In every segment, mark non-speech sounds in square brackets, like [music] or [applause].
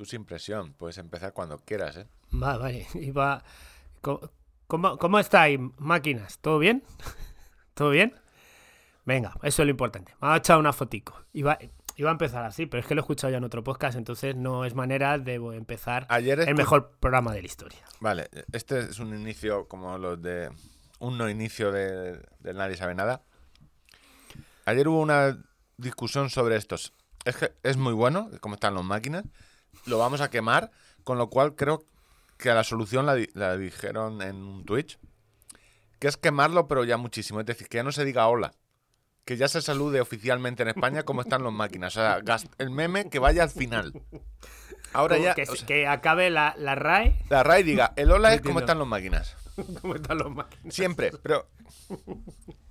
Tú sin presión, puedes empezar cuando quieras, ¿eh? Va, vale. [laughs] Iba... ¿Cómo, cómo, estáis, máquinas? ¿Todo bien? [laughs] ¿Todo bien? Venga, eso es lo importante. Me ha echado una fotico. Iba, iba a empezar así, pero es que lo he escuchado ya en otro podcast, entonces no es manera de empezar Ayer el mejor programa de la historia. Vale, este es un inicio como los de. Un no inicio de, de Nadie sabe nada. Ayer hubo una discusión sobre estos. Es que es muy bueno, cómo están las máquinas. Lo vamos a quemar, con lo cual creo que la solución la, di- la dijeron en un Twitch. Que es quemarlo, pero ya muchísimo. Es decir, que ya no se diga hola. Que ya se salude oficialmente en España cómo están las máquinas. O sea, el meme que vaya al final. Ahora Como ya. que, o sea, que acabe la, la RAE. la RAI diga, el hola es Entiendo. están las máquinas. [laughs] ¿Cómo están los máquinas? Siempre, pero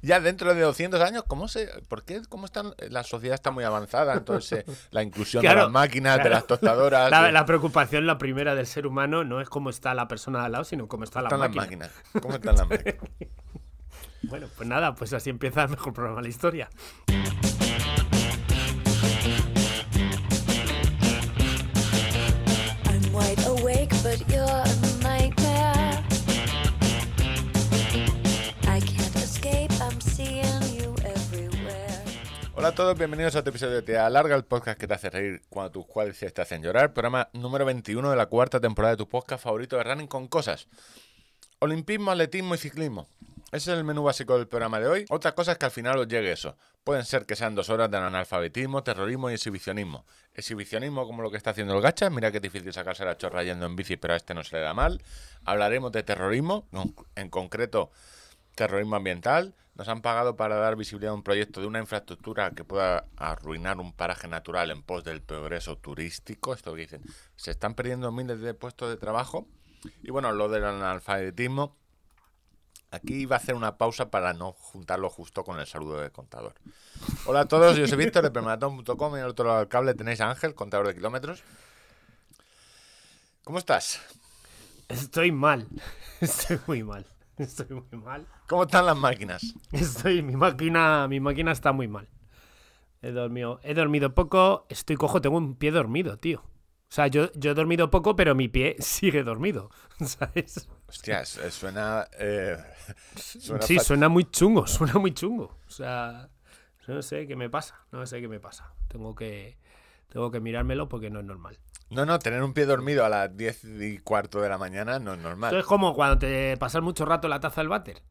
ya dentro de 200 años, ¿cómo se, por qué, cómo están, la sociedad está muy avanzada, entonces eh, [laughs] la inclusión de las máquinas, de las tostadoras, La, de- la preocupación, la primera del ser humano, no es cómo está la persona de al lado, sino cómo está la están las máquina. máquinas, cómo están las máquinas. [laughs] Bueno, pues nada, pues así empieza el mejor programa de la historia. Todos, bienvenidos a otro episodio de Te Alarga, el podcast que te hace reír cuando tus cuadriceps te hacen llorar, programa número 21 de la cuarta temporada de tu podcast favorito de Running con cosas. Olimpismo, atletismo y ciclismo. Ese es el menú básico del programa de hoy. Otra cosa es que al final os llegue eso. Pueden ser que sean dos horas de analfabetismo, terrorismo y exhibicionismo. Exhibicionismo como lo que está haciendo el gacha. Mira que difícil sacarse la chorra yendo en bici, pero a este no se le da mal. Hablaremos de terrorismo, en concreto terrorismo ambiental. Nos han pagado para dar visibilidad a un proyecto de una infraestructura que pueda arruinar un paraje natural en pos del progreso turístico. Esto que dicen, se están perdiendo miles de puestos de trabajo. Y bueno, lo del analfabetismo. Aquí iba a hacer una pausa para no juntarlo justo con el saludo del contador. Hola a todos, yo soy Víctor de permanatón.com y al otro lado del cable tenéis a Ángel, contador de kilómetros. ¿Cómo estás? Estoy mal. [laughs] Estoy muy mal. [laughs] Estoy muy mal. ¿Cómo están las máquinas? Estoy, mi máquina, mi máquina está muy mal. He dormido, he dormido poco, estoy cojo, tengo un pie dormido, tío. O sea, yo, yo he dormido poco, pero mi pie [laughs] sigue dormido. [laughs] ¿Sabes? Hostias, eh, suena... eh, suena sí, suena muy chungo, suena muy chungo. O sea, no sé qué me pasa, no sé qué me pasa. Tengo que, tengo que mirármelo porque no es normal. No, no, tener un pie dormido a las 10 y cuarto de la mañana no es normal. Esto es como cuando te pasas mucho rato la taza del váter.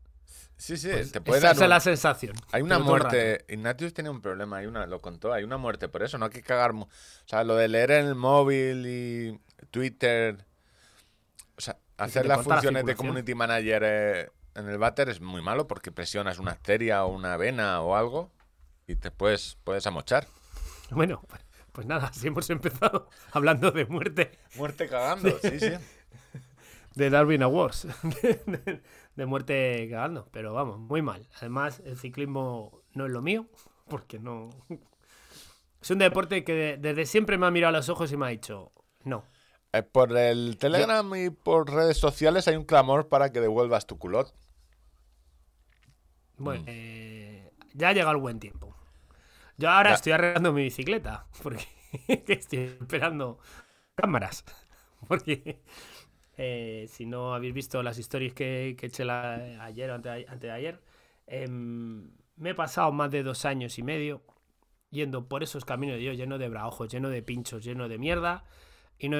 Sí, sí, Pues te puede esa dar es un- la sensación. Hay una muerte. Ignatius tenía un problema, hay una, lo contó, hay una muerte por eso, no hay que cagar. O sea, lo de leer en el móvil y Twitter. O sea, hacer las la funciones de community manager eh, en el váter es muy malo porque presionas una arteria o una vena o algo y te puedes, puedes amochar. Bueno, pues, pues nada, [laughs] así hemos empezado [laughs] hablando de muerte Muerte cagando, sí, sí. de Darwin Awards. De, [laughs] de- de muerte cagando. Pero vamos, muy mal. Además, el ciclismo no es lo mío, porque no. Es un deporte que de- desde siempre me ha mirado a los ojos y me ha dicho, no. Eh, por el Telegram y por redes sociales hay un clamor para que devuelvas tu culot. Bueno, eh, ya ha llegado el buen tiempo. Yo ahora Ya. estoy arreglando mi bicicleta, [laughs] porque [laughs] estoy esperando cámaras. [laughs] Porque eh, si no habéis visto las historias que, que eché la- ayer o ante, antes de ayer, em, me he pasado más de dos años y medio yendo por esos caminos de Dios, lleno de braojos, lleno de pinchos, lleno de mierda. Y no.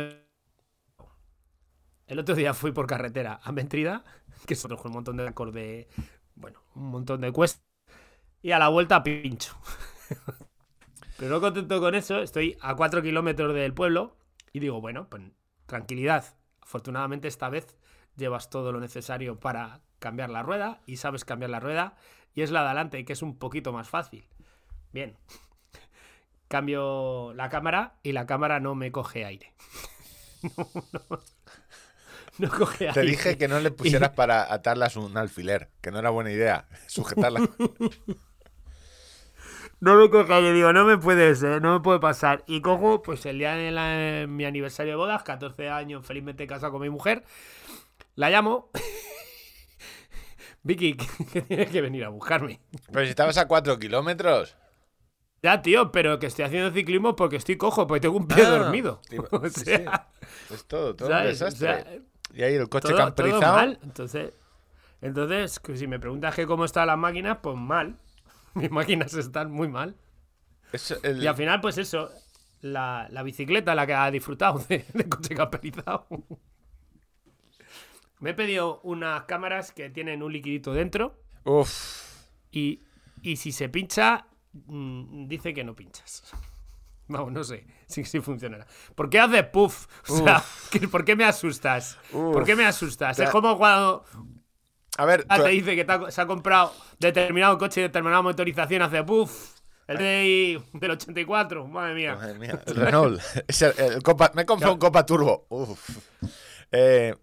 El otro día fui por carretera a Mentrida, que son un montón de acorde, bueno, un montón de cuestas. Y a la vuelta pincho. [laughs] Pero no contento con eso, estoy a 4 kilómetros del pueblo y digo, bueno, pues tranquilidad. Afortunadamente esta vez llevas todo lo necesario para cambiar la rueda y sabes cambiar la rueda y es la de adelante que es un poquito más fácil. Bien. [laughs] Cambio la cámara y la cámara no me coge aire. [laughs] No, no. No coge aire. Te dije que no le pusieras para atarlas un alfiler, que no era buena idea sujetarla. No me coge aire, digo, no me puede ser, no me puede pasar. Y cojo, pues el día de la- mi aniversario de bodas, 14 años, felizmente casado con mi mujer, la llamo. [laughs] Vicky, que tienes que venir a buscarme. Pero si estabas a 4 kilómetros. Ya, tío, pero que estoy haciendo ciclismo porque estoy cojo, porque tengo un pie Ah, dormido. digo, [laughs] O sí, Es todo, todo un desastre. sea, y ahí el coche todo, todo camperizado. mal. Entonces, entonces, si me preguntas que cómo están las máquinas, pues mal. [laughs] Mis máquinas están muy mal. es el- Y al final, pues eso, la, la bicicleta la que ha disfrutado de, de coche camperizado. [laughs] Me he pedido unas cámaras que tienen un liquidito dentro Uf. y, y si se pincha, mm, dice que no pinchas. [laughs] Vamos, no sé si, si funcionará. ¿Por qué haces puff? O sea, ¿qué- ¿por qué me asustas? ¿Por qué me asustas? Te- Es como cuando A ver, tú- te dice que te ha- se ha comprado determinado coche y determinada motorización hace puff. El de, del 84, madre mía. Madre mía, el [laughs] Renault. [laughs] Es el- el Copa- me he comprado un Copa Turbo. Uf. Eh,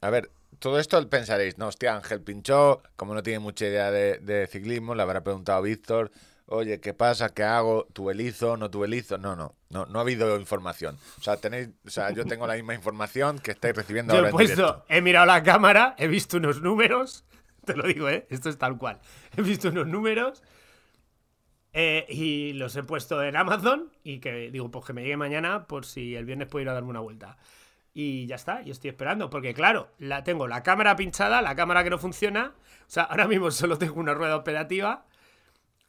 a ver, todo esto pensaréis, no, hostia, Ángel pinchó, como no tiene mucha idea de, de ciclismo, le habrá preguntado a Víctor, oye, ¿qué pasa? ¿Qué hago? ¿Tuve lizo? ¿No tuve lizo? No, no, no, no ha habido información. O sea, tenéis, o sea, yo tengo la misma información que estáis recibiendo Yo ahora he en puesto, directo. he mirado la cámara, he visto unos números, [laughs] te lo digo, ¿eh? Esto es tal cual. He visto unos números eh, y los he puesto en Amazon y que digo, pues que me llegue mañana por si el viernes puedo ir a darme una vuelta. Y ya está, y estoy esperando, porque claro, la, tengo la cámara pinchada, la cámara que no funciona, o sea, ahora mismo solo tengo una rueda operativa.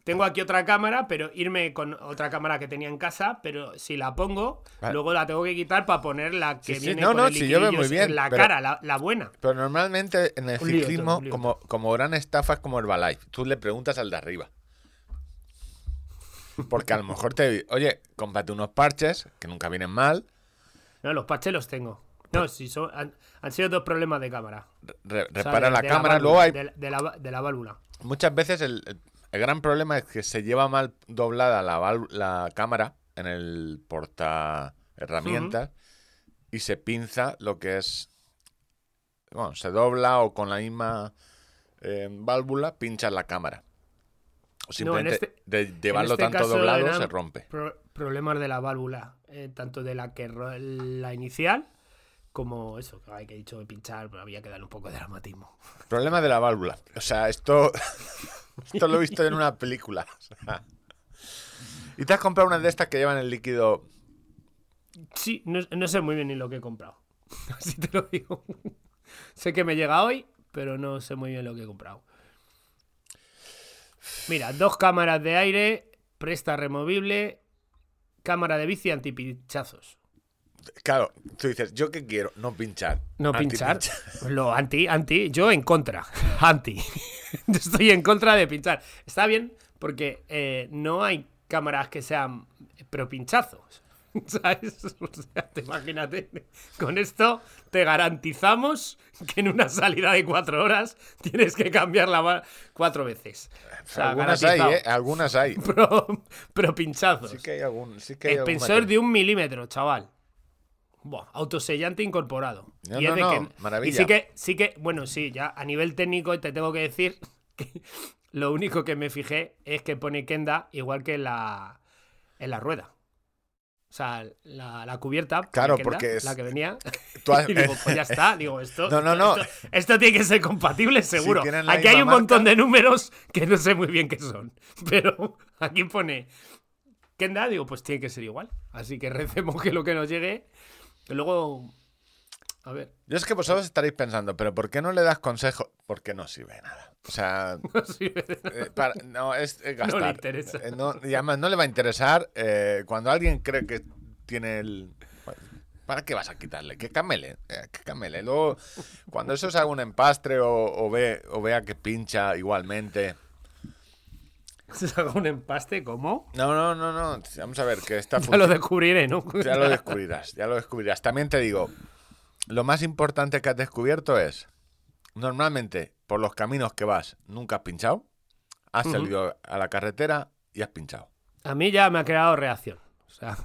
Tengo aquí otra cámara, pero irme con otra cámara que tenía en casa, pero si la pongo, Vale. luego la tengo que quitar para poner la que Sí, sí, viene no, con no, el sí, yo veo muy en bien, la pero- cara, la, la buena. Pero normalmente en el lío, ciclismo, lío. como, como gran estafa es como Herbalife, tú le preguntas al de arriba. Porque a lo mejor te oye, cómprate unos parches, que nunca vienen mal, No, los parches los tengo. No, si son, han, han sido dos problemas de cámara. re- O sea, repara de- la de cámara, válvula, luego hay de la, de la válvula. muchas veces el, el- gran problema es que se lleva mal doblada la, la cámara en el porta herramientas y se pinza lo que es bueno, se dobla o con la misma eh, válvula pinchas la cámara. O simplemente este- de llevarlo este tanto doblado se rompe. pro- problemas de la válvula, eh, tanto de la que la inicial como eso, que hay que he dicho de pinchar, pero había que darle un poco de dramatismo. Problema de la válvula. O sea, esto, [laughs] esto lo he visto en una película. o sea. Y te has comprado una de estas que llevan el líquido. Sí, no, no sé muy bien ni lo que he comprado. [laughs] Así te lo digo. sé que me llega hoy, pero no sé muy bien lo que he comprado. Mira, dos cámaras de aire, presta removible, cámara de bici antipinchazos. Claro, tú dices, ¿yo qué quiero? No pinchar. No pinchar. Lo anti, anti, yo en contra. [laughs] Anti. [laughs] Estoy en contra de pinchar. Está bien porque eh, no hay cámaras que sean pro pinchazos. [laughs] ¿Sabes? O sea, te imagínate. Con esto te garantizamos que en una salida de cuatro horas tienes que cambiarla ma- cuatro veces. O sea, Algunas hay. ¿eh? Algunas hay. Pro, pro pinchazos. Sí que hay algún. Sí que hay de un milímetro, chaval. Buah, autosellante incorporado. No, Y es no, de no, que- maravilla. Y sí que, sí que, bueno, sí, ya a nivel técnico te tengo que decir [laughs] que lo único que me fijé es que pone Kenda igual que en la, en la rueda. O sea, la, la cubierta. Claro, Kenda, porque es- La que venía. [laughs] Tú has- [laughs] y digo, pues ya está. Digo, esto. No, no, no. Esto, esto tiene que ser compatible, seguro. Aquí hay un montón de números que no sé muy bien qué son. Pero aquí pone Kenda, digo, pues tiene que ser igual. Así que recemos que lo que nos llegue. Y luego. A ver. Yo es que vosotros estaréis pensando, ¿pero por qué no le das consejo? Porque no sirve de nada. O sea, [laughs] Sí, eh, para- no, es, es gastar. le interesa. Eh, no- y además no le va a interesar eh, cuando alguien cree que tiene el... ¿Para qué vas a quitarle? Que camele, que camele. Luego, cuando eso se haga un empastre o, o ve, o vea que pincha igualmente... [laughs] Se haga un empaste, ¿cómo? No, no, no, no. Vamos a ver, que está [laughs] Ya lo descubriré, ¿no? [laughs] Ya lo descubrirás, ya lo descubrirás. También te digo, lo más importante que has descubierto es, normalmente por los caminos que vas nunca has pinchado, has salido a la carretera y has pinchado. A mí ya me ha creado reacción. O sea,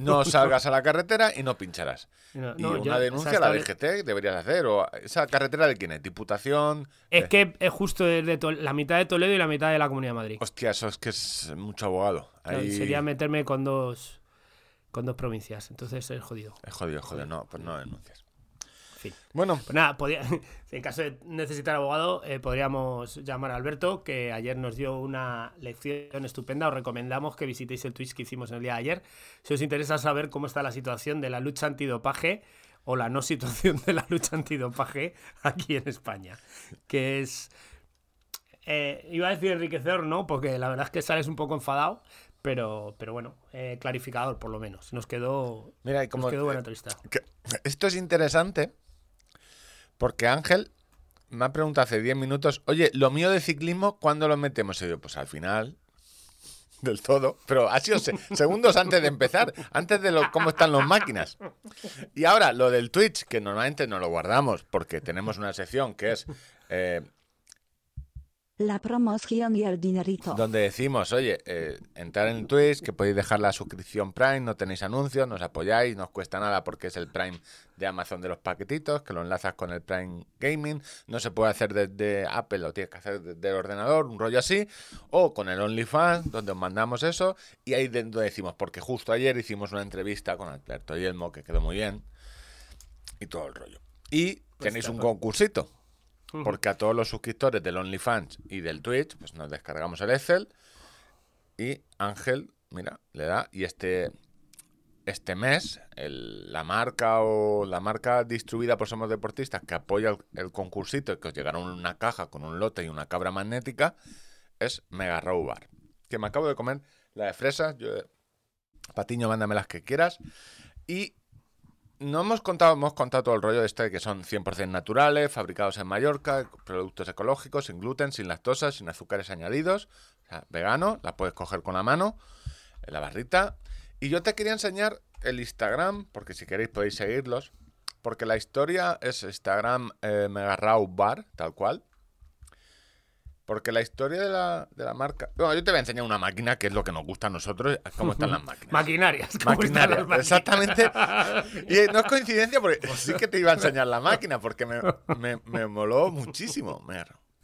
No [laughs] salgas a la carretera y no pincharás. no, Y una yo- denuncia a la DGT deberías hacer. O ¿Esa carretera de quién es? ¿Diputación? Es Eh, que es justo desde la mitad de Toledo y la mitad de la Comunidad de Madrid. Hostia, eso es que es mucho abogado. Claro. Sería meterme con dos con dos provincias. Entonces es jodido. Es jodido, jodido. No, pues no denuncias. Fin. Bueno, Pues nada, podía- [laughs] en caso de necesitar abogado, eh, podríamos llamar a Alberto, que ayer nos dio una lección estupenda. Os recomendamos que visitéis el Twitch que hicimos el día de ayer. Si os interesa saber cómo está la situación de la lucha antidopaje o la no situación de la lucha antidopaje aquí en España. Que es. eh, iba a decir enriquecedor, ¿no? Porque la verdad es que sales un poco enfadado. Pero, pero bueno, eh, clarificador por lo menos. Nos quedó, mira, como nos quedó buena entrevista. esto es interesante porque Ángel me ha preguntado hace 10 minutos, oye, lo mío de ciclismo, ¿cuándo lo metemos? Y yo, pues al final del todo, pero ha sido se- [laughs] segundos antes de empezar, antes de lo, cómo están las máquinas. Y ahora, lo del Twitch, que normalmente no lo guardamos porque tenemos una sección que es eh, La promoción y el dinerito. donde decimos, oye, eh, entrar en Twitch, que podéis dejar la suscripción Prime, no tenéis anuncios, nos apoyáis, no os cuesta nada porque es el Prime de Amazon de los paquetitos, que lo enlazas con el Prime Gaming, no se puede hacer desde Apple, lo tienes que hacer desde el ordenador, un rollo así, o con el OnlyFans, donde os mandamos eso, y ahí dentro decimos, porque justo ayer hicimos una entrevista con Alberto Yelmo, que quedó muy bien, y todo el rollo. Y tenéis un concursito. Porque a todos los suscriptores del OnlyFans y del Twitch, pues nos descargamos el Excel y Ángel, mira, le da. Y este, este mes, la marca o la marca distribuida por Somos Deportistas que apoya el, concursito y que os llegará una caja con un lote y una cabra magnética es Mega Raw Bar. Que me acabo de comer la de fresas. Patiño, mándame las que quieras. Y no hemos contado, hemos contado todo el rollo este de que son 100% naturales, fabricados en Mallorca, productos ecológicos, sin gluten, sin lactosa, sin azúcares añadidos, o sea, vegano, la puedes coger con la mano, en la barrita. Y yo te quería enseñar el Instagram, porque si queréis podéis seguirlos, porque la historia es Instagram eh, Megarrau Bar, tal cual. Porque la historia de la, de la marca... Bueno, yo te voy a enseñar una máquina, que es lo que nos gusta a nosotros, cómo están las [laughs] máquinas. Maquinarias. ¿cómo están Maquinaria, las máquinas? exactamente. [laughs] Y no es coincidencia porque sí que te iba a enseñar la máquina porque me, me, me moló muchísimo.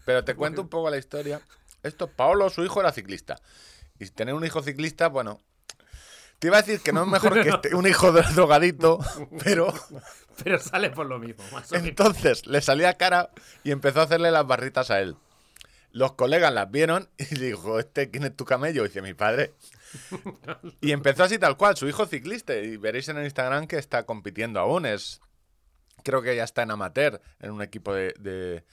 Pero te cuento un poco la historia. Esto, Paolo, su hijo era ciclista. Y tener un hijo ciclista, bueno, te iba a decir que no es mejor que este- un hijo de- drogadito, pero Pero sale por lo mismo, más o menos. entonces le salía cara y empezó a hacerle las barritas a él. Los colegas las vieron y dijo, ¿este quién es tu camello? Y dice, mi padre. Y empezó así tal cual, su hijo ciclista. Y veréis en el Instagram que está compitiendo aún. Es, creo que ya está en amateur, en un equipo de, de-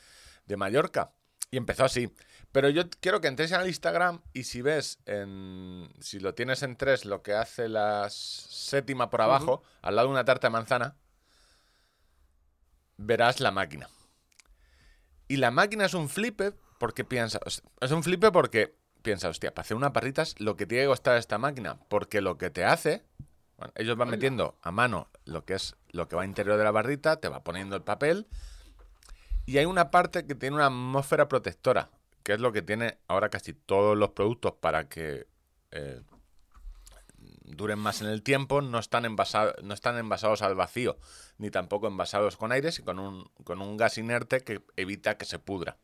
de Mallorca. Y empezó así. Pero yo quiero que entres al Instagram y si ves, en, si lo tienes en tres, lo que hace la séptima por abajo, al lado de una tarta de manzana, verás la máquina. Y la máquina es un flipper porque piensa, es un flipper porque piensa, hostia, para hacer unas barritas lo que tiene que costar esta máquina, porque lo que te hace, bueno, ellos van metiendo a mano lo que es lo que va interior de la barrita, te va poniendo el papel y hay una parte que tiene una atmósfera protectora, que es lo que tiene ahora casi todos los productos para que eh, duren más en el tiempo, no están, envasados, no están envasados al vacío, ni tampoco envasados con aire, sino con un, con un gas inerte que evita que se pudra.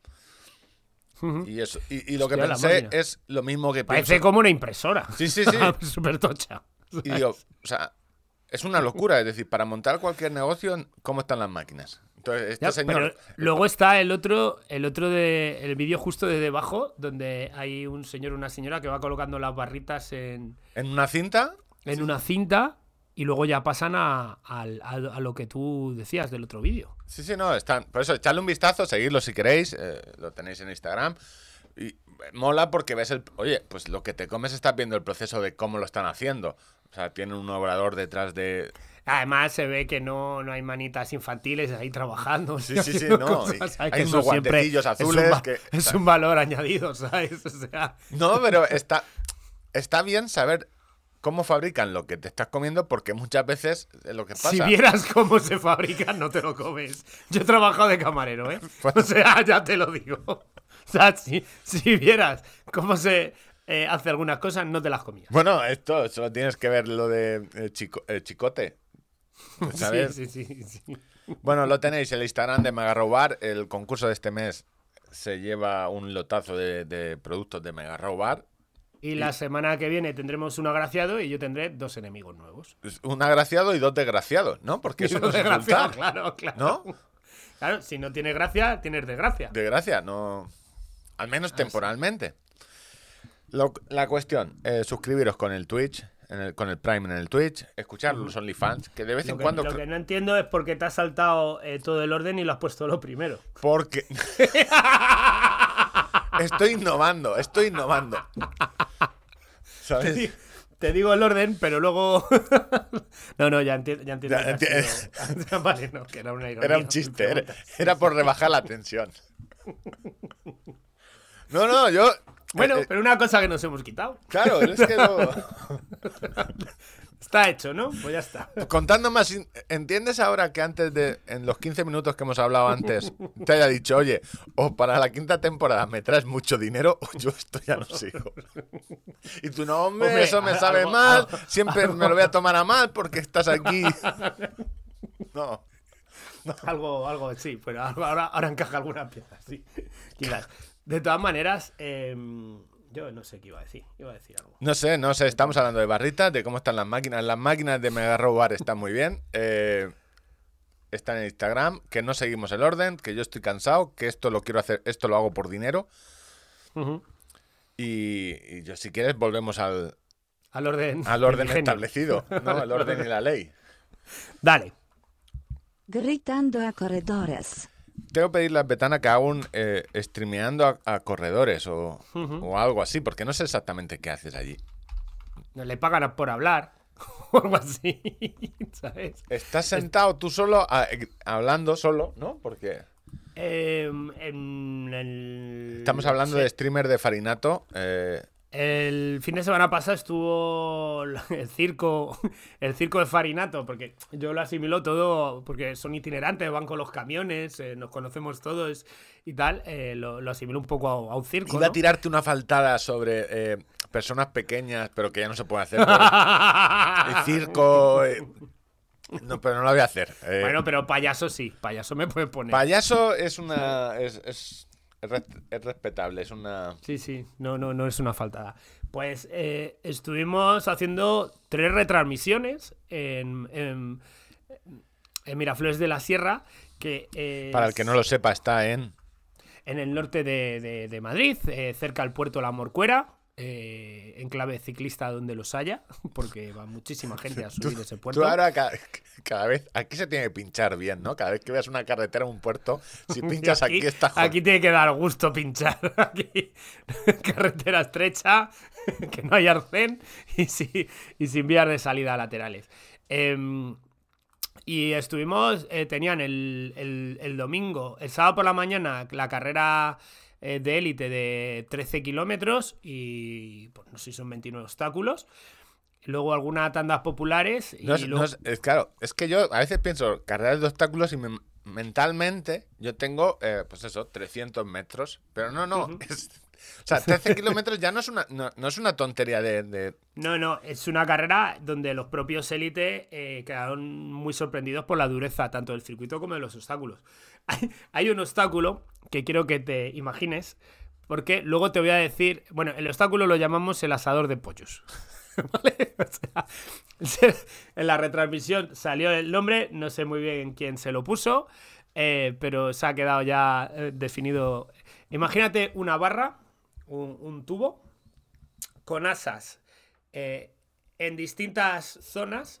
Y, eso, y, y lo que Hostia, pensé es lo mismo que Parece pienso. como una impresora. Sí, sí, sí. [laughs] Súper tocha. Y digo, o sea, es una locura. Es decir, para montar cualquier negocio, ¿cómo están las máquinas? Entonces, este Ya, señor. pero luego está el otro, el otro de el vídeo justo de debajo, donde hay un señor una señora que va colocando las barritas en, En una cinta, en una cinta y luego ya pasan a, al- a- a lo que tú decías del otro vídeo. Sí, sí, no, están. Por eso, echadle un vistazo, seguidlo si queréis, eh, lo tenéis en Instagram. Y mola porque ves el. Oye, pues lo que te comes estás viendo el proceso de cómo lo están haciendo. O sea, tienen un obrador detrás de. Además se ve que no, no hay manitas infantiles ahí trabajando. Sí, sí, sí, no, hay Que unos guantecillos es un azules que- [laughs] Es un valor añadido, [laughs] ¿sabes? O sea, No, pero está, está bien saber cómo fabrican lo que te estás comiendo porque muchas veces es lo que pasa. si vieras cómo se fabrican, no te lo comes. Yo he trabajado de camarero, ¿eh? [laughs] Pues O sea, ya te lo digo. O sea, si, si vieras cómo se eh, hace algunas cosas, no te las comías. Bueno, esto solo tienes que ver lo de eh, chico- chicote. [laughs] ¿Sabes? Sí, sí, sí, sí. Bueno, lo tenéis, el Instagram de Megarrobar. El concurso de este mes se lleva un lotazo de, de productos de Megarrobar. Y la semana que viene tendremos un agraciado y yo tendré dos enemigos nuevos. Un agraciado y dos desgraciados, ¿no? Porque eso no es insultar, [laughs] claro, claro. ¿no? Claro, si no tienes gracia, tienes desgracia. Desgracia, no. Al menos temporalmente. Lo- la cuestión, eh, suscribiros con el Twitch, en el- con el Prime en el Twitch, escuchar los OnlyFans, que de vez Lo en que, cuando. lo que no entiendo es por qué te has saltado eh, todo el orden y lo has puesto lo primero. Porque. [laughs] estoy innovando, estoy innovando. ¿Sabes? Te digo el orden, pero luego. [laughs] no, no, ya entiendo. Ya entiendo Ya enti- sido- [laughs] vale, no, que era una ironía. Era un chiste, era, era por rebajar la tensión. No, no, yo. Bueno, eh, eh, pero una cosa que nos hemos quitado. claro, es que lo- [laughs] Está hecho, ¿no? Pues ya está. Contando más, ¿entiendes ahora que antes de, en los 15 minutos que hemos hablado antes, te haya dicho, oye, o para la quinta temporada me traes mucho dinero o yo esto ya no sigo? [laughs] Y tú, no, hombre, Hombre, eso me algo- sabe mal, algo- siempre me lo voy a tomar a mal porque estás aquí. [laughs] No, Algo, algo, sí, pero ahora, ahora encaja alguna pieza, sí. Quizás. De todas maneras, em, yo no sé qué iba a decir. Iba a decir algo. no sé, no sé, estamos hablando de barritas, de cómo están las máquinas. Las máquinas de Mega Robar están muy bien. eh, están en Instagram, que no seguimos el orden, que yo estoy cansado, que esto lo quiero hacer, esto lo hago por dinero. Y, y yo, si quieres, volvemos al, Al orden. al orden establecido, ¿no? [laughs] El orden y la ley. Dale. Gritando a corredores. Tengo que pedirle a Betana que haga un eh, streameando a, a corredores o, o algo así, porque no sé exactamente qué haces allí. No le pagan por hablar. [laughs] O algo así. [laughs] ¿Sabes? Estás sentado tú solo, a- eh, hablando solo, ¿no? Porque en el- estamos hablando sí. de streamer de Farinato. eh, El fin de semana pasado estuvo [laughs] el circo, el circo de Farinato, porque yo lo asimilo todo, porque son itinerantes, van con los camiones, eh, nos conocemos todos y tal, eh, lo, lo asimilo un poco a, a un circo. iba a tirarte una faltada sobre eh, personas pequeñas, pero que ya no se puede hacer. [laughs] el circo. no, pero no lo voy a hacer. eh. Bueno, pero payaso sí, payaso me puede poner. Payaso es una. Es, es, es res- es respetable, es una. Sí, sí, no, no, no es una faltada. Pues eh, estuvimos haciendo tres retransmisiones en, en, en Miraflores de la Sierra, que es Para el que no lo sepa, está en. en el norte de, de- de Madrid, eh, cerca al puerto La Morcuera, eh, enclave ciclista donde los haya, [laughs] porque va muchísima gente a subir ese puerto. Tú ahora ca- cada, vez. Aquí se tiene que pinchar bien, ¿no? Cada vez que veas una carretera o un puerto, si [laughs] pinchas aquí, está jodido. Aquí tiene que dar gusto pinchar. [laughs] Aquí, carretera estrecha, que no hay arcén y, si- y sin vías de salida laterales. Em, y estuvimos, eh, tenían el, el- el domingo, el sábado por la mañana, la carrera eh, de élite de 13 kilómetros y pues, no sé si son 29 obstáculos. Luego algunas tandas populares y No es, no luego- es- es claro, es que yo a veces pienso carreras de obstáculos y me- mentalmente yo tengo, eh, pues eso, 300 metros. Pero no, no. es- o sea, 13 kilómetros ya no es una, no, no es una tontería de, de- No, no, es una carrera donde los propios élite eh, quedaron muy sorprendidos por la dureza tanto del circuito como de los obstáculos. [laughs] Hay, hay un obstáculo que quiero que te imagines, porque luego te voy a decir, bueno, el obstáculo lo llamamos el asador de pollos. [laughs] ¿Vale? [laughs] O sea, se- [laughs] en la retransmisión salió el nombre, no sé muy bien quién se lo puso, eh, pero se ha quedado ya eh, definido. Imagínate una barra, un- tubo, con asas eh, en distintas zonas,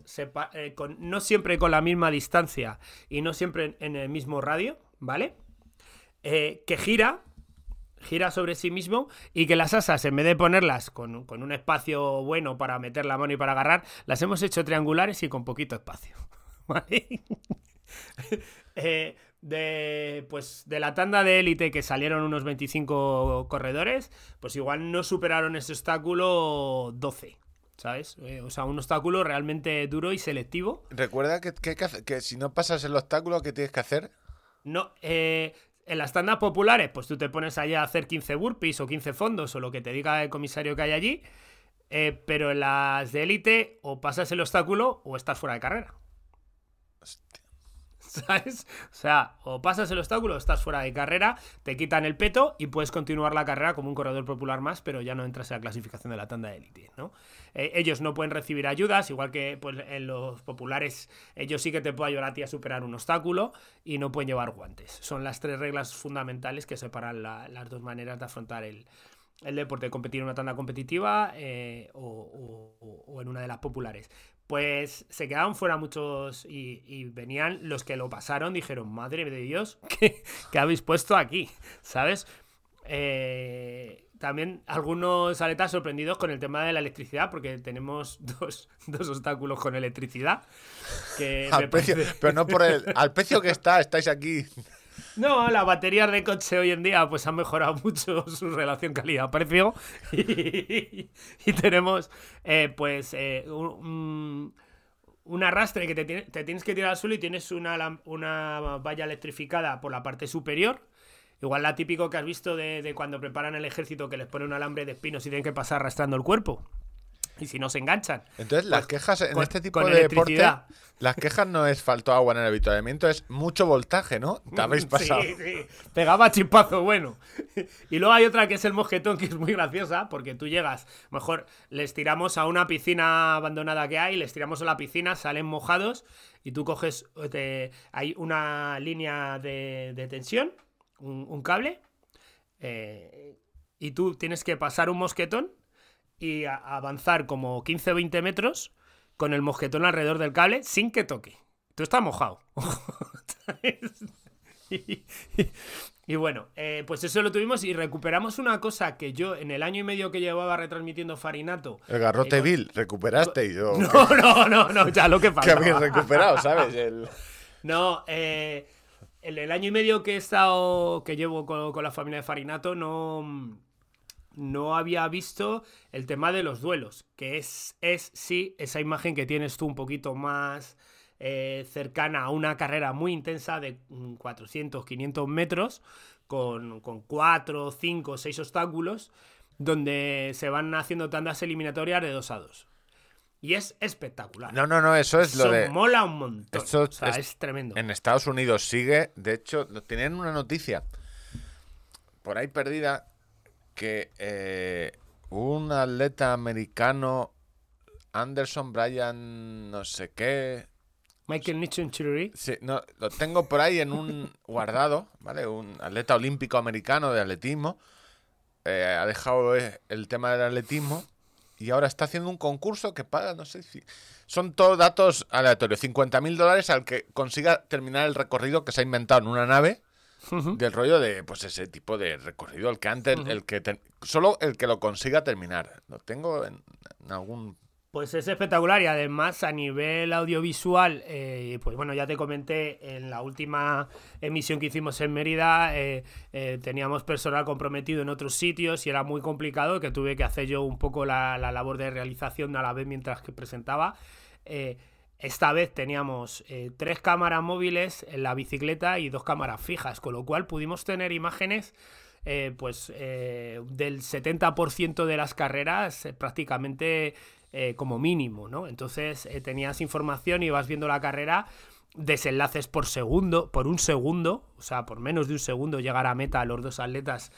con- no siempre con la misma distancia y no siempre en el mismo radio, ¿vale? Eh, que gira, gira sobre sí mismo y que las asas, en vez de ponerlas con, con un espacio bueno para meter la mano y para agarrar, las hemos hecho triangulares y con poquito espacio, [laughs] ¿vale? [laughs] Eh, de, pues, de la tanda de élite que salieron unos 25 corredores, pues igual no superaron ese obstáculo 12, ¿sabes? Eh, o sea, un obstáculo realmente duro y selectivo. Recuerda que, que que si no pasas el obstáculo, ¿qué tienes que hacer? No, eh, en las tandas populares, pues tú te pones allá a hacer 15 burpees o 15 fondos o lo que te diga el comisario que hay allí, eh, pero en las de élite o pasas el obstáculo o estás fuera de carrera. ¿Sabes? O sea, o pasas el obstáculo, estás fuera de carrera, te quitan el peto y puedes continuar la carrera como un corredor popular más, pero ya no entras en la clasificación de la tanda de élite, ¿no? Eh, ellos no pueden recibir ayudas, igual que pues, en los populares, ellos sí que te pueden ayudar a ti a superar un obstáculo y no pueden llevar guantes. Son las tres reglas fundamentales que separan la- las dos maneras de afrontar el, deporte, competir en una tanda competitiva eh, o en una de las populares. Pues se quedaron fuera muchos y, y venían los que lo pasaron, dijeron, madre de Dios, [laughs] ¿qué, qué habéis puesto aquí? ¿Sabes? Eh, también algunos aletas sorprendidos con el tema de la electricidad, porque tenemos [laughs] dos, dos obstáculos con electricidad. Que Al precio, parece- pero no por el. Al precio que está, estáis aquí. [laughs] no, las baterías de coche hoy en día pues han mejorado mucho [laughs] su relación calidad-precio [laughs] y, tenemos eh, pues eh, un, arrastre que te, tiene- te tienes que tirar al suelo y tienes una, una valla electrificada por la parte superior. Igual la típico que has visto de, de cuando preparan el ejército que les pone un alambre de espinos y tienen que pasar arrastrando el cuerpo. Y si no se enganchan. Entonces, las Pues, quejas en con- este tipo de deporte. Las quejas no es faltó agua en el avituallamiento, es mucho voltaje, ¿no? Te habéis pasado. Sí, sí. Pegaba chispazo bueno. Y luego hay otra que es el mosquetón, que es muy graciosa, porque tú llegas, mejor les tiramos a una piscina abandonada que hay, les tiramos a la piscina, salen mojados, y tú coges, te- hay una línea de, de tensión, un, un cable, eh, y tú tienes que pasar un mosquetón y avanzar como 15-20 metros con el mosquetón alrededor del cable sin que toque. Tú estás mojado. [laughs] ¿Sabes? y, y bueno, eh, pues eso lo tuvimos y recuperamos una cosa que yo en el año y medio que llevaba retransmitiendo Farinato. El garrote eh, vil, recuperaste y yo. [laughs] No, no, no, no, ya lo que [laughs] Que faltaba. habéis recuperado, ¿sabes? El- No, eh, el año y medio que he estado, que llevo con, con la familia de Farinato, no, no había visto el tema de los duelos, que es, es sí esa imagen que tienes tú un poquito más eh, cercana a una carrera muy intensa de mm, 400, 500 metros, con, con 4, 5, 6 obstáculos, donde se van haciendo tandas eliminatorias de 2 a 2. Y es espectacular. No, no, no, eso es lo de. mola un montón. Esto o sea, es- es, tremendo. En Estados Unidos sigue. De hecho, tienen una noticia por ahí perdida que eh, un atleta americano, Anderson Bryan, no sé qué. Michael Nixon Chiruri. Sí, no, lo tengo por ahí en un [laughs] guardado, ¿vale? Un atleta olímpico americano de atletismo. eh, ha dejado eh, el tema del atletismo y ahora está haciendo un concurso que paga, no sé si... Son todos datos aleatorios. 50 mil dólares al que consiga terminar el recorrido que se ha inventado en una nave del rollo de, pues ese tipo de recorrido. El que antes, el que... te- solo el que lo consiga terminar. Lo tengo en, en algún... Pues es espectacular y además a nivel audiovisual, eh, pues bueno, ya te comenté en la última emisión que hicimos en Mérida, eh, eh, teníamos personal comprometido en otros sitios y era muy complicado que tuve que hacer yo un poco la, la labor de realización a la vez mientras que presentaba. Esta vez teníamos eh, tres cámaras móviles en la bicicleta y dos cámaras fijas, con lo cual pudimos tener imágenes eh, pues eh, del 70% de las carreras prácticamente como mínimo, ¿no? Entonces tenías información y vas viendo la carrera, desenlaces por segundo, por un segundo, o sea, por menos de un segundo llegar a meta los dos atletas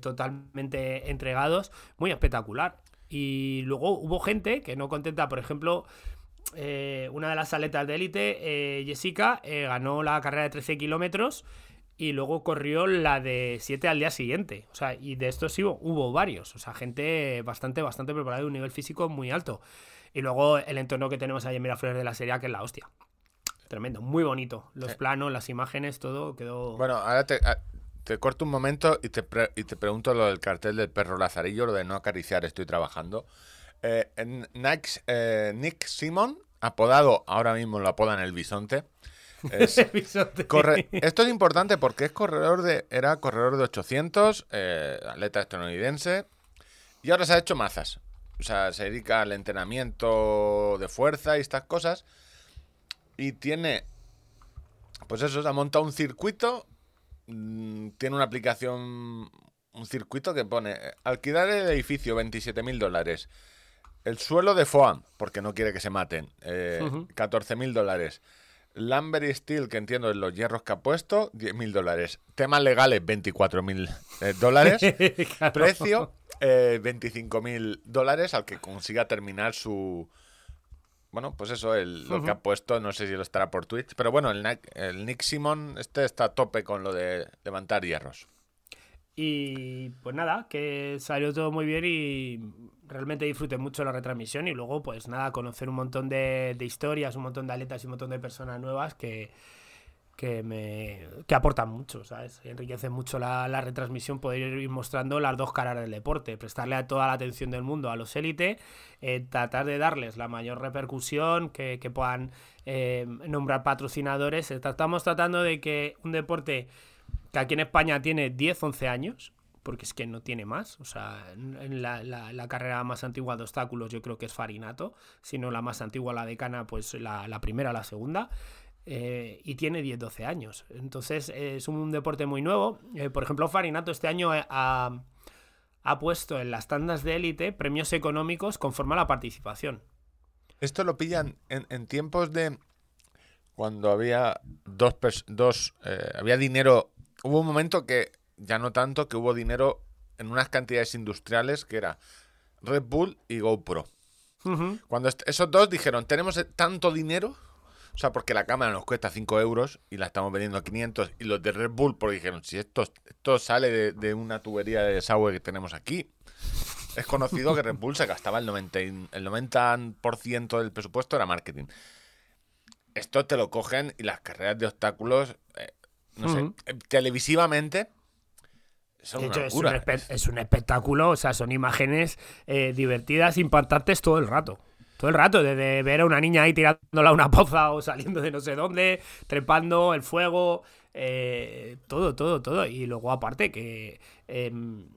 totalmente entregados, muy espectacular. Y luego hubo gente que no contenta, por ejemplo, eh, una de las atletas de élite, eh, Jessica, eh, ganó la carrera de 13 kilómetros y luego corrió la de 7 al día siguiente. O sea, y de estos sí hubo, hubo varios. O sea, gente bastante, bastante preparada de un nivel físico muy alto. Y luego el entorno que tenemos ahí en Miraflores de la Serie, que es la hostia. Tremendo, muy bonito. Los Sí. planos, las imágenes, todo quedó. Bueno, ahora te, a- te corto un momento y te, pre- y te pregunto lo del cartel del perro Lazarillo, lo de no acariciar, estoy trabajando. Eh, eh, Nick Simon, apodado, ahora mismo lo apodan el bisonte. [laughs] es- Episodio. corre- esto es importante porque es corredor de, era corredor de 800, eh, atleta estadounidense, y ahora se ha hecho mazas. O sea, se dedica al entrenamiento de fuerza y estas cosas. Y tiene, pues eso, se ha montado un circuito. mm, Tiene una aplicación, un circuito que pone alquilar el edificio 27 mil dólares. El suelo de FOAM, porque no quiere que se maten, eh, Ujú. 14 mil dólares. Lambert y Steel, que entiendo es los hierros que ha puesto, 10.000 dólares. Temas legales, 24.000 eh, [laughs] dólares. Claro. Precio, eh, 25.000 dólares al que consiga terminar su... Bueno, pues eso, el- lo que ha puesto, no sé si lo estará por Twitch, pero bueno, el, el Nick Simon este está a tope con lo de levantar hierros. Y pues nada, que salió todo muy bien y realmente disfruté mucho la retransmisión y luego pues nada, conocer un montón de, de historias, un montón de atletas y un montón de personas nuevas que, que me que aportan mucho, ¿sabes? Enriquece mucho la, la retransmisión poder ir mostrando las dos caras del deporte, prestarle a toda la atención del mundo a los élites, eh, tratar de darles la mayor repercusión, que, que puedan eh, nombrar patrocinadores. Estamos tratando de que un deporte que aquí en España tiene 10, 11 años, porque es que no tiene más. O sea, la, la- carrera más antigua de obstáculos yo creo que es Farinato, si no la más antigua, la decana, pues la, primera, la segunda. eh, y tiene 10, 12 años. Entonces es un deporte muy nuevo. Eh, por ejemplo, Farinato este año eh, ha, ha puesto en las tandas de élite premios económicos conforme a la participación. Esto lo pillan en, en tiempos de cuando había dos, dos había dinero. Hubo un momento que ya no tanto que hubo dinero en unas cantidades industriales que era Red Bull y GoPro. Cuando esos dos dijeron, tenemos tanto dinero, o sea, porque la cámara nos cuesta 5 euros y la estamos vendiendo a 500, y los de Red Bull, porque dijeron, si esto, esto sale de, de una tubería de desagüe que tenemos aquí, es conocido que Red Bull se gastaba el 90%, y- el 90 del presupuesto era marketing. Esto te lo cogen y las carreras de obstáculos, eh, no sé, eh, televisivamente, son De una hecho, es un, es espectáculo, o sea, son imágenes eh, divertidas, impactantes todo el rato. Todo el rato, desde ver a una niña ahí tirándola a una poza o saliendo de no sé dónde, trepando, el fuego, eh, todo, todo, todo. Y luego, aparte, que em,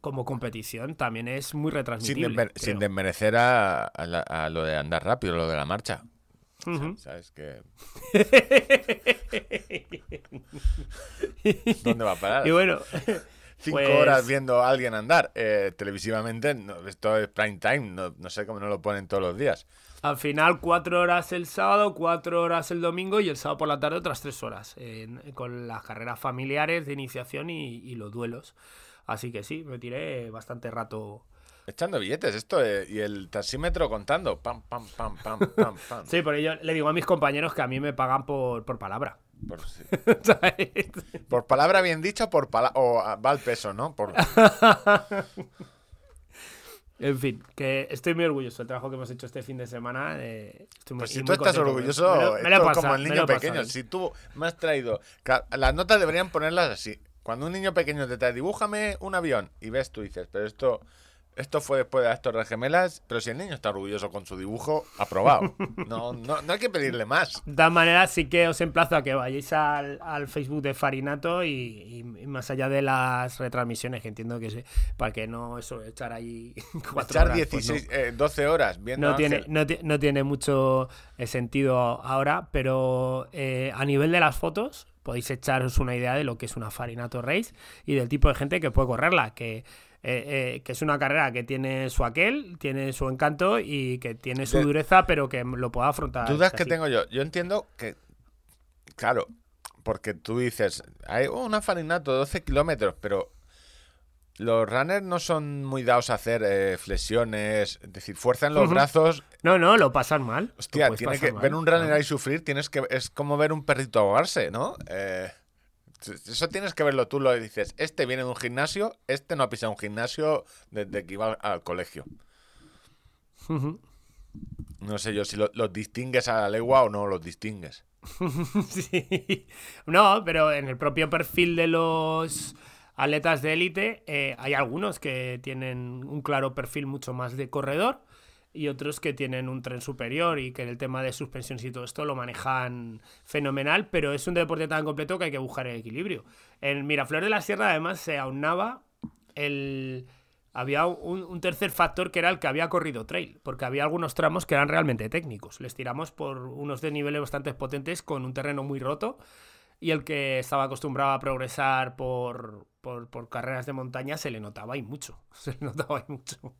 como competición también es muy Sin, retransmitible. desmer- creo. sin desmerecer a, a la- a lo de andar rápido, lo de la marcha. Ujú. ¿Sabes que [laughs] ¿Dónde va a parar? y bueno, [laughs] Cinco pues- horas viendo a alguien andar. Eh, televisivamente, no, esto es prime time. No, no sé cómo no lo ponen todos los días. Al final, cuatro horas el sábado, cuatro horas el domingo y el sábado por la tarde otras tres horas, en- con las carreras familiares de iniciación y, y los duelos. Así que sí, me tiré bastante rato. Echando billetes, esto. eh, y el taxímetro contando. Pam, pam, pam, pam, [laughs] pam, pam. Sí, por ello le digo a mis compañeros que a mí me pagan por, por palabra. Por, sí. [laughs] Por palabra bien dicha, por pala o ah, va al peso, ¿no? Por, [laughs] En fin, que estoy muy orgulloso del trabajo que hemos hecho este fin de semana. eh, estoy muy, Pues si tú estás orgulloso, Me lo- me lo he esto es pasado, como el niño pequeño. bien. Si tú me has traído. Las notas deberían ponerlas así. Cuando un niño pequeño te trae, dibújame un avión y ves, tú dices, pero esto. Esto fue después de las Torres Gemelas, pero si el niño está orgulloso con su dibujo, aprobado. [laughs] No, no, no hay que pedirle más. De todas maneras, sí que os emplazo a que vayáis al, al Facebook de Farinato y, más allá de las retransmisiones, que entiendo que es para que no eso, echar ahí [laughs] cuatro Echar horas, pues no. 16, eh, 12 horas viendo no tiene, no, no tiene mucho eh, sentido ahora, pero eh, a nivel de las fotos podéis echaros una idea de lo que es una Farinato Race y del tipo de gente que puede correrla, que, eh, eh, que es una carrera que tiene su aquel, tiene su encanto y que tiene su De- dureza, pero que lo puede afrontar. Dudas que así. tengo yo. Yo entiendo que. Claro, porque tú dices, hay oh, una farinato, 12 kilómetros, pero los runners no son muy dados a hacer eh, flexiones, es decir, fuerza en los brazos. No, no, lo pasan mal. Hostia, tiene que mal, ver un runner ahí sufrir, tienes que es como ver un perrito ahogarse, ¿no? Eh, eso tienes que verlo tú, lo dices, este viene de un gimnasio, este no ha pisado un gimnasio desde que iba al, colegio. No sé yo si lo- los distingues a la legua o no los distingues. [laughs] Sí. No, pero en el propio perfil de los atletas de élite eh, hay algunos que tienen un claro perfil mucho más de corredor y otros que tienen un tren superior y que en el tema de suspensión y todo esto lo manejan fenomenal, pero es un deporte tan completo que hay que buscar el equilibrio. En Miraflores de la Sierra además se aunaba el... Había un, un tercer factor que era el que había corrido trail, porque había algunos tramos que eran realmente técnicos. Les tiramos por unos desniveles bastante potentes con un terreno muy roto y el que estaba acostumbrado a progresar por, por, por carreras de montaña se le notaba ahí mucho. [laughs] Se le notaba ahí mucho.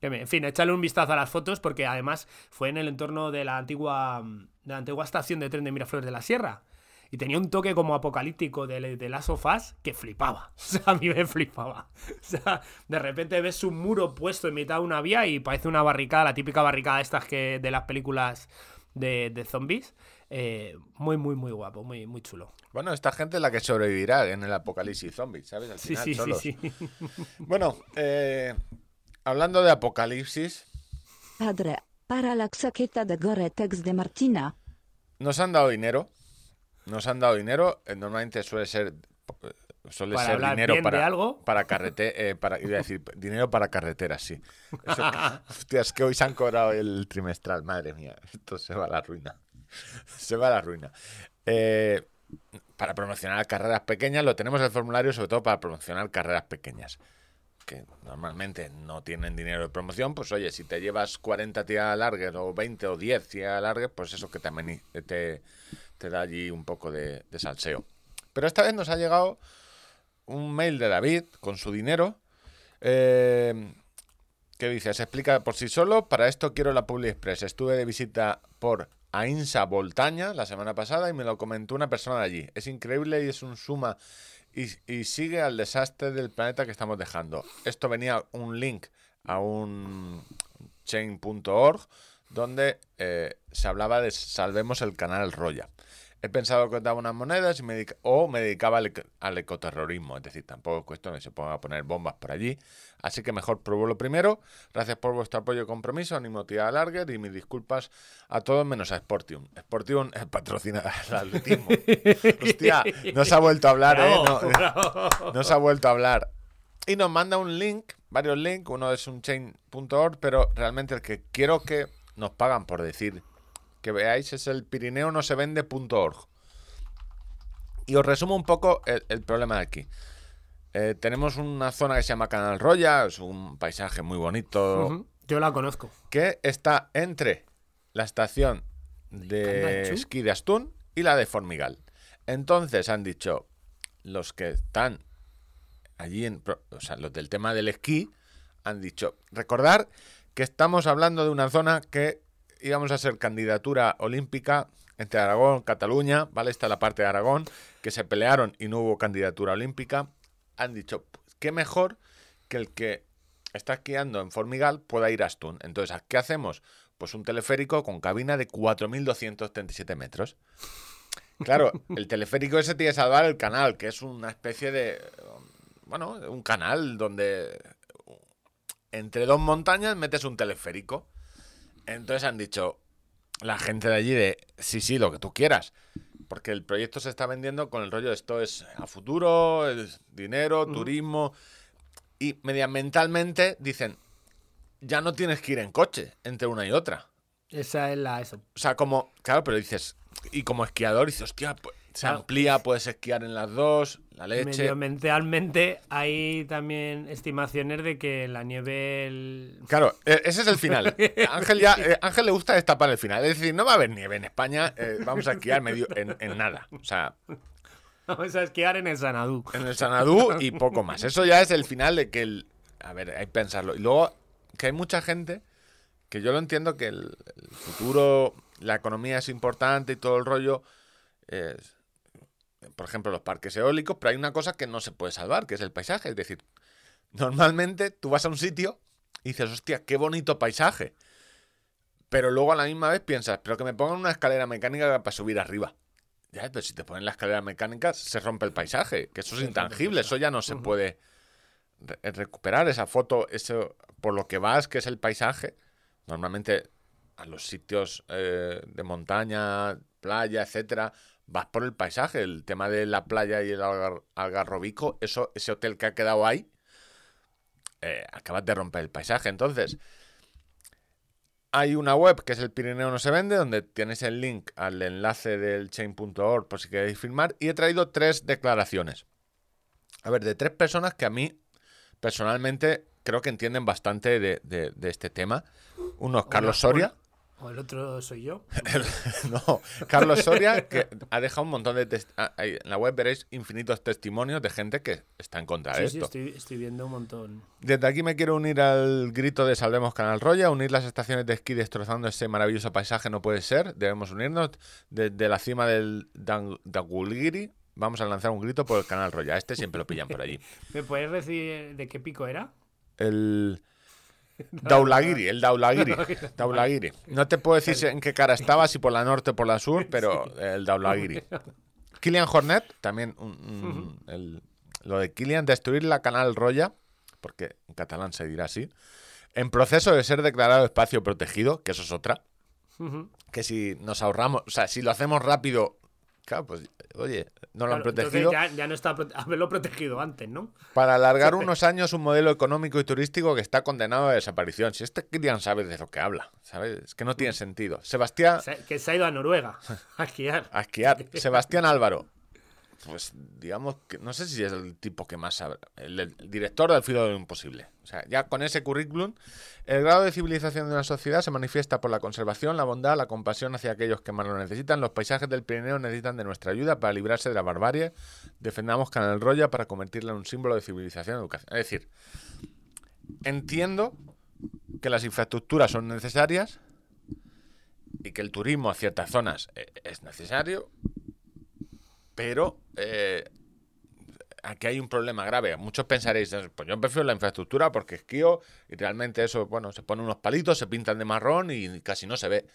En fin, échale un vistazo a las fotos porque además fue en el entorno de la antigua, de la antigua estación de tren de Miraflores de la Sierra. Y tenía un toque como apocalíptico de, de Last of Us que flipaba. [laughs] O sea, a mí me flipaba. O sea, de repente ves un muro puesto en mitad de una vía y parece una barricada, la típica barricada estas que de las películas de, de zombies. Eh, muy, muy, muy guapo, muy, muy chulo. Bueno, esta gente es la que sobrevivirá en el apocalipsis zombie, ¿sabes? Al Sí, final, sí, sí, solos. sí. Bueno, eh, hablando de apocalipsis, Padre, para la chaqueta de Gore-Tex de Martina. nos han dado dinero. Nos han dado dinero. eh, Normalmente suele ser. Suele Para ser hablar dinero bien para, de algo. para carretera. para, iba a decir, dinero para carreteras, sí. [laughs] Eso- hostia, es que hoy se han cobrado el trimestral, madre mía. Esto se va a la ruina. Se va a la ruina. Eh, para promocionar carreras pequeñas, lo tenemos el formulario sobre todo para promocionar carreras pequeñas. Que normalmente no tienen dinero de promoción, pues oye, si te llevas 40 tiradas largas o 20 o 10 tiradas largas, pues eso que también te, te da allí un poco de, de salseo. Pero esta vez nos ha llegado un mail de David con su dinero. eh, que dice, se explica por sí solo, para esto quiero la Publi Express. Estuve de visita por Ainsa Voltaña la semana pasada y me lo comentó una persona de allí. Es increíble y es un suma y, y sigue al desastre del planeta que estamos dejando. Esto venía un link a un chain.org donde eh, se hablaba de salvemos el canal Roya. He pensado que os daba unas monedas y me dedica- o me dedicaba al, al ecoterrorismo. Es decir, tampoco es cuestión que se ponga a poner bombas por allí. Así que mejor pruebo lo primero. Gracias por vuestro apoyo y compromiso. Animo a tirar a Larger y mis disculpas a todos menos a Sportium. Sportium patrocina el atletismo. [laughs] Hostia, no se ha vuelto a hablar, ¿eh? No- bravo. no se ha vuelto a hablar. Y nos manda un link, varios links, uno es un chain.org, pero realmente el que quiero que nos pagan por decir que veáis es el Pirineo no se vende.org. Y os resumo un poco el, el problema de aquí. Eh, tenemos una zona que se llama Canal Roya, es un paisaje muy bonito, Yo la conozco. que está entre la estación de esquí de Astún y la de Formigal. Entonces han dicho los que están allí, en, o sea, los del tema del esquí, han dicho, recordar que estamos hablando de una zona que íbamos a ser candidatura olímpica entre Aragón, Cataluña, ¿vale? Está la parte de Aragón, que se pelearon y no hubo candidatura olímpica. Han dicho, qué mejor que el que está esquiando en Formigal pueda ir a Astún. Entonces, ¿qué hacemos? Pues un teleférico con cabina de 4.237 metros. Claro, el teleférico ese tiene que salvar el canal, que es una especie de. Bueno, un canal donde entre dos montañas metes un teleférico. Entonces han dicho la gente de allí de sí, sí, lo que tú quieras. Porque el proyecto se está vendiendo con el rollo de esto es a futuro, es dinero, turismo. Y medioambientalmente dicen, ya no tienes que ir en coche entre una y otra. Esa es la. Eso. O sea, como, claro, pero dices, y como esquiador dices, hostia, pues, se Claro. amplía, puedes esquiar en las dos, la leche. Medioambientalmente hay también estimaciones de que la nieve. el- Claro, e- ese es el final. [laughs] Ángel ya, eh, Ángel le gusta destapar el final. Es decir, no va a haber nieve en España, eh, vamos a esquiar medio en, en nada. O sea, Vamos a esquiar en el Sanadú. en el Sanadú y poco más. Eso ya es el final de que el. A ver, hay que pensarlo. Y luego, que hay mucha gente que yo lo entiendo que el, el futuro, la economía es importante y todo el rollo. es- por ejemplo, los parques eólicos, pero hay una cosa que no se puede salvar, que es el paisaje. Es decir, normalmente tú vas a un sitio y dices, hostia, qué bonito paisaje. Pero luego a la misma vez piensas, pero que me pongan una escalera mecánica para subir arriba. Ya, pero si te ponen la escalera mecánica, se rompe el paisaje, que eso es intangible, eso ya no se puede re- recuperar. Esa foto, eso por lo que vas, que es el paisaje, normalmente a los sitios eh, de montaña, playa, etcétera, vas por el paisaje. El tema de la playa y el algar- algarrobico, eso, ese hotel que ha quedado ahí, eh, acabas de romper el paisaje. Entonces, hay una web que es el Pirineo no se vende, donde tienes el link al enlace del chain.org por si queréis firmar. Y he traído tres declaraciones. A ver, de tres personas que a mí personalmente creo que entienden bastante de, de- de este tema. Uno es Carlos Soria. O el otro soy yo. [laughs] no, Carlos Soria, que ha dejado un montón de... test- ah, En la web veréis infinitos testimonios de gente que está en contra de Sí, sí, esto. estoy, estoy viendo un montón. Desde aquí me quiero unir al grito de Salvemos Canal Roya, unir las estaciones de esquí destrozando ese maravilloso paisaje no puede ser, debemos unirnos desde la cima del Dagulgiri. Vamos a lanzar un grito por el Canal Roya. Este siempre lo pillan por allí. [laughs] ¿Me puedes decir de qué pico era? El [laughs] Daulagiri, el Daulagiri. [laughs] Daulagiri. No te puedo decir en qué cara estaba, si por la norte o por la sur, [laughs] pero el Daulagiri. Kilian Hornet, también un- un- el- lo de Kilian, destruir la Canal Roya, porque en catalán se dirá así, en proceso de ser declarado espacio protegido, que eso es otra, que si nos ahorramos, o sea, si lo hacemos rápido, claro, pues oye, no lo han Claro, protegido. Ya, ya no está [laughs] haberlo protegido antes, ¿no? Para alargar [laughs] unos años un modelo económico y turístico que está condenado a desaparición. Si este Kilian sabe de lo que habla, ¿sabes? Es que no tiene sentido. Sebastián, Se- Que se ha ido a Noruega [laughs] a esquiar. a esquiar. Sebastián Álvaro. Pues digamos que no sé si es el tipo que más sabe. El, director del filo de lo imposible. O sea, ya con ese currículum, el grado de civilización de una sociedad se manifiesta por la conservación, la bondad, la compasión hacia aquellos que más lo necesitan. Los paisajes del Pirineo necesitan de nuestra ayuda para librarse de la barbarie. Defendamos Canal Roya para convertirla en un símbolo de civilización y educación. Es decir, entiendo que las infraestructuras son necesarias y que el turismo a ciertas zonas eh, es necesario, pero eh, aquí hay un problema grave. Muchos pensaréis, pues yo prefiero la infraestructura porque esquío y realmente eso, bueno, se ponen unos palitos, se pintan de marrón y casi no se ve.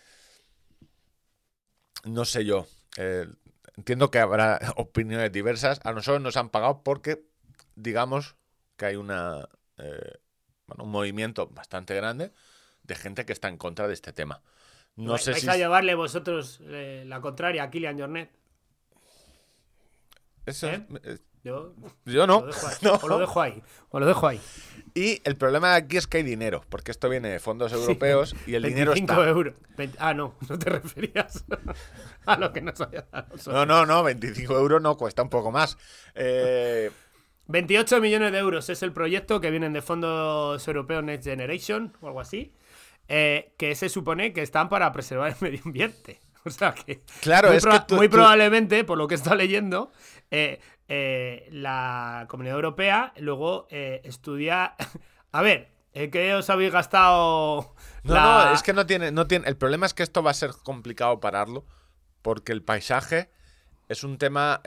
No sé yo. eh, entiendo que habrá [laughs] opiniones diversas. A nosotros nos han pagado porque, digamos, que hay una, eh, bueno, un movimiento bastante grande de gente que está en contra de este tema. No ¿Vais sé vais si... a llevarle vosotros eh, la contraria a Kilian Jornet? Eso es- ¿Eh? Yo yo no. lo dejo ahí. [laughs] no. Os lo dejo ahí. Os lo dejo ahí. Y el problema aquí es que hay dinero, porque esto viene de fondos europeos y el dinero 25 está. euros. Ah, no, no te [laughs] referías a lo que nos había dado. No, no, no, 25 euros no, cuesta un poco más. Eh, 28 millones de euros es el proyecto que vienen de fondos europeos Next Generation o algo así, eh, que se supone que están para preservar el medio ambiente. [laughs] O sea que, Claro, muy, es que tú- muy tú- probablemente, por lo que está leyendo, eh, eh, la Comunidad Europea luego eh, estudia... [laughs] A ver, ¿en qué os habéis gastado? no, la- no, es que no tiene, no tiene. El problema es que esto va a ser complicado pararlo, porque el paisaje es un tema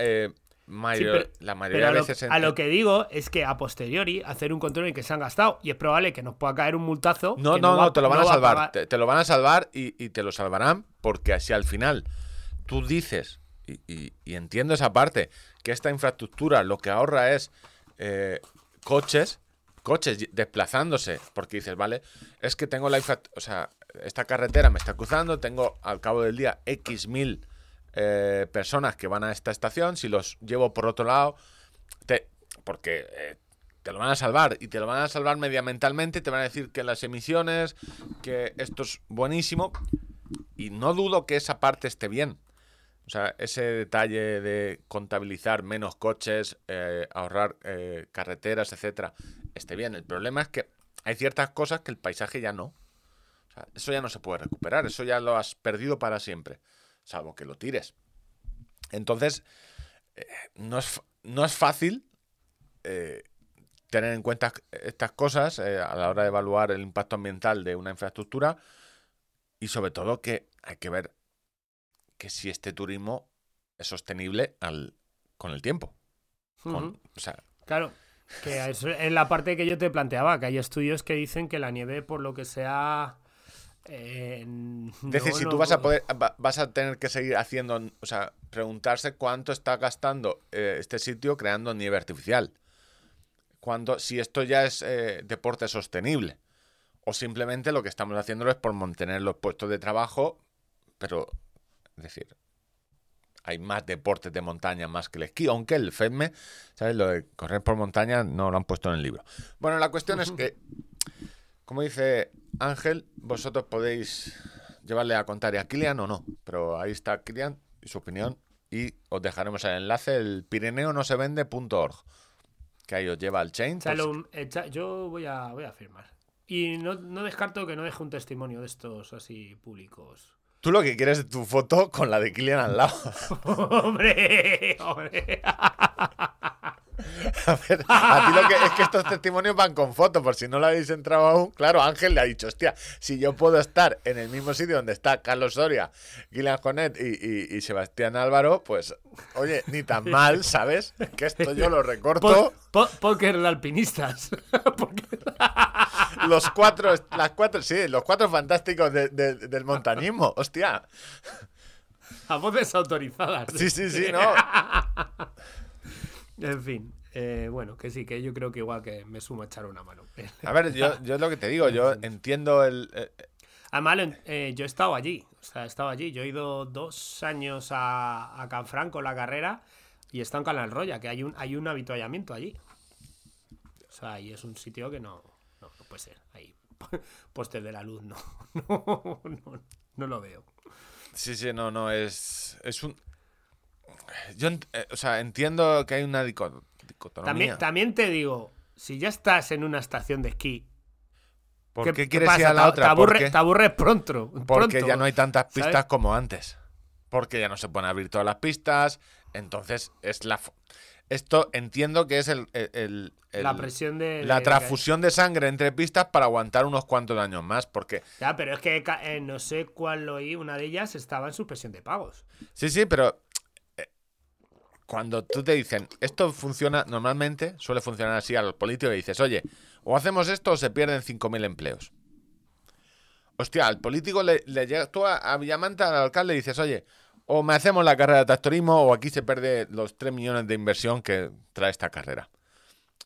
Sí, pero- la Pero mayoría a de lo, veces. a lo que digo es que a posteriori hacer un control en que se han gastado y es probable que nos pueda caer un multazo. No, no, no, va- te lo van no a va salvar. te, te lo van a salvar y, y te lo salvarán porque si al final tú dices, y, y- y entiendo esa parte, que esta infraestructura lo que ahorra es eh, coches, coches desplazándose, porque dices, vale, es que tengo la infraestructura, o sea, esta carretera me está cruzando, tengo al cabo del día X mil eh, personas que van a esta estación, si los llevo por otro lado, te, porque eh, te lo van a salvar y te lo van a salvar medioambientalmente, te van a decir que las emisiones, que esto es buenísimo y no dudo que esa parte esté bien. O sea, ese detalle de contabilizar menos coches, eh, ahorrar eh, carreteras, etcétera, esté bien. El problema es que hay ciertas cosas que el paisaje ya no. Eso ya no se puede recuperar, eso ya lo has perdido para siempre, salvo que lo tires. Entonces, eh, no, es, no es fácil eh, tener en cuenta estas cosas eh, a la hora de evaluar el impacto ambiental de una infraestructura y sobre todo que hay que ver que si este turismo es sostenible al, con el tiempo. Con- Ujú. o sea, Claro, que es, es la parte que yo te planteaba, que hay estudios que dicen que la nieve, por lo que sea... eh, Es decir, si no- tú vas a poder, va- vas a tener que seguir haciendo, o sea, preguntarse cuánto está gastando eh, este sitio creando nieve artificial. Cuando, si esto ya es eh, deporte sostenible. O simplemente lo que estamos haciendo es por mantener los puestos de trabajo, pero, es decir, hay más deportes de montaña más que el esquí, aunque el FEDME, ¿sabes? Lo de correr por montaña no lo han puesto en el libro. Bueno, la cuestión es [laughs] que, como dice Ángel, vosotros podéis llevarle a contar a Kilian o no, pero ahí está Kilian y su opinión y os dejaremos el enlace, el pireneonosevende.org, que ahí os lleva al chain. Un- echa- yo voy a, voy a firmar. Y no, no descarto que no deje un testimonio de estos así públicos. Tú lo que quieres es tu foto con la de Kylian al lado. [laughs] ¡Hombre! ¡Hombre! [laughs] [laughs] A ver, a ti lo que es que estos testimonios van con foto, por si no lo habéis entrado aún. Claro, Ángel le ha dicho, hostia, si yo puedo estar en el mismo sitio donde está Carlos Soria, Kylian Jonet y, y- y Sebastián Álvaro, pues, oye, ni tan [laughs] mal, ¿sabes? Que esto yo lo recorto. Po- po- póker de alpinistas. [laughs] Los cuatro, las cuatro, sí, los cuatro fantásticos de- de- del montañismo, hostia. A voces autorizadas. Sí, sí, sí, no. En fin. Eh, bueno, que sí, que yo creo que igual que me sumo a echar una mano. A ver, yo, yo es lo que te digo, yo [laughs] entiendo el... eh, Además, lo- eh, yo he estado allí. O sea, he estado allí. Yo he ido dos años a, a Canfranco, la carrera, y he estado en Canal Roya, que hay un, hay un habituallamiento allí. O sea, y es un sitio que no, no, no puede ser. Ahí, [laughs] postes de la luz, no. [laughs] No, no, no lo veo. Sí, sí, no, no, es, es un... Yo, eh, o sea, entiendo que hay una dico- dicotomía. También, también te digo, si ya estás en una estación de esquí, ¿Por qué, quieres pasa? ir a la otra? Te aburre, te aburres pronto. porque ya no hay tantas pistas ¿sabes? como antes. Porque ya no se pueden abrir todas las pistas. Entonces, es la... Esto entiendo que es el... el- el- el- La presión de... la de- transfusión de sangre entre pistas para aguantar unos cuantos años más. Porque... Ya, pero es que eh, no sé cuál lo oí, una de ellas estaba en suspensión de pagos. Sí, sí, pero... Cuando tú te dicen, esto funciona normalmente, suele funcionar así a los políticos y dices, oye, o hacemos esto o se pierden 5.000 empleos. Hostia, al político le, le llega, tú a, a Villamanta, al alcalde, dices, oye, o me hacemos la carrera de tractorismo o aquí se pierde los 3 millones de inversión que trae esta carrera.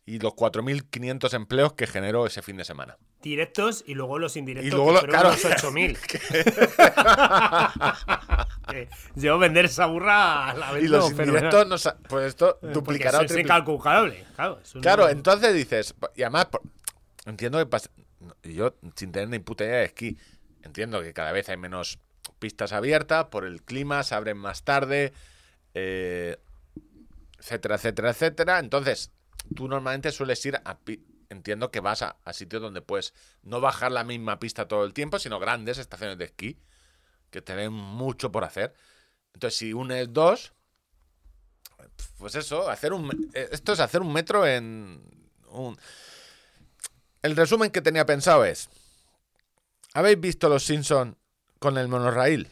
Y los 4.500 empleos que generó ese fin de semana. Directos y luego los indirectos. Y luego que claro. unos 8000. [laughs] [laughs] Eh, Yo vender esa burra a la vez. y los indirectos, no pues esto porque duplicará o eso es incalculable. Claro, entonces dices, y además, entiendo que pasa, yo sin tener ni puta idea de esquí, entiendo que cada vez hay menos pistas abiertas, por el clima, se abren más tarde, eh, etcétera, etcétera, etcétera. Entonces, tú normalmente sueles ir a... Entiendo que vas a, a sitios donde puedes no bajar la misma pista todo el tiempo, sino grandes estaciones de esquí, que tienen mucho por hacer. Entonces, si unes dos, pues eso, hacer un eh, esto es hacer un metro en un El resumen que tenía pensado es ¿Habéis visto los Simpson con el monorraíl?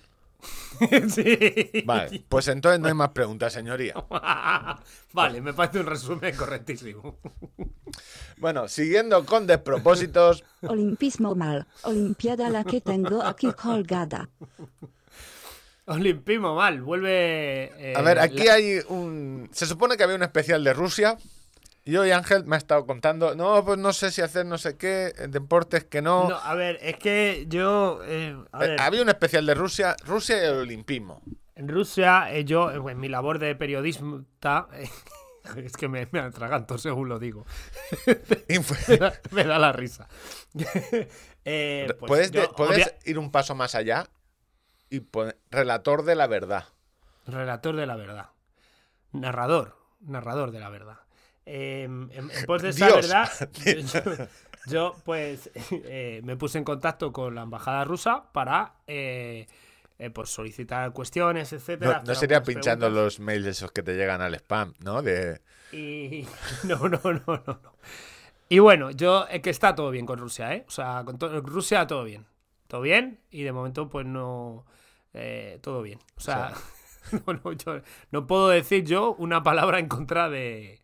[laughs] sí. Vale, pues entonces no hay más preguntas, señoría. [laughs] vale, me parece un resumen correctísimo. Bueno, siguiendo con despropósitos, Olimpismo mal. Olimpiada la que tengo aquí colgada. Olimpismo mal, vuelve. eh, a ver, aquí la- hay un se supone que había un especial de Rusia y hoy Ángel me ha estado contando, no, pues no sé si hacer no sé qué, en deportes que no. No, a ver, es que yo. eh, a Eh, ver, había un especial de Rusia, Rusia y el olimpismo. En Rusia, eh, yo, eh, en mi labor de periodista. eh, [laughs] es que me, me atraganto según lo digo. [laughs] [laughs] Me, da, me da la risa. Eh, pues ¿Puedes, yo, de- puedes ir un paso más allá y poner relator de la verdad? Relator de la verdad. Narrador. Narrador de la verdad. Eh, en, en pos de esa Dios. verdad, [laughs] [laughs] yo, yo, pues [laughs] eh, me puse en contacto con la embajada rusa para eh, eh, pues solicitar cuestiones, etcétera. No, sería pinchando preguntas. los mails esos que te llegan al spam, ¿no? De... Y no, no, no, no, no. Y bueno, yo es que está todo bien con Rusia, ¿eh? O sea, con to- Rusia todo bien. Todo bien y de momento pues no... todo bien. O sea, no, no, yo no puedo decir yo una palabra en contra de,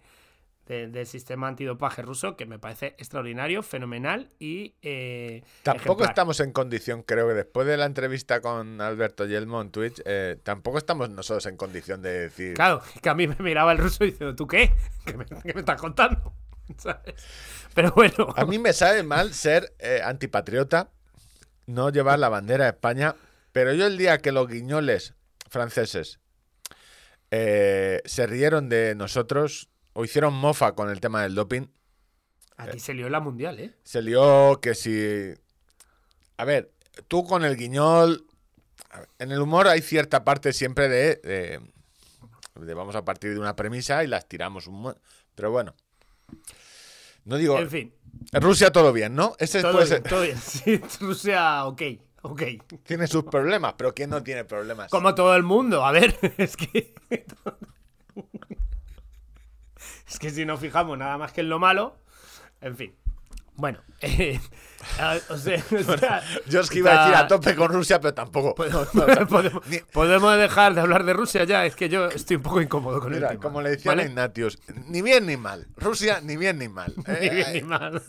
de- del sistema antidopaje ruso que me parece extraordinario, fenomenal y... eh, Tampoco ejemplar. estamos en condición, creo que después de la entrevista con Alberto Yelmo en Twitch, eh, tampoco estamos nosotros en condición de decir... Claro, que a mí me miraba el ruso diciendo, ¿tú qué? [laughs] ¿Qué me, qué me estás contando? [laughs] ¿Sabes? Pero bueno... A mí me sabe mal ser eh, antipatriota, no llevar la bandera de España, pero yo el día que los guiñoles franceses se rieron de nosotros o hicieron mofa con el tema del doping, A ti se lió la mundial, ¿eh? se lió que si... A ver, tú con el guiñol... ver, En el humor hay cierta parte siempre de, de- de vamos a partir de una premisa y las tiramos un... Pero bueno. No digo. En fin, Rusia todo bien, ¿no? Ese todo puede bien, ser- todo bien. [laughs] Sí, Rusia, ok, ok. tiene sus problemas, pero ¿quién no tiene problemas? Como todo el mundo, a ver, [laughs] es que. Es que si nos fijamos nada más que en lo malo, en fin. Bueno, [laughs] eh, a- o sea, o sea, Yo es que iba a decir a tope con Rusia, pero tampoco. Podemos, [laughs] ni- dejar de hablar de Rusia ya, es que yo estoy un poco incómodo con Mira, el tema. como le decían ¿vale? a Ignatius, ni bien ni mal. Rusia, ni bien ni mal. [laughs] Ni Eh, bien ni mal.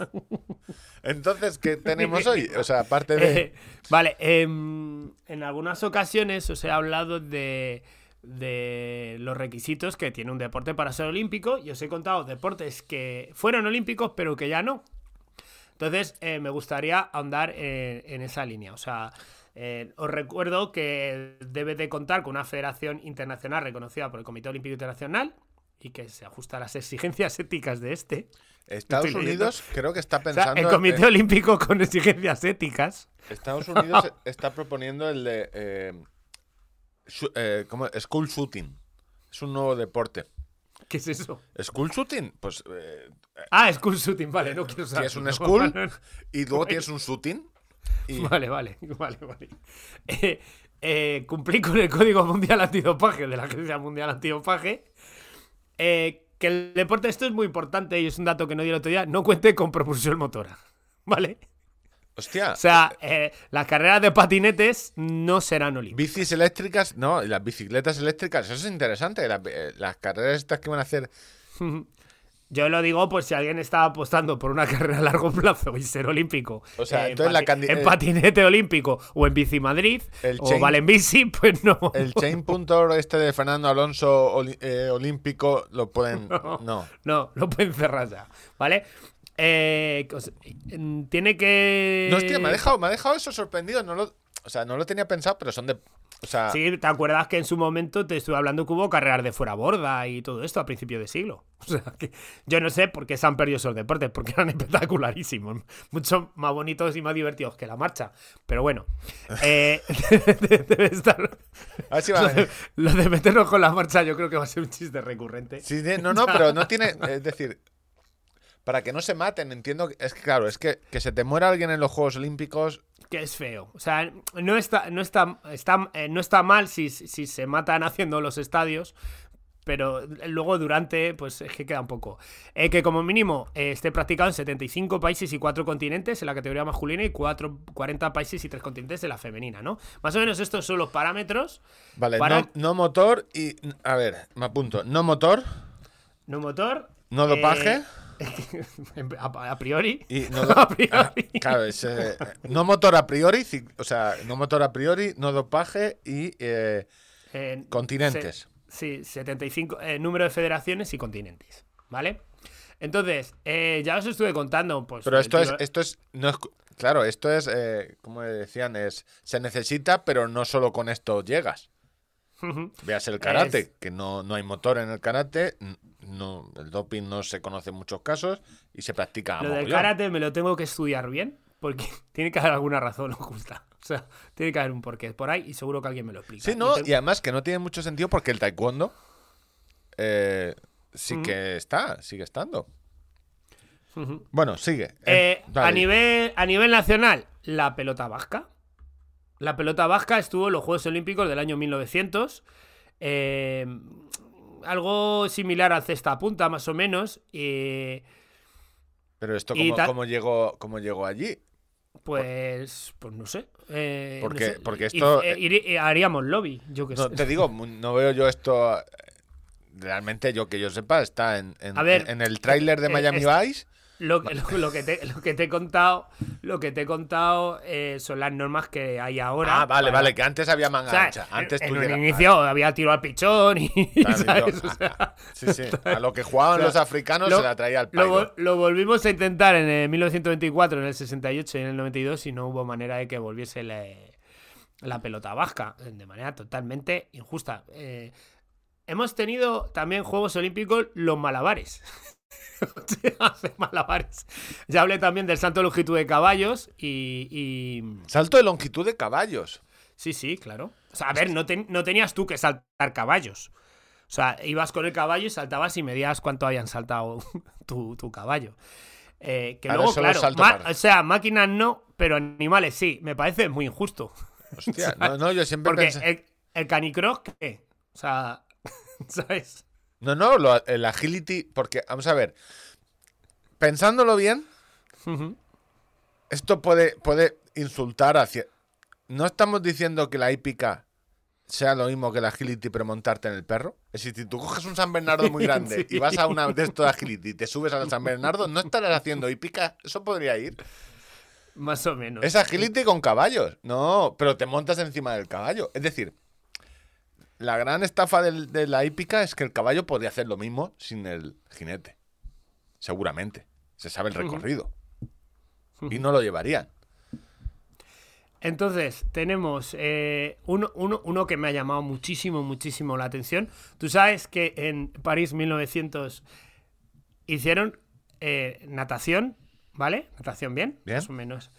Entonces, ¿qué tenemos hoy? O sea, aparte de. Eh, vale, em, en algunas ocasiones os he hablado de, de los requisitos que tiene un deporte para ser olímpico y os he contado deportes que fueron olímpicos pero que ya no. Entonces, eh, me gustaría ahondar en, en esa línea. O sea, eh, os recuerdo que debe de contar con una federación internacional reconocida por el Comité Olímpico Internacional y que se ajusta a las exigencias éticas de este. Estados estoy leyendo. Unidos creo que está O sea, pensando. el Comité eh, Olímpico con exigencias éticas. Estados Unidos está proponiendo el de. Eh. School shooting. Es un nuevo deporte. ¿Qué es eso? School shooting, pues. eh, Ah, school shooting, vale, no quiero saber. tienes un [laughs] school y luego [laughs] tienes un shooting. Y, vale, vale, vale. vale. Eh, eh, cumplí con el Código Mundial Antidopaje de la Agencia Mundial Antidopaje. eh, que el deporte, esto es muy importante y es un dato que no di el otro día, no cuente con propulsión motora. ¿Vale? Hostia. O sea, eh, las carreras de patinetes no serán olímpicas. Bicis eléctricas, no, y las bicicletas eléctricas, eso es interesante. Las, eh, las carreras estas que van a hacer. [laughs] Yo lo digo por si alguien está apostando por una [laughs] carrera a largo plazo y ser olímpico. O sea, eh, en entonces la pati- candi- en patinete olímpico o en bici Madrid El o chain- vale en bici, [laughs] pues no. El chain puntor este de Fernando Alonso eh, olímpico lo pueden. No. No, lo pueden cerrar ya, ¿vale? Eh, tiene que... No, hostia, me ha dejado, me ha dejado eso sorprendido. No lo, o sea, no lo tenía pensado, pero son de. O sea, Sí, ¿te acuerdas que en su momento te estuve hablando que hubo carreras de fuera borda y todo esto a principios de siglo? [laughs] O sea, que yo no sé por qué se han perdido esos deportes, porque eran [laughs] espectacularísimos, mucho más bonitos y más divertidos que la marcha. Pero bueno, [laughs] eh, debe estar... a ver si va- Lo de, lo de meternos con la marcha yo creo que va a ser un chiste recurrente. Sí, no, no, pero no tiene. Es decir, para que no se maten, entiendo. que- Es que, claro, es que que se te muera alguien en los Juegos Olímpicos. Que es feo. O sea, no está, no está, está, eh, no está mal si, si se matan haciendo los estadios, pero luego durante, pues es que queda un poco. Eh, que como mínimo eh, esté practicado en 75 países y 4 continentes en la categoría masculina y 4, 40 países y 3 continentes en la femenina, ¿no? Más o menos estos son los parámetros. Vale, Para- no, no motor y. A ver, me apunto. No motor, No motor. no dopaje. [laughs] a, a priori. Y [laughs] no do- a priori. Ah, claro, es, eh, no motor a priori, o sea, no motor a priori, no dopaje y eh, Eh, continentes. se- sí, 75, eh, número de federaciones y continentes, ¿vale? Entonces, eh, ya os estuve contando, pues... Pero esto es, esto es, no es, claro, esto es, como decían, es, se necesita, pero no solo con esto llegas. [laughs] Veas el karate, Es- que no, no hay motor en el karate, no, el doping no se conoce en muchos casos y se practica Lo del karate me lo tengo que estudiar bien, porque [laughs] tiene que haber alguna razón oculta. [laughs] O sea, tiene que haber un porqué por ahí y seguro que alguien me lo explica. Sí, no, y además que no tiene mucho sentido porque el taekwondo eh, sí que está, sigue estando. Bueno, sigue. Eh, Eh, a, nivel, a nivel nacional, la pelota vasca. La pelota vasca estuvo en los Juegos Olímpicos del año 1900. eh, algo similar al cesta punta, más o menos. eh, Pero esto, y ¿cómo, cómo llegó, cómo llegó allí? pues, pues no sé. eh, no Porque- sé. porque Y- esto- eh, eh, haríamos lobby, yo que No, sé. te digo, no veo yo esto. Realmente, yo que yo sepa, está en, en, A ver, en el tráiler de Miami es- Vice. Lo, lo- lo que te, lo que te he contado, lo que te he contado eh, son las normas que hay ahora. Ah, vale, para- vale, que antes había manga O sea, ancha. Antes en, tú en un inicio había tiro al pichón y, Claro, ¿sabes? yo- [laughs] O sea, [laughs] Sí, sí. A lo que jugaban o sea, los africanos lo- se la traía al lo, lo volvimos a intentar en el 1924, en el 68 y en el 92 y no hubo manera de que volviese la, la pelota vasca de manera totalmente injusta. Eh, hemos tenido también Juegos Olímpicos los malabares. [laughs] [laughs] Hacer malabares. Ya hablé también del salto de longitud de caballos y- y Salto de longitud de caballos. Sí, sí, claro. O sea, a ver, no, no tenías tú que saltar caballos. O sea, ibas con el caballo y saltabas y medías cuánto habían saltado [laughs] tu, tu caballo. Eh, que Ahora luego, claro, para- o sea, máquinas no, pero animales sí. Me parece muy injusto. [laughs] Hostia, no, no, yo siempre Porque pensé... el, el canicross, ¿qué? O sea, ¿sabes? No, no, lo- el agility, porque, vamos a ver, pensándolo bien, esto puede, puede insultar hacia... No estamos diciendo que la hípica sea lo mismo que la agility pero montarte en el perro. Es decir, si tú coges un San Bernardo muy grande y vas a una de [laughs] estos de agility y te subes al San Bernardo, no estarás haciendo hípica. Eso podría ir. Más o menos. Es agility con caballos. No, pero te montas encima del caballo. Es decir, la gran estafa del- de la hípica es que el caballo podría hacer lo mismo sin el jinete. Seguramente. Se sabe el recorrido. Y no lo llevarían. Entonces, tenemos eh, uno, uno- uno que me ha llamado muchísimo, muchísimo la atención. Tú sabes que en París 1900 hicieron eh, natación, ¿vale? Natación bien, Bien. más o menos.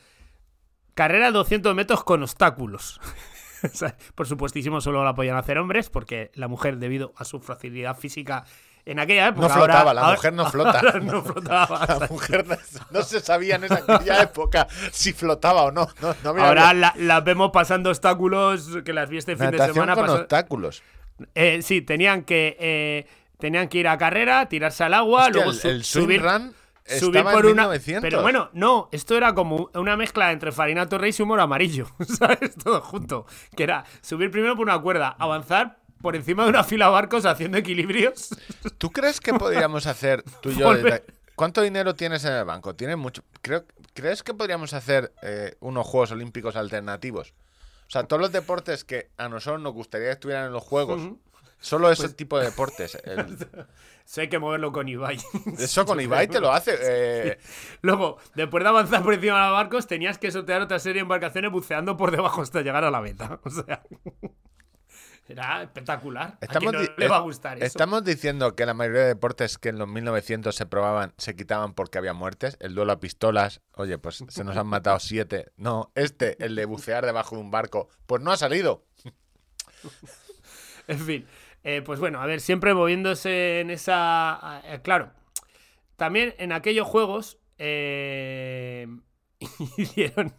Carrera de 200 metros con obstáculos. [laughs] [laughs] Por supuestísimo, solo la podían hacer hombres, porque la mujer, debido a su facilidad física en aquella época. No flotaba, ahora- la ahora- mujer no flota. [laughs] no flotaba. La mujer no, no se sabía en esa aquella época si flotaba o no. no, no había- Ahora la- las vemos pasando obstáculos que las vi este fin de semana. con pasó- obstáculos. Eh, sí, tenían que eh, tenían que ir a carrera, tirarse al agua, Hostia, luego el, el subir, run subir por en una. 1900. Pero bueno, no, esto era como una mezcla entre Farinato Rey y humor amarillo, [laughs] ¿sabes? Todo junto. Que era subir primero por una cuerda, avanzar por encima de una fila de barcos haciendo equilibrios. [laughs] ¿Tú crees que podríamos hacer tú y yo? Volver. ¿Cuánto dinero tienes en el banco? Tienes mucho. Creo, ¿Crees que podríamos hacer eh, unos Juegos Olímpicos alternativos? O sea, todos los deportes que a nosotros nos gustaría que estuvieran en los Juegos, solo ese Pues tipo de deportes. el- [laughs] Hay que moverlo con Ibai. [laughs] eso con Ibai te lo hace. eh, Luego, después de avanzar por encima de los barcos, tenías que sortear otra serie de embarcaciones buceando por debajo hasta llegar a la meta. [laughs] O sea, era espectacular. Estamos, ¿A no le va a gustar eso? estamos diciendo que la mayoría de deportes que en los 1900 se probaban se quitaban porque había muertes. El duelo a pistolas, oye, pues se nos han matado siete. No, este, el de bucear debajo de un barco, pues no ha salido. En fin, eh, pues bueno, a ver, siempre moviéndose en esa... eh, claro, también en aquellos juegos eh, [laughs] hicieron,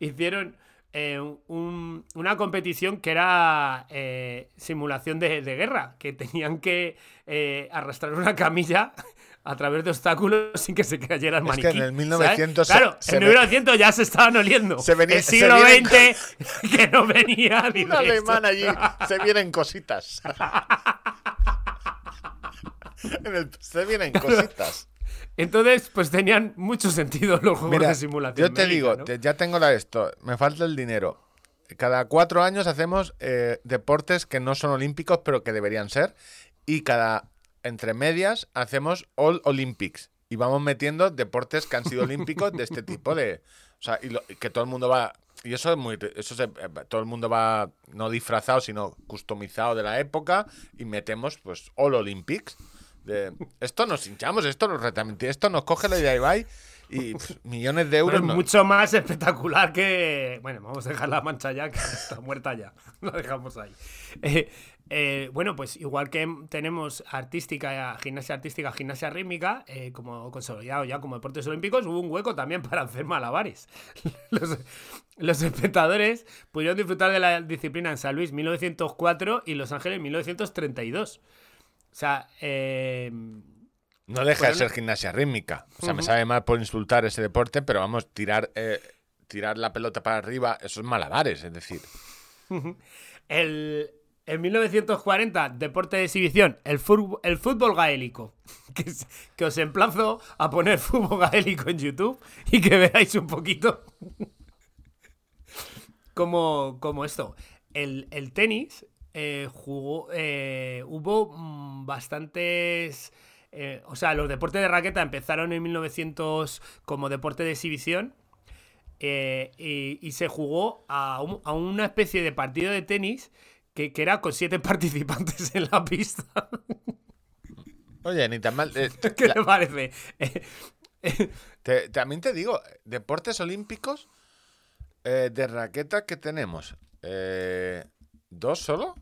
hicieron eh, un- una competición que era simulación de, guerra, que tenían que arrastrar una camilla a través de obstáculos sin que se cayera el Es que en el ¿sabes? 1900 se- Claro, se en ve- 1900 ya se estaban oliendo. Se venía- el siglo XX [laughs] que no venía ni Un alemán allí, se vienen cositas. [laughs] En el- se vienen cositas. Entonces, pues tenían mucho sentido los juegos Mira, de simulación. yo te digo, ¿no? te- ya tengo la esto, me falta el dinero. Cada cuatro años hacemos eh, deportes que no son olímpicos, pero que deberían ser. Y cada, entre medias, hacemos All Olympics. Y vamos metiendo deportes que han sido olímpicos de este tipo de... O sea, y, lo- y que todo el mundo va... Y eso es muy... Eso se- todo el mundo va no disfrazado, sino customizado de la época. Y metemos, pues, All Olympics. De, esto nos hinchamos, esto nos retamente, esto nos coge la idea de Ibai y pff, millones de euros. No- mucho más espectacular que. Bueno, vamos a dejar la mancha ya, que está muerta ya. [laughs] La dejamos ahí. Eh, eh, bueno, pues igual que tenemos artística, gimnasia artística, gimnasia rítmica, eh, como consolidado ya como deportes olímpicos, hubo un hueco también para hacer malabares. [laughs] Los, los espectadores pudieron disfrutar de la disciplina en San Luis 1904 y Los Ángeles 1932. O sea, eh, No deja de ser gimnasia rítmica. O sea, me sabe mal por insultar ese deporte, pero vamos, tirar, eh, tirar la pelota para arriba, eso es malabares, es decir. El, en 1940, deporte de exhibición, el, fútbol, el fútbol gaélico. [laughs] Que, os emplazo a poner fútbol gaélico en YouTube y que veáis un poquito [laughs] como, como esto. El, el tenis eh, jugó. eh, hubo mm, bastantes. Eh, o sea, los deportes de raqueta empezaron en 1900 como deporte de exhibición. eh, y, y se jugó a, un- a una especie de partido de tenis que, que era con siete [laughs] participantes en la pista. Oye, ni tan mal. eh, [laughs] ¿Qué la- te parece? [laughs] Te- también te digo, deportes olímpicos eh, de raqueta que tenemos. Eh, ¿Dos solo?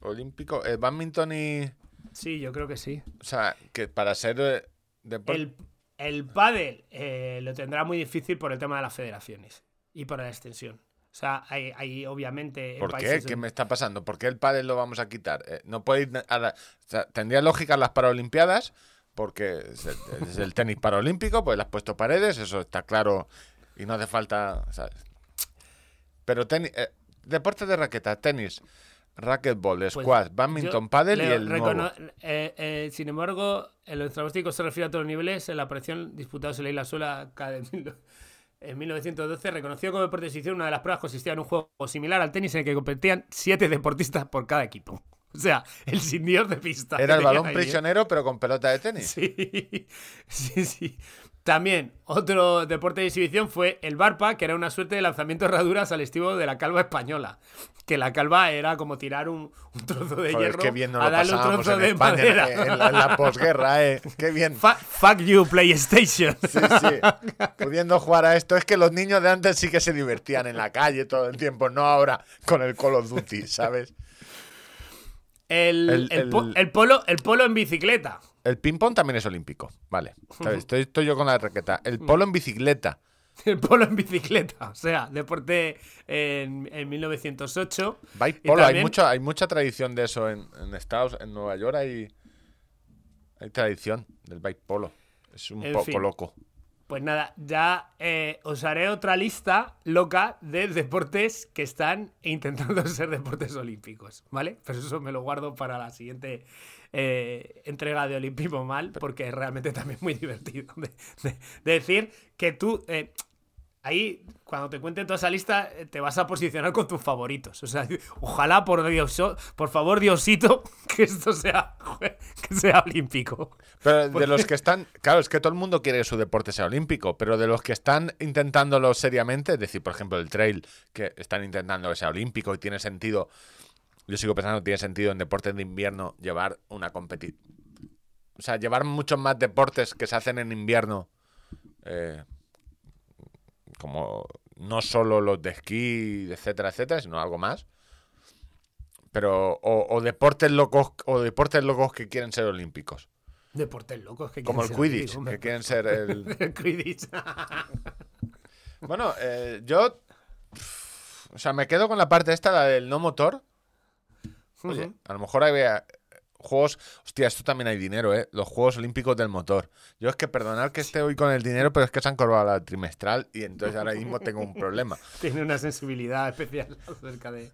Olímpico. eh, badminton y. sí, yo creo que sí. O sea, que para ser eh, depor- El, El pádel eh, lo tendrá muy difícil por el tema de las federaciones y por la extensión. O sea, hay, hay obviamente. en ¿Por qué? ¿Qué me está pasando? ¿Por qué el pádel lo vamos a quitar? Eh, no puede ir a la- o sea, tendría lógica las Paralimpiadas, porque es el, es el tenis paralímpico, pues le has puesto paredes, eso está claro y no hace falta. ¿sabes? Pero tenis, eh, deportes de raqueta, tenis, racquetball, Pues, squash, badminton, yo, pádel y el nuevo. eh, eh, sin embargo, el electrodoméstico se refiere a todos los niveles. En la aparición disputados en la isla sola mil- en 1912, reconoció como deporte de una de las pruebas consistía en un juego similar al tenis en el que competían siete deportistas por cada equipo. O sea, el sin Dios de pista. Era el balón ahí, ¿eh? prisionero, pero con pelota de tenis. Sí, [laughs] sí, sí. También, otro deporte de exhibición fue el barpa, que era una suerte de lanzamiento de herraduras al estilo de la calva española. Que la calva era como tirar un, un trozo de Joder, hierro qué bien nos a lo darle un trozo en de España madera. en, en la, en la posguerra, eh. Qué bien. [laughs] Fa- fuck you, PlayStation. Sí, sí. Pudiendo jugar a esto. Es que los niños de antes sí que se divertían en la calle todo el tiempo, no ahora con el Call of Duty, ¿sabes? El, El- el po- el- el polo, el polo en bicicleta. El ping-pong también es olímpico. Vale. ¿sabes? Estoy, estoy yo con la raqueta. El polo en bicicleta. [laughs] El polo en bicicleta. O sea, deporte en, en 1908. Bike polo. Hay, mucho, hay mucha tradición de eso en, en Estados En Nueva York hay, hay tradición del bike polo. Es un En poco fin. loco. Pues nada, ya eh, os haré otra lista loca de deportes que están intentando [laughs] ser deportes olímpicos, ¿vale? Pero eso me lo guardo para la siguiente eh, entrega de Olimpismo Mal, porque es realmente también muy [laughs] divertido de, de- de decir que tú... eh, Ahí, cuando te cuente toda esa lista, eh, te vas a posicionar con tus favoritos. O sea, ojalá, por Dios, por favor, Diosito, [laughs] que esto sea, que sea olímpico. Pero de los que están, claro, es que todo el mundo quiere que su deporte sea olímpico, pero de los que están intentándolo seriamente, es decir, por ejemplo, el trail, que están intentando que sea olímpico y tiene sentido, yo sigo pensando que tiene sentido en deportes de invierno llevar una competición. O sea, llevar muchos más deportes que se hacen en invierno, eh, como no solo los de esquí, etcétera, etcétera, sino algo más. Pero, o, o deportes locos, o deportes locos que quieren ser olímpicos. Deportes locos que Como el quieren ser Quidditch, que quieren ser el... [laughs] El Quidditch. Bueno, eh, yo... O sea, me quedo con la parte esta, la del no motor. Oye, a lo mejor hay eh, juegos... Hostia, esto también hay dinero, ¿eh? Los Juegos Olímpicos del motor. Yo es que perdonad que esté hoy con el dinero, pero es que se han cobrado la trimestral y entonces ahora mismo tengo un problema. [laughs] Tiene una sensibilidad especial [laughs] acerca de,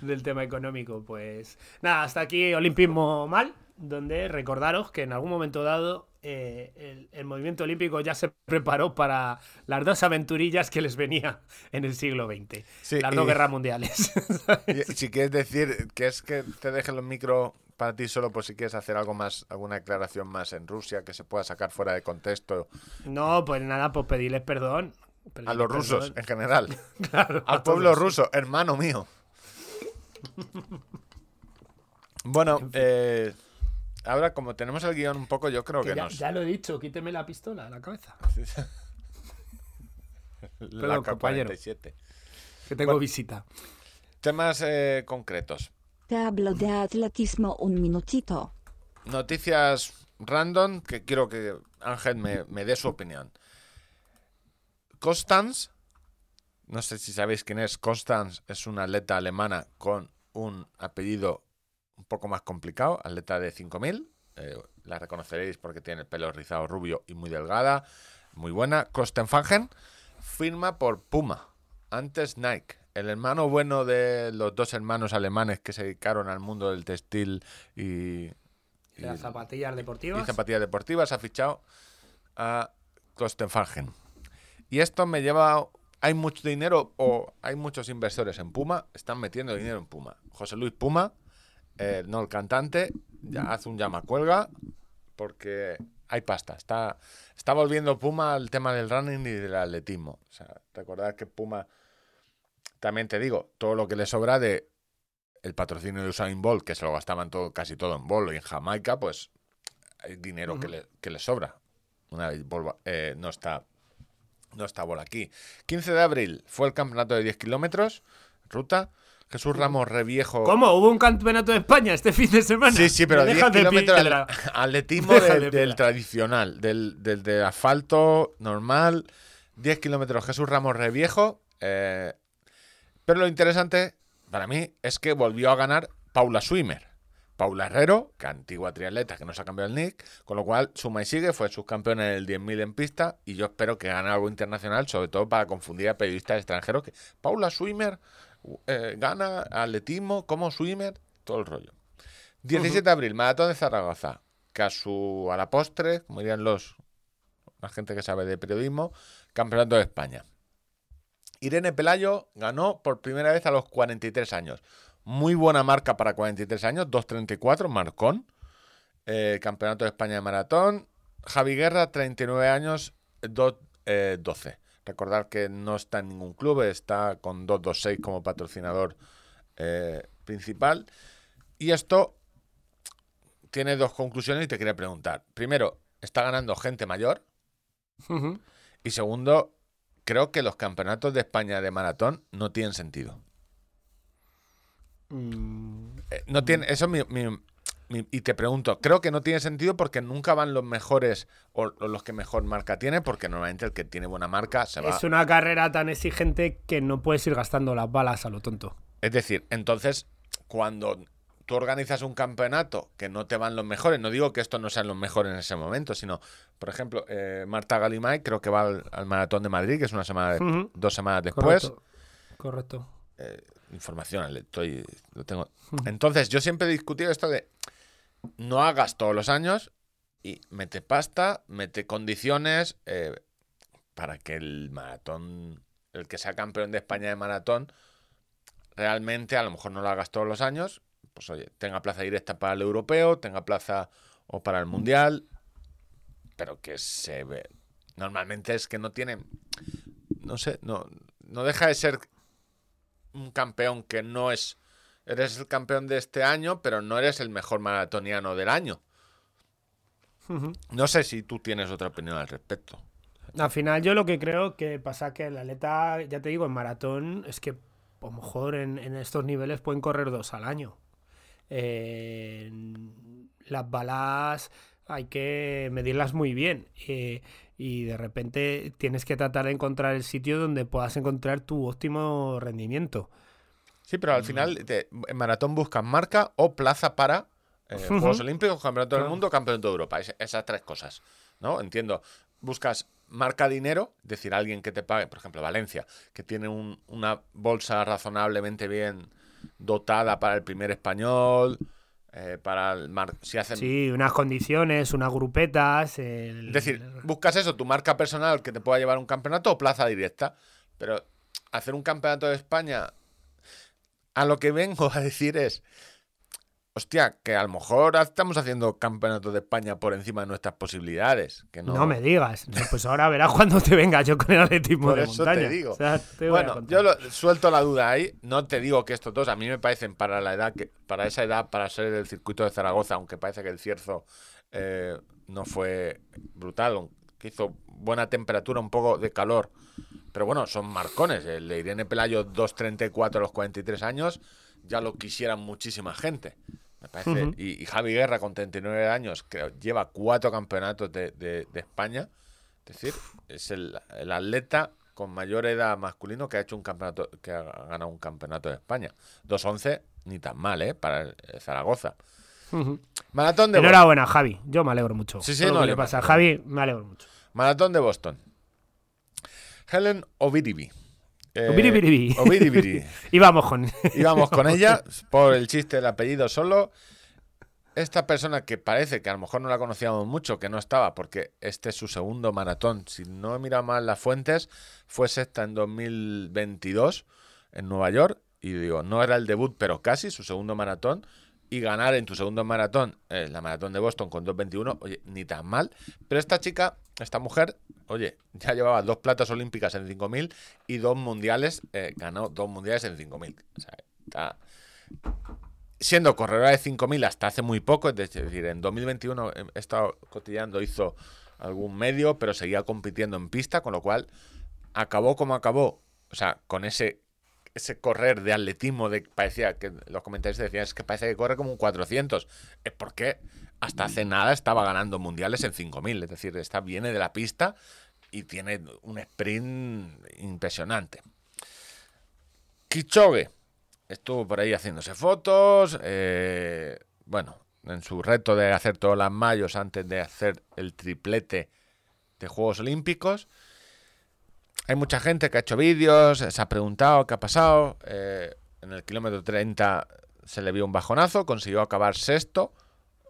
del tema económico. Pues nada, hasta aquí Olimpismo Mal, donde recordaros que en algún momento dado eh, el, el movimiento olímpico ya se preparó para las dos aventurillas que les venía en el siglo XX. Sí, las y- dos guerras mundiales. [laughs] Y si quieres decir que es que te dejen los micros para ti solo, pues si quieres hacer algo más, alguna declaración más en Rusia que se pueda sacar fuera de contexto no, pues nada, pues pedirles perdón. a los rusos en general. [laughs] Claro, Al pueblo ruso, hermano mío. [laughs] Bueno, eh, ahora como tenemos el guion un poco, yo creo Que que ya, nos... ya lo he dicho, quíteme la pistola de la cabeza. [laughs] la Perdón, compañero. K-47. Que tengo visita. Temas eh, concretos. Te hablo de atletismo un minutito. Noticias random que quiero que Ángel me, me dé su opinión. Constance, no sé si sabéis quién es. Constance es una atleta alemana con un apellido un poco más complicado, atleta de 5000. eh, la reconoceréis porque tiene el pelo rizado rubio y muy delgada, muy buena. Kostenfangen firma por Puma, antes Nike. El hermano bueno de los dos hermanos alemanes que se dedicaron al mundo del textil y, y, Las zapatillas y deportivas. zapatillas deportivas ha fichado a Kostenfangen. Y esto me lleva. Hay mucho dinero o hay muchos inversores en Puma, están metiendo dinero en Puma. José Luis Puma, eh, no el cantante, ya hace un llama cuelga porque hay pasta. Está, está volviendo Puma al tema del running y del atletismo. O sea, recordad que Puma, también te digo, todo lo que le sobra de el patrocinio de Usain Bolt, que se lo gastaban todo, casi todo en bolo y en Jamaica, pues hay dinero que, le, que le sobra. Una vez Bolt, eh, no está no está bola aquí. 15 de abril fue el campeonato de 10 kilómetros, ruta. Jesús Ramos Reviejo. ¿Cómo? ¿Hubo un campeonato de España este fin de semana? Sí, sí, pero Me 10 dejas de kilómetros de atletismo del, de del tradicional, del, del de asfalto normal. 10 kilómetros Jesús Ramos Reviejo. eh, pero lo interesante para mí es que volvió a ganar Paula Swimmer. Paula Herrero, que antigua triatleta que no se ha cambiado el nick, con lo cual suma y sigue, fue subcampeona en el 10.000 en pista y yo espero que gane algo internacional, sobre todo para confundir a periodistas extranjeros. que Paula Swimmer eh, gana atletismo como swimmer, todo el rollo. 17 de abril, Maratón de Zaragoza. Que a, su, a la postre, como dirían los la gente que sabe de periodismo, Campeonato de España. Irene Pelayo ganó por primera vez a los 43 años. Muy buena marca para 43 años, 2.34, marcón. Eh, Campeonato de España de Maratón. Javi Guerra, 39 años, 2.12. Recordar que no está en ningún club, está con 2.26 como patrocinador eh, principal. Y esto tiene dos conclusiones y te quería preguntar. Primero, está ganando gente mayor. Y segundo, creo que los campeonatos de España de maratón no tienen sentido. Mm, Eh, no tiene, eso es mi- y te pregunto, creo que no tiene sentido porque nunca van los mejores o, o los que mejor marca tiene, porque normalmente el que tiene buena marca se va. Es una carrera tan exigente que no puedes ir gastando las balas a lo tonto. Es decir, entonces, cuando tú organizas un campeonato que no te van los mejores, no digo que estos no sean los mejores en ese momento, sino, por ejemplo, eh, Marta Galimay creo que va al, al Maratón de Madrid, que es una semana, de- dos semanas después. Correcto. Correcto. eh, información, le estoy, lo tengo. Entonces, yo siempre he discutido esto de no hagas todos los años y mete pasta, mete condiciones eh, para que el maratón, el que sea campeón de España de maratón, realmente a lo mejor no lo hagas todos los años, pues oye, tenga plaza directa para el europeo, tenga plaza o para el mundial, pero que se ve. Normalmente es que no tiene, no sé, no, no deja de ser un campeón que no es. Eres el campeón de este año, pero no eres el mejor maratoniano del año. No sé si tú tienes otra opinión al respecto. Al final yo lo que creo que pasa que el atleta, ya te digo, en maratón es que a lo mejor en, en estos niveles pueden correr dos al año. Eh, las balas hay que medirlas muy bien eh, y de repente tienes que tratar de encontrar el sitio donde puedas encontrar tu óptimo rendimiento. Sí, pero al final te- en maratón buscas marca o plaza para eh, Juegos Olímpicos, Campeonato del. Mundo, Campeonato de Europa. Es- esas tres cosas. ¿No? Entiendo. Buscas marca dinero, es decir, alguien que te pague, por ejemplo, Valencia, que tiene un- una bolsa razonablemente bien dotada para el primer español, eh, para el mar- si hacen Sí, unas condiciones, unas grupetas. el- Es decir, buscas eso, tu marca personal que te pueda llevar un campeonato o plaza directa. Pero hacer un campeonato de España, a lo que vengo a decir es, hostia, que a lo mejor estamos haciendo campeonatos de España por encima de nuestras posibilidades. Que no, No me digas. Pues ahora verás cuando te venga yo con el atletismo Por de eso te montaña. digo. O sea, te a Bueno, yo lo- suelto la duda ahí. No te digo que estos dos a mí me parecen para la edad que para esa edad para ser del circuito de Zaragoza, aunque parece que el cierzo eh, no fue brutal, que hizo buena temperatura, un poco de calor. Pero bueno, son marcones. El de Irene Pelayo 2.34 a los 43 años ya lo quisieran muchísima gente. Me parece. Y, y Javi Guerra con 39 años, que lleva cuatro campeonatos de, de- de España. Es decir, es el, el atleta con mayor edad masculino que ha hecho un campeonato, que ha ganado un campeonato de España. 2.11, ni tan mal, ¿eh? Para Zaragoza. Maratón de. Enhorabuena, Javi. Yo me alegro mucho. Sí, sí, Todo lo no, que le pasa Javi, me alegro mucho. Maratón de Boston. Helen Oviribi. Eh, Obiribiribi. Oviribi. [laughs] Y vamos con. Íbamos con [laughs] ella por el chiste del apellido solo. Esta persona que parece que a lo mejor no la conocíamos mucho, que no estaba, porque este es su segundo maratón. Si no he mirado mal las fuentes, fue sexta en 2022 en Nueva York. Y digo, no era el debut, pero casi su segundo maratón. Y ganar en tu segundo maratón, eh, la maratón de Boston con 2.21, oye, ni tan mal. Pero esta chica, esta mujer, oye, ya llevaba dos platas olímpicas en 5.000 y dos mundiales, eh, ganó dos mundiales en 5.000. O sea, está siendo corredora de 5.000 hasta hace muy poco, es decir, en 2021 he estado cotillando, hizo algún medio, pero seguía compitiendo en pista, con lo cual acabó como acabó, o sea, con ese ese correr de atletismo de parecía que los comentarios decían es que parece que corre como un 400. Es porque hasta hace nada estaba ganando mundiales en 5000. Es decir, está viene de la pista y tiene un sprint impresionante. Kichogue estuvo por ahí haciéndose fotos. eh, bueno, en su reto de hacer todas las mayos antes de hacer el triplete de Juegos Olímpicos. Hay mucha gente que ha hecho vídeos, se ha preguntado qué ha pasado. eh, en el kilómetro 30 se le vio un bajonazo, consiguió acabar sexto.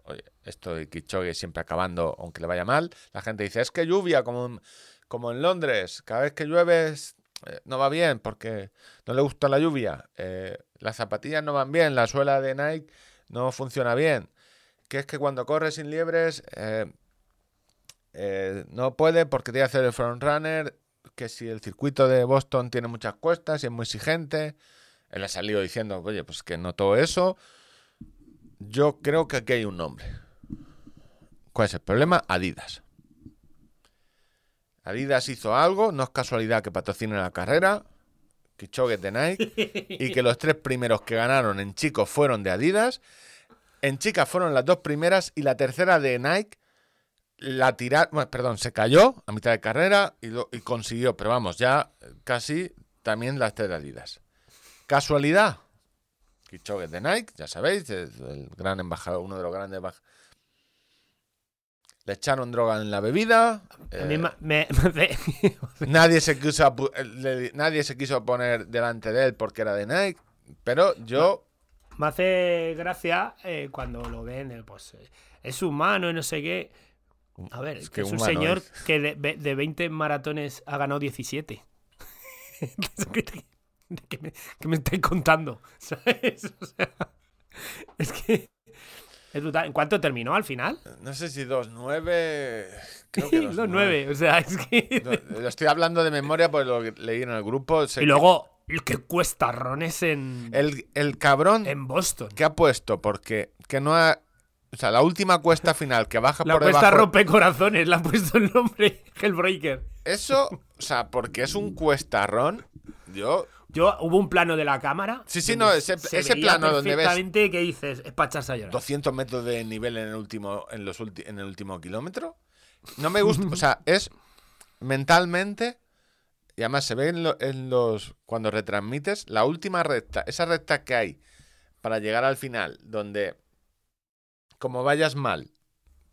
Oye, esto de Kichogue siempre acabando, aunque le vaya mal. La gente dice, es que lluvia, como en, como en Londres. Cada vez que llueve es- eh, no va bien porque no le gusta la lluvia. eh, las zapatillas no van bien, la suela de Nike no funciona bien. Que es que cuando corre sin liebres eh, eh, no puede porque tiene que hacer el front runner. Que si el circuito de Boston tiene muchas cuestas y es muy exigente. Él ha salido diciendo, oye, pues que no todo eso. Yo creo que aquí hay un nombre. ¿Cuál es el problema? Adidas. Adidas hizo algo, no es casualidad que patrocine la carrera, Kichogue de Nike, y que los tres primeros que ganaron en chicos fueron de Adidas. En chicas fueron las dos primeras y la tercera de Nike la tiraron, bueno, perdón, se cayó a mitad de carrera y, lo- y consiguió, pero vamos, ya casi también las tres Adidas. ¿Casualidad? Kichogue de Nike, ya sabéis, es el gran embajador, uno de los grandes embajadores. Le echaron droga en la bebida. Eh, me, [laughs] me [laughs] nadie, se quiso, le- nadie se quiso poner delante de él porque era de Nike. Pero yo, me hace gracia eh, cuando lo ven, eh, pues eh, es humano y no sé qué. A ver, Es que que es un señor es. que de, de 20 maratones ha ganado 17. [laughs] ¿Qué, me, qué me estáis contando? [laughs] ¿Sabes? O sea, es que es brutal. ¿En cuánto terminó al final? no sé si 2-9. Creo que [laughs] Los 9. O sea, es que. No, lo estoy hablando de memoria porque lo leí en el grupo. sé Y que luego, qué cuestarrones en, El, el cabrón en Boston. que ha puesto, porque que no ha. O sea, la última cuesta final que baja La por cuesta debajo. rompe corazones, le han puesto el nombre Hellbreaker. Eso, o sea, porque es un cuestarrón. Yo. Yo, hubo un plano de la cámara. Sí, sí, no, ese- se ese veía plano donde ves- perfectamente que dices, es para echarse a llorar. 200 metros de nivel en el último, en los ulti- en el último kilómetro. No me gusta, o sea, [laughs] es mentalmente, y además se ve en, lo- en los, cuando retransmites, la última recta, esa recta que hay para llegar al final, donde como vayas mal,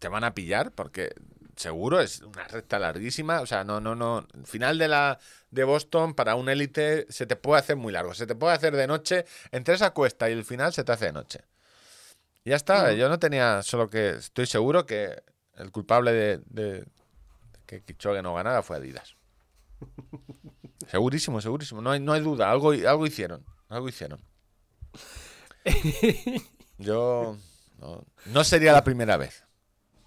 te van a pillar, porque seguro es una recta larguísima, o sea, no, no, no, final de la de Boston para un élite se te puede hacer muy largo, se te puede hacer de noche, entre esa cuesta y el final se te hace de noche. Ya está, yo no tenía, solo que estoy seguro que el culpable de, de que Kichogue no ganara fue Adidas. [laughs] Segurísimo, segurísimo, no hay, no hay duda, algo, algo hicieron, algo hicieron. [laughs] Yo no, no sería la primera vez.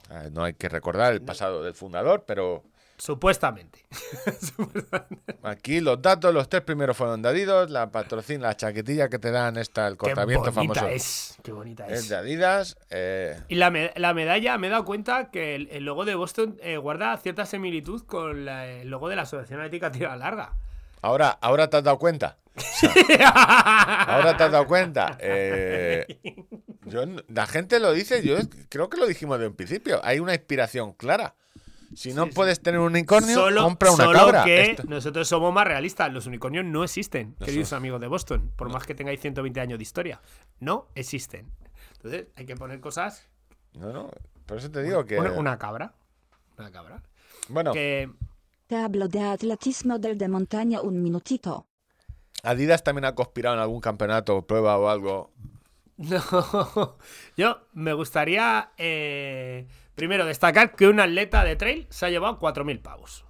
Ah, No hay que recordar el pasado del fundador, pero Supuestamente. [laughs] aquí los datos, los tres primeros fueron de Adidas, la patrocina, la chaquetilla que te dan esta, el Qué cortamiento bonita famoso es. Qué bonita es es. de Adidas. eh, Y la, la medalla, me he dado cuenta que el, el logo de Boston eh, guarda cierta similitud con la- el logo de la Asociación Atlética Tira Larga. Ahora, ahora te has dado cuenta. Ahora te has dado cuenta. Eh, yo la gente lo dice, yo creo que lo dijimos de un principio. Hay una inspiración clara. Si no Sí, sí. puedes tener un unicornio, Solo, compra una solo cabra. que Esto- nosotros somos más realistas. Los unicornios no existen, No queridos son- amigos de Boston. Por más que tengáis 120 años de historia. No existen. Entonces, hay que poner cosas. No, no, por eso te digo que. Una, una cabra. Una cabra. Bueno, Que. Tablo de atletismo del de montaña un minutito. Adidas también ha conspirado en algún campeonato, prueba o algo. [laughs] No. Yo me gustaría. eh, primero, destacar que un atleta de trail se ha llevado 4.000 pavos.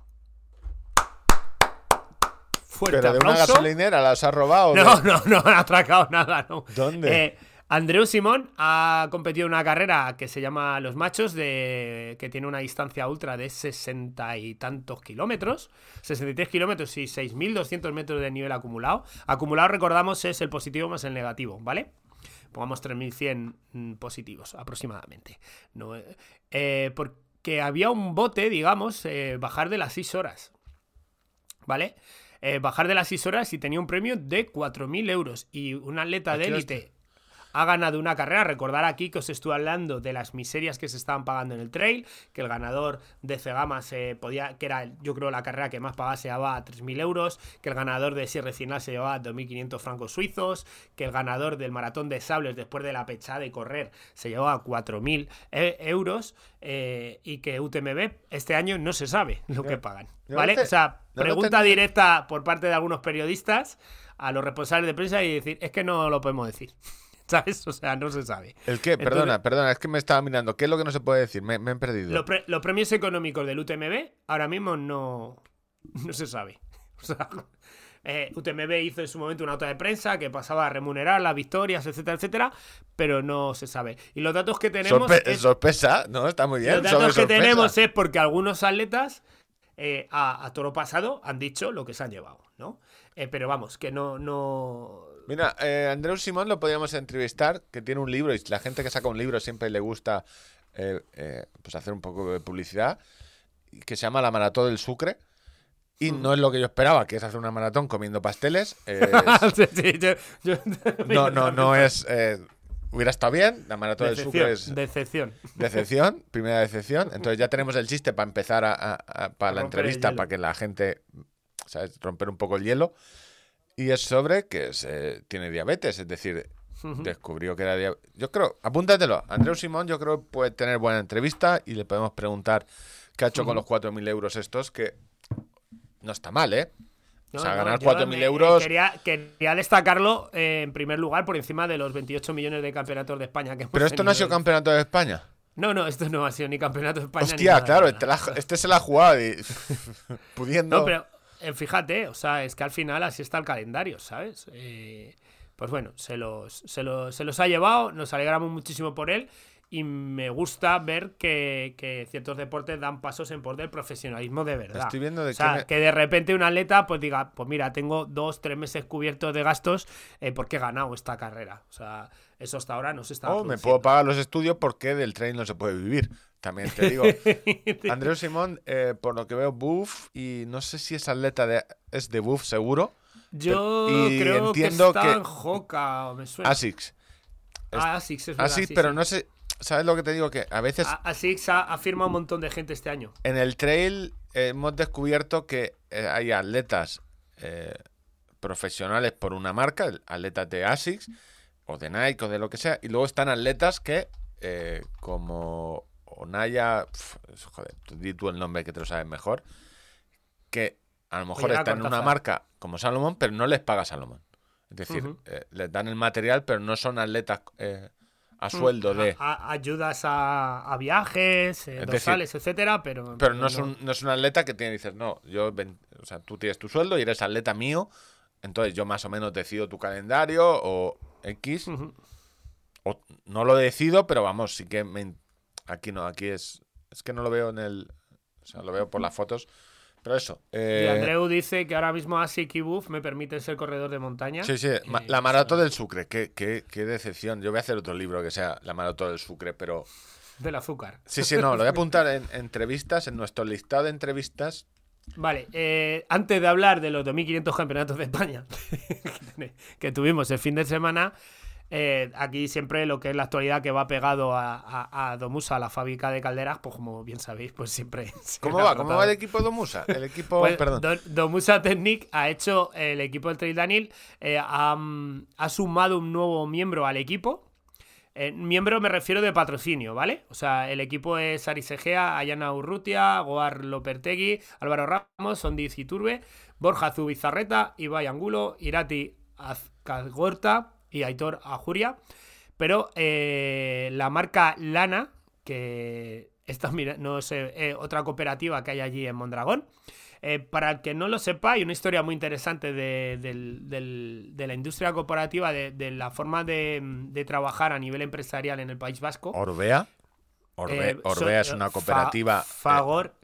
Fuerte Pero de una gasolinera las ha robado. No, de- no, no han atracado nada, no. ¿Dónde? Eh, Andreu Simón ha competido en una carrera que se llama Los Machos, de, que tiene una distancia ultra de 60 y tantos kilómetros, 63 kilómetros y 6.200 metros de nivel acumulado. Acumulado, recordamos, es el positivo más el negativo, ¿vale? Pongamos 3.100 mm, positivos aproximadamente. No, eh, eh, porque había un bote, digamos, eh, bajar de las 6 horas. ¿Vale? eh, bajar de las 6 horas y tenía un premio de 4.000 euros. Y un atleta de élite ha ganado una carrera. Recordar aquí que os estuve hablando de las miserias que se estaban pagando en el trail, que el ganador de Cegama se podía, que era yo creo la carrera que más pagaba se llevaba a 3.000 euros, que el ganador de Sierra Final se llevaba 2.500 francos suizos, que el ganador del maratón de sables después de la pechada de correr se llevaba 4.000 e- euros eh, y que UTMB este año no se sabe lo que pagan. ¿Vale? o sea, pregunta directa por parte de algunos periodistas a los responsables de prensa y decir, es que no lo podemos decir. [laughs] ¿Sabes? O sea, no se sabe. ¿El qué? Entonces- Perdona, perdona, es que me estaba mirando. ¿Qué es lo que no se puede decir? Me, me he perdido. Los, pre- los premios económicos del UTMB ahora mismo no, no se sabe. [laughs] O sea, eh, UTMB hizo en su momento una nota de prensa que pasaba a remunerar las victorias, etcétera, etcétera, pero no se sabe. Y los datos que tenemos Sorpe- es- sorpresa, ¿no? Está muy bien. los datos que sorpresa. tenemos es porque algunos atletas eh, a, a toro pasado han dicho lo que se han llevado, ¿no? Eh, pero vamos, que no, no. Mira, eh, Andreu Simón lo podríamos entrevistar, que tiene un libro y la gente que saca un libro siempre le gusta eh, eh, pues hacer un poco de publicidad, que se llama La Maratón del Sucre. Y Mm. no es lo que yo esperaba, que es hacer una maratón comiendo pasteles. eh, [laughs] Sí, sí, yo- yo- [laughs] no, no, no es. eh, hubiera estado bien. La Maratón del Sucre es decepción. decepción, [laughs] primera decepción. Entonces ya tenemos el chiste para empezar a, a- a- para la entrevista, para que la gente, ¿sabes? Romper un poco el hielo. Y es sobre que es, eh, tiene diabetes, es decir, descubrió que era diabetes. Yo creo, apúntatelo. Andreu Simón, yo creo puede tener buena entrevista y le podemos preguntar qué ha hecho con los 4.000 euros estos, que no está mal, ¿eh? o sea, No, ganar yo 4.000 me- euros. Quería, quería destacarlo eh, en primer lugar por encima de los 28 millones de campeonatos de España que hemos Pero esto no ha sido campeonato de España. No, no, esto no ha sido ni campeonato de España. ni Hostia, nada, claro, nada. este, la- este se la ha jugado y [laughs] pudiendo. No, pero eh, fíjate, o sea, es que al final así está el calendario, ¿sabes? Eh, pues bueno, se los, se, los, se los ha llevado, nos alegramos muchísimo por él y me gusta ver que, que ciertos deportes dan pasos en pos del profesionalismo de verdad. Estoy viendo de o sea, qué me- que de repente un atleta pues diga, pues mira, tengo dos, tres meses cubiertos de gastos eh, porque he ganado esta carrera. O sea, eso hasta ahora no se está O Oh, me puedo pagar los estudios porque del trail no se puede vivir. También te digo. [laughs] Andreu Simón, eh, por lo que veo, buff y no sé si es atleta de. Es de buff, seguro. Yo y creo entiendo que está que- en Hoka, me suena. Asics. Ah, Asics, es verdad, Asics, sí, pero sí. no sé. ¿Sabes lo que te digo? Que a veces A- Asics ha, ha firmado un montón de gente este año. en el trail hemos descubierto que eh, hay atletas eh, profesionales por una marca, atletas de Asics o de Nike o de lo que sea, y luego están atletas que, eh, como Onaya, pf, joder, tú di tú el nombre que te lo sabes mejor, que a lo mejor Oye, están en una marca como Salomón, pero no les paga Salomón. Es decir, eh, les dan el material, pero no son atletas eh, Mm, a sueldo de... A- a- ayudas a, a viajes, eh, decir, dorsales, etcétera, pero. Pero no es, un, no es un atleta que tiene, dices, no, yo, ven- o sea, tú tienes tu sueldo y eres atleta mío, entonces yo más o menos decido tu calendario o X, o no lo decido, pero vamos, sí que me, aquí no, aquí es, es que no lo veo en el, o sea, lo veo por las fotos, pero eso. Y eh, Andreu dice que ahora mismo Asic y Buff me permiten ser corredor de montaña. Sí, sí, Eh, la maratón del Sucre, qué, qué, qué decepción. Yo voy a hacer otro libro que sea la maratón del Sucre, pero Del azúcar. sí, sí, no, lo voy a [laughs] apuntar en entrevistas, en nuestro listado de entrevistas. Vale, eh, antes de hablar de los 2.500 campeonatos de España [laughs] que tuvimos el fin de semana, eh, aquí siempre lo que es la actualidad que va pegado a, a, a Domusa, la fábrica de calderas, pues como bien sabéis, pues siempre... [laughs] ¿Cómo va? ¿Cómo va el equipo de Musa? El equipo, Pues, perdón. Do- Domusa Technic ha hecho el equipo del Trail Daniel, eh, ha, mm, ha sumado un nuevo miembro al equipo. Miembro me refiero de patrocinio, ¿vale? O sea, el equipo es Aris Egea, Ayana Urrutia, Goar Lopertegui, Álvaro Ramos, Sondiz Iturbe, Borja Zubizarreta, Ibai Angulo, Irati Azcagorta y Aitor Ajuria. Pero eh, la marca Lana, que esta mira, no sé, eh, otra cooperativa que hay allí en Mondragón. Eh, para el que no lo sepa, hay una historia muy interesante de, de la industria corporativa, de, la forma de, trabajar a nivel empresarial en el País Vasco. Orbea. Orbe- Eh, Orbea so- es una Fa- cooperativa. eh, Fagor.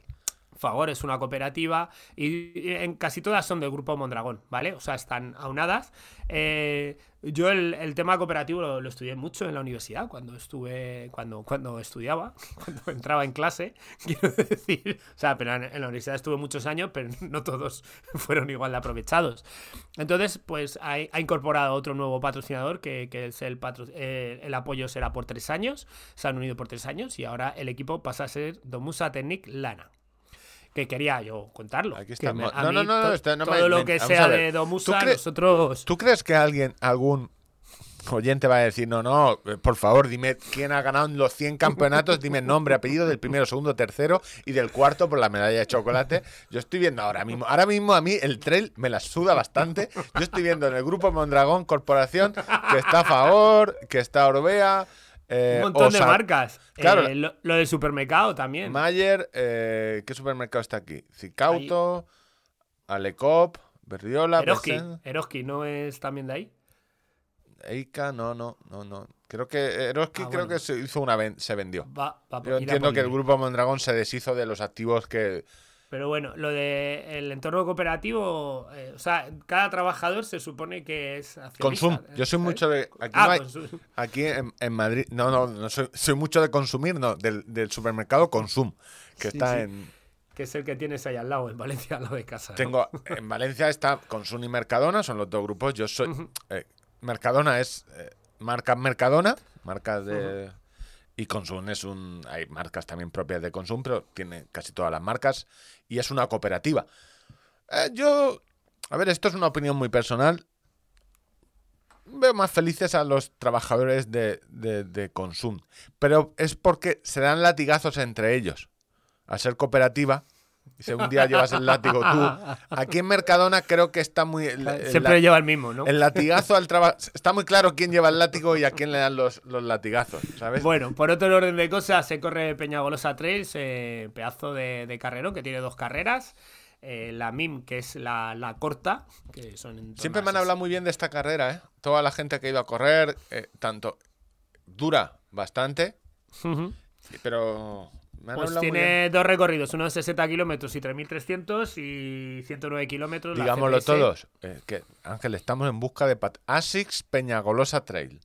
Fagor es una cooperativa y en casi todas son del grupo Mondragón, ¿vale? O sea, están aunadas. Eh, yo el, el tema cooperativo lo, estudié mucho en la universidad cuando estuve, cuando, cuando estudiaba, [laughs] cuando entraba en clase, [laughs] quiero decir. O sea, pero en, la universidad estuve muchos años, pero [laughs] no todos fueron igual de aprovechados. Entonces, pues ha, ha incorporado otro nuevo patrocinador que, que es el, patro- eh, el apoyo será por tres años. Se han unido por tres años y ahora el equipo pasa a ser Domusa Technic Lana. Que quería yo contarlo. Aquí que estamos. a No, no, no, no, está- no me- todo lo me- que vamos sea de Domusa, ¿Tú nosotros. ¿Tú crees que alguien, algún oyente va a decir, no, no, eh, por favor, dime quién ha ganado en los 100 campeonatos, dime nombre, apellido del primero, segundo, tercero y del cuarto por la medalla de chocolate? Yo estoy viendo ahora mismo, ahora mismo a mí el trail me la suda bastante. Yo estoy viendo en el grupo Mondragón Corporación que está a favor, que está Orbea, eh, un montón de marcas. Claro. Eh, lo, lo del supermercado también. Mayer, eh, ¿qué supermercado está aquí? Cicauto, Alecop, Berriola, Eroski. Eroski no es también de ahí. Eika, no, no, no, no. Creo que Eroski Ah, creo bueno. que se hizo una ven- se vendió. Va, va por- Yo entiendo que el grupo Mondragón se deshizo de los activos que Pero bueno, lo de el entorno cooperativo, eh, o sea, cada trabajador se supone que es accionista, Consum. ¿eh? Yo soy ¿sabes? mucho de aquí Ah, no hay- Consum. aquí en, en Madrid, no, no, no soy, soy mucho de consumir, no, del, del supermercado Consum, que Sí, está sí. en Que es el que tienes ahí al lado, en Valencia, [laughs] al lado de casa. ¿no? tengo en Valencia está Consum y Mercadona, son los dos grupos. Yo soy eh, Mercadona es eh, marca Mercadona, marcas de y Consum es un hay marcas también propias de Consum, pero tiene casi todas las marcas y es una cooperativa. Eh, yo a ver, esto es una opinión muy personal. Veo más felices a los trabajadores de, de, de Consum, pero es porque se dan latigazos entre ellos. Al ser cooperativa, si un día llevas el látigo tú, aquí en Mercadona creo que está muy... el- el Siempre lleva el mismo, ¿no? el latigazo al trabajo. Está muy claro quién lleva el látigo y a quién le dan los, los latigazos, ¿sabes? Bueno, por otro orden de cosas, se corre Peñagolosa Trails, eh, pedazo de, de carrerón que tiene dos carreras. Eh, la MIM, que es la, la corta, que son Siempre me han hablado muy bien de esta carrera, ¿eh? Toda la gente que ha ido a correr, eh, tanto dura bastante, pero me han Pues tiene dos recorridos, uno de 60 kilómetros y 3.300 y 109 kilómetros. Digámoslo todos. eh, que, Ángel, estamos en busca de pat- Asics Peñagolosa Trail.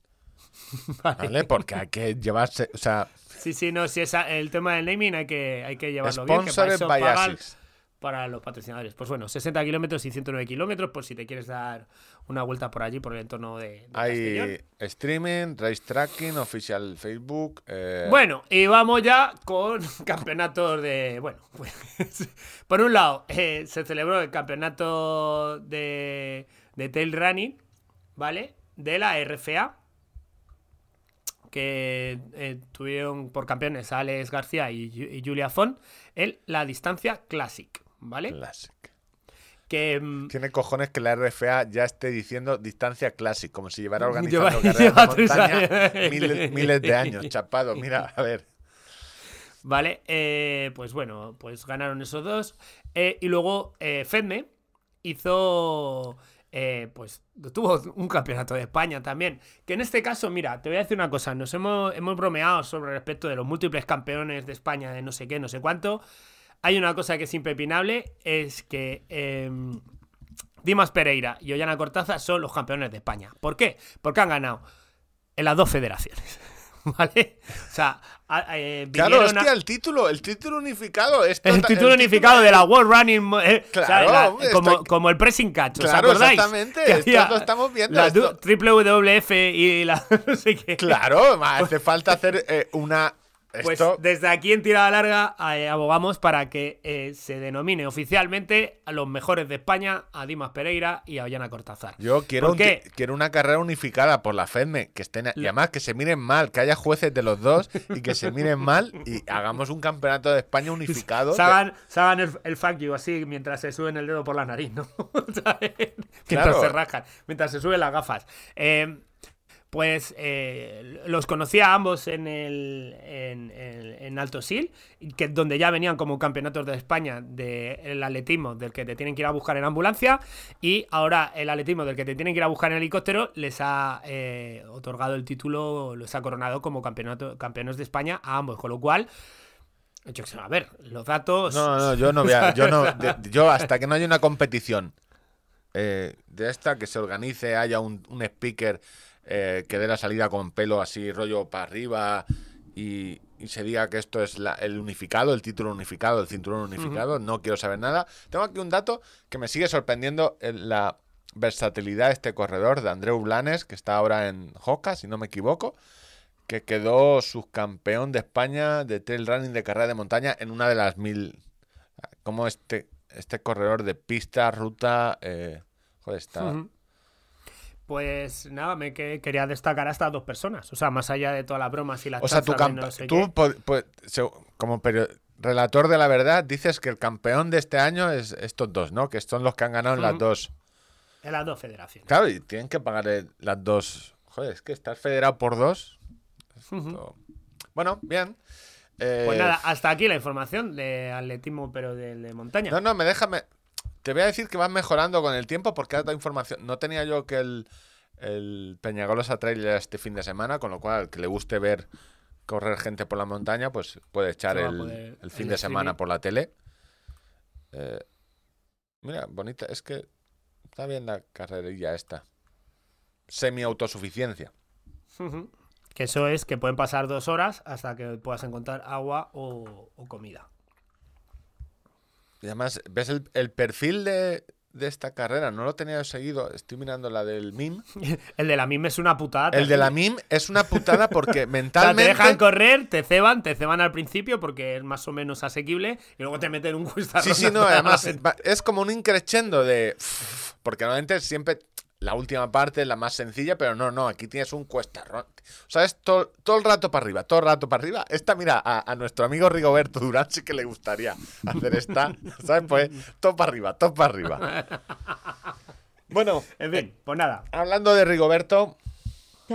[laughs] ¿Vale? Porque hay que llevarse. O sea, Sí, sí, no, si es el tema del naming hay que, hay que llevarlo bien. Que para eso by pagan Asics. Para los patrocinadores. Pues bueno, 60 kilómetros y 109 kilómetros, por si te quieres dar una vuelta por allí, por el entorno de, de Castellón. Hay streaming, race tracking, oficial Facebook. eh, Bueno, y vamos ya con [laughs] campeonatos de. Bueno, [laughs] pues, por un lado, eh, se celebró el campeonato de, de Tail Running, ¿vale? De la RFA, que eh, tuvieron por campeones a Alex García y Julia Font en la distancia Classic, ¿vale? Classic. Que. mm, Tiene cojones que la RFA ya esté diciendo distancia classic, como si llevara [laughs] Lleva- organizando carreras lleva de montaña miles de años, [laughs] chapado. Mira, a ver. Vale, eh, pues bueno, pues ganaron esos dos. Eh, y luego eh, Fedme hizo, eh, pues tuvo un campeonato de España también. Que en este caso, mira, te voy a decir una cosa, nos hemos, hemos bromeado sobre respecto de los múltiples campeones de España de no sé qué, no sé cuánto. Hay una cosa que es impepinable, es que... em, Dimas Pereira y Ollana Cortaza son los campeones de España. ¿Por qué? Porque han ganado en las dos federaciones. [laughs] ¿Vale? O sea, eh, Claro, a- hostia, el título, el título unificado. es el tota- título unificado de la World Running. Eh, o sea, Claro, la- hombre, como, como el pressing catch. ¿os Claro, exactamente, Que esto lo estamos viendo, La esto- WWF y la. [laughs] No sé qué. Claro, ma, hace falta hacer eh, una. Pues Esto, desde aquí en Tirada Larga eh, abogamos para que eh, se denomine oficialmente a los mejores de España, a Dimas Pereira y a Ollana Cortázar. yo quiero, ¿Por un quiero una carrera unificada por la FEDME, que estén, y además que se miren mal, que haya jueces de los dos y que se miren mal y hagamos un campeonato de España unificado. Hagan el, el fuck you así mientras se suben el dedo por la nariz, ¿no? [laughs] Mientras Claro. se rascan, mientras se suben las gafas. Eh, pues eh, los conocía a ambos en el en, en- en Alto Sil, que, donde ya venían como campeonatos de España del atletismo, del que te tienen que ir a buscar en ambulancia, y ahora el atletismo del que te tienen que ir a buscar en helicóptero les ha eh, otorgado el título, les ha coronado como campeonato, campeones de España a ambos, con lo cual Yo a ver, los datos. No, no, yo no voy a- yo no, de- [laughs] yo hasta que no haya una competición eh, de esta que se organice, haya un, un speaker eh, que dé la salida con pelo así, rollo para arriba y, y se diga que esto es la- el unificado, el título unificado, el cinturón unificado, no quiero saber nada. Tengo aquí un dato que me sigue sorprendiendo en la versatilidad de este corredor de Andreu Blanes, que está ahora en Hoka, si no me equivoco que quedó subcampeón de España de trail running de carrera de montaña en una de las mil. Como este, este corredor de pista, ruta. eh, joder, está. Pues nada, me que- quería destacar a estas dos personas. O sea, más allá de todas las bromas y las O sea, tu no sé tú, como relator de la verdad, dices que el campeón de este año es estos dos, ¿no? Que son los que han ganado en las Ujú. dos. En las dos federaciones. Claro, y tienen que pagar eh, las dos. Joder, es que estar federado por dos. Bueno, bien. Eh, Pues nada, hasta aquí la información de atletismo, pero de, de montaña. No, no, me déjame. Te voy a decir que vas mejorando con el tiempo porque ahora da información. No tenía yo que el, el Peñagolosa Trail era este fin de semana, con lo cual, al que le guste ver correr gente por la montaña, pues puede echar el, poder- el fin el de semana por la tele. Eh, mira, bonita, es que está bien la carrerilla esta. Semi-autosuficiencia. Que eso es que pueden pasar dos horas hasta que puedas encontrar agua o, o comida. Y además, ¿ves el, el perfil de, de esta carrera? No lo tenía seguido. Estoy mirando la del MIM. [laughs] El de la MIM es una putada. El de la. MIM es una [laughs] putada porque O sea, te mentalmente. dejan correr, te ceban, te ceban al principio porque es más o menos asequible y luego te meten un cuesta Sí, sí, no, además es como un increchendo de. Porque normalmente siempre la última parte es la más sencilla, pero no, no, aquí tienes un cuestarrón. O sea, es to- todo el rato para arriba, todo el rato para arriba. Esta, mira, a, a nuestro amigo Rigoberto Durán sí que le gustaría hacer esta, [laughs] ¿sabes? Pues todo para arriba, todo para arriba. [laughs] Bueno, En fin, pues nada. hablando de Rigoberto,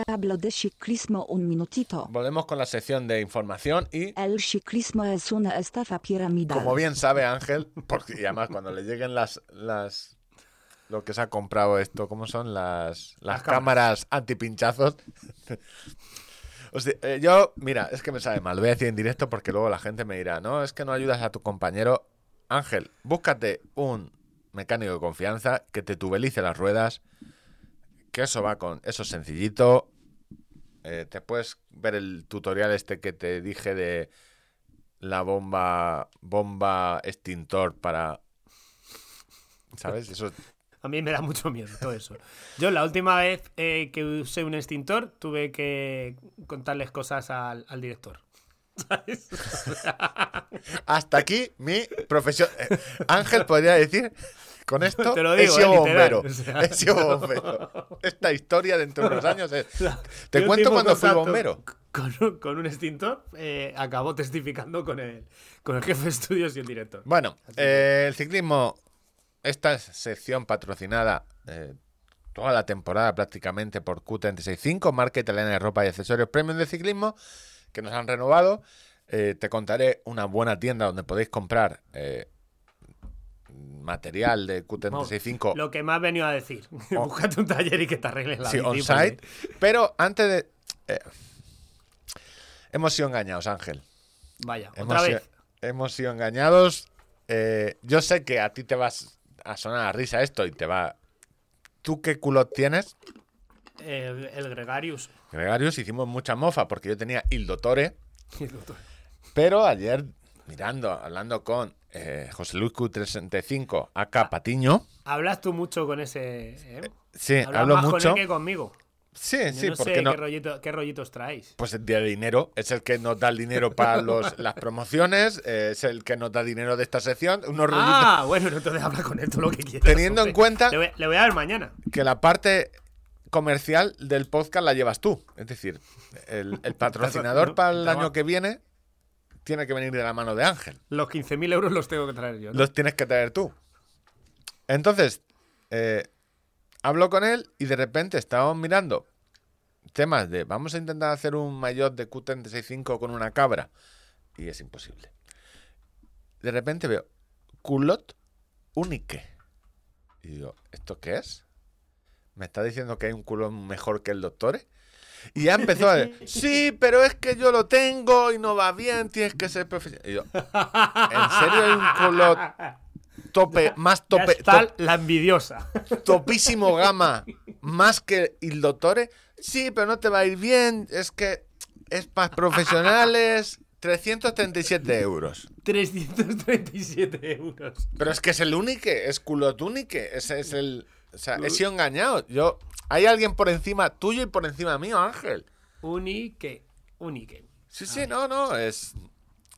Tablo de ciclismo un minutito. volvemos con la sección de información y El ciclismo es una estafa piramidal. Como bien sabe Ángel, porque y además cuando le lleguen las las lo que se ha comprado esto, ¿cómo son las las, Las cámaras antipinchazos? [laughs] O sea, eh, yo, mira, es que me sabe mal, lo voy a decir en directo porque luego la gente me dirá, no, es que no ayudas a tu compañero. Ángel, búscate un mecánico de confianza que te tubelice las ruedas, que eso va con, eso es sencillito. Eh, te puedes ver el tutorial este que te dije de la bomba bomba extintor para ¿sabes? Eso A mí me da mucho miedo todo eso. Yo la última vez eh, que usé un extintor tuve que contarles cosas al, al director. ¿Sabes? [laughs] hasta aquí mi profesión. Eh, Ángel podría decir con esto Te lo he digo, sido eh, literal, bombero. [laughs] o sea. He sido bombero. Esta historia dentro de unos años es Te Mi cuento cuando fui bombero. Con un, con un extintor eh, acabó testificando con el, con el jefe de estudios y el director. Bueno, eh, el ciclismo, esta sección patrocinada eh, toda la temporada prácticamente por Q365, marca italiana de ropa y accesorios premium de ciclismo, que nos han renovado. Eh, te contaré una buena tienda donde podéis comprar eh, material de Vamos, Q365 Lo que me has venido a decir. [laughs] Búscate un taller y que te arregles la sí, on-site. Pero antes de... eh, hemos sido engañados, Ángel. Vaya, Hemos otra sido, vez. hemos sido engañados. Yo sé que a ti te vas a sonar a risa esto y te va. ¿Tú qué culo tienes? El, el Gregarius. Gregarius, hicimos mucha mofa porque yo tenía Il Dottore, [laughs] pero ayer, mirando, hablando con eh, José Luis Q35, acá Patiño. Hablas tú mucho con ese. ¿eh? Sí, Hablas hablo más mucho. con él que conmigo. Sí, Yo sí, no porque sé no. qué, rollito- qué rollitos traéis. Pues el día de dinero es el que nos da el dinero para los, [laughs] las promociones, eh, es el que nos da dinero de esta sección. Unos rollitos. Ah, bueno, entonces habla con él todo lo que quieras. Teniendo en cuenta- Le voy, le voy a ver mañana. que la parte comercial del podcast la llevas tú. Es decir, el, el [laughs] patrocinador No, para el año que viene tiene que venir de la mano de Ángel. Los 15.000 euros los tengo que traer yo. Los tienes que traer tú. Entonces, eh, hablo con él y de repente estábamos mirando temas de vamos a intentar hacer un maillot de Q365 con una cabra. Y es imposible. De repente veo culot unique. Y digo, ¿esto qué es? ¿Me está diciendo que hay un culot mejor que el doctor? Y ya empezó a decir, [laughs] sí, pero es que yo lo tengo y no va bien, tienes que ser profesional. Y yo, [laughs] ¿en serio hay un culot tope, más tope, top- la envidiosa. [laughs] topísimo gama, [laughs] más que el Dottore? Sí, pero no te va a ir bien, es que es para profesionales, 337 euros. 337 euros. Pero es que es el único, es culot único, ese es el... O sea, he sido engañado. Yo, hay alguien por encima tuyo y por encima mío, Ángel. Unique. Unique. Sí, sí, no, no, es...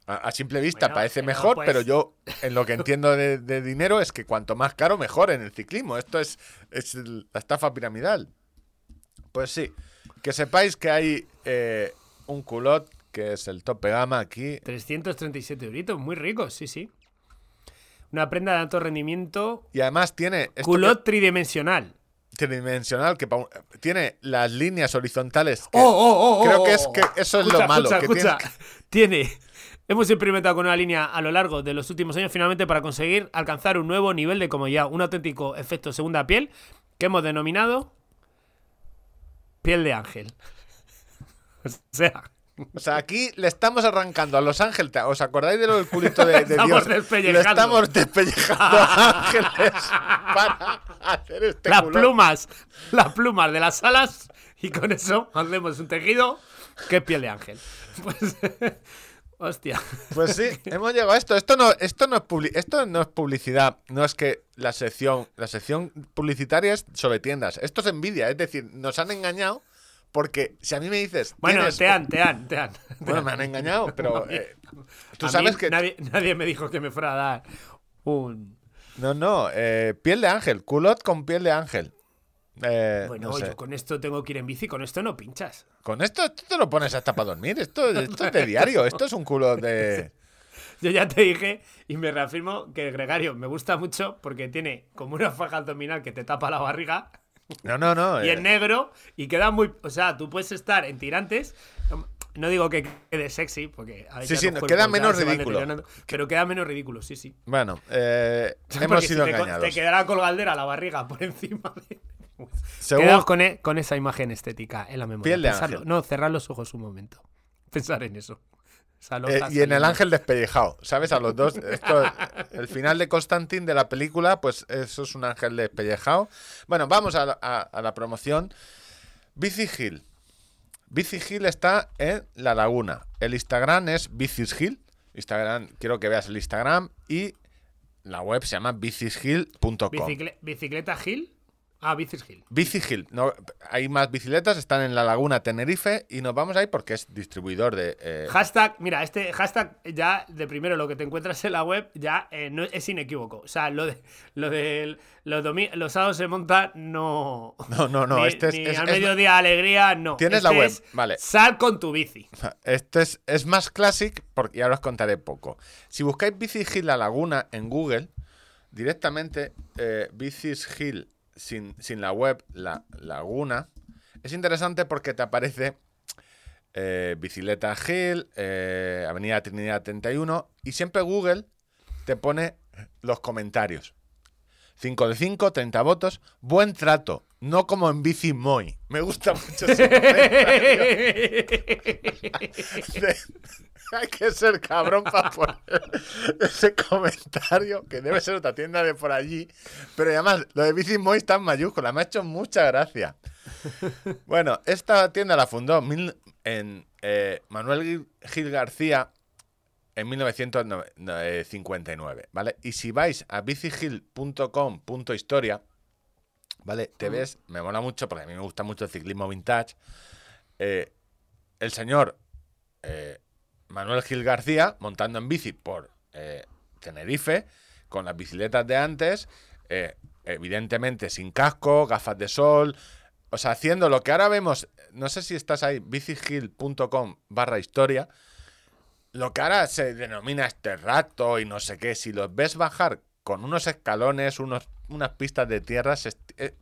A, a simple vista Bueno, parece pero mejor, pues- pero yo en lo que entiendo de, de dinero es que cuanto más caro, mejor en el ciclismo. Esto es, es la estafa piramidal. Pues sí, que sepáis que hay eh, un culot que es el tope gama aquí. 337 euritos, muy ricos, sí, sí. Una prenda de alto rendimiento. Y además tiene... Culot tridimensional. que- tridimensional, que tiene las líneas horizontales. que- Oh, oh, oh, creo oh, que es oh. que eso es lo malo, escucha, que escucha. Tiene. Hemos experimentado con una línea a lo largo de los últimos años finalmente para conseguir alcanzar un nuevo nivel de comodidad, un auténtico efecto segunda piel que hemos denominado piel de ángel. [laughs] O sea, O sea, aquí le estamos arrancando a Los Ángeles. ¿Os acordáis de lo del culito de, de [laughs] Estamos Dios? Le estamos despellejando a [laughs] Ángeles para hacer este las plumas, las plumas de las alas y con eso hacemos un tejido que es piel de ángel. Pues, hostia. Pues sí, [laughs] hemos llegado a esto. Esto no, esto no es publi- esto no es publicidad. No es que la sección, la sección publicitaria es sobre tiendas. Esto es envidia. Es decir, nos han engañado porque si a mí me dices. Bueno, te han, te han, te han. Bueno, me han engañado, [laughs] pero eh, tú A sabes mí que Nadie, nadie me dijo que me fuera a dar un... no, no, eh, piel de ángel, culot con piel de ángel. Eh, Bueno, no sé. yo con esto tengo que ir en bici, con esto no pinchas. Con esto, esto te lo pones hasta para dormir. Esto, esto es de diario. Esto es un culo de. [laughs] Yo ya te dije y me reafirmo que el gregario me gusta mucho porque tiene como una faja abdominal que te tapa la barriga No, no, no. y eh, en negro y queda muy... O sea, tú puedes estar en tirantes... No digo que quede sexy, porque a veces Sí, sí, no, queda menos ridículo. Pero queda menos ridículo, sí, sí. Bueno, eh, [laughs] hemos Porque sido si te, engañados. te quedará colgaldera la barriga por encima de... [laughs] Según- Quedaos con, e- con esa imagen estética en la memoria. No, cerrad los ojos un momento. [laughs] Pensar en eso. Eh, y en el ángel despellejado, ¿sabes? A los dos. Esto, el final de Constantine de la película, pues eso es un ángel despellejado. Bueno, vamos a la, a- a la promoción. Bici Hill. Bici Hill está en La Laguna. El Instagram es Bicis Hill. Instagram, quiero que veas el Instagram. Y la web se llama bicishill.com. Bicicle- ¿Bicicleta Gil? Ah, Bicis Gil. Bici Hill. No, hay más bicicletas, están en la Laguna Tenerife y nos vamos ahí porque es distribuidor de... eh, Hashtag, mira, este hashtag ya de primero lo que te encuentras en la web ya eh, no, es inequívoco. O sea, lo de lo de los, domi- los sábados se monta no. No, no, no, [laughs] Ni, este es- ni es- al es- mediodía alegría, no. Tienes Este la web, es vale. Sal con tu bici. Este es, es más classic porque ya os contaré poco. Si buscáis Bici Hill La Laguna en Google, directamente eh, Bicis Hill sin, sin la web, la Laguna, es interesante porque te aparece eh, Bicicleta Hill, eh, Avenida Trinidad 31 y siempre Google te pone los comentarios. 5 de 5, 30 votos, buen trato, no como en Bici Moy. Me gusta mucho ese [laughs] de- [laughs] [laughs] hay que ser cabrón para poner [laughs] ese comentario, que debe ser otra tienda de por allí. Pero además, lo de Bici Moy está en mayúscula, me ha hecho mucha gracia. [laughs] Bueno, esta tienda la fundó mil- en eh, Manuel Gil- Gil García en 1959, ¿vale? Y si vais a bicigil.com.historia, ¿vale? Te ves, me mola mucho porque a mí me gusta mucho el ciclismo vintage. eh, el señor eh, Manuel Gil García montando en bici por eh, Tenerife con las bicicletas de antes, eh, evidentemente sin casco, gafas de sol, o sea, haciendo lo que ahora vemos, no sé si estás ahí, bicigil.com barra historia, lo que ahora se denomina este rato y no sé qué, si los ves bajar con unos escalones, unos, unas pistas de tierra, eh,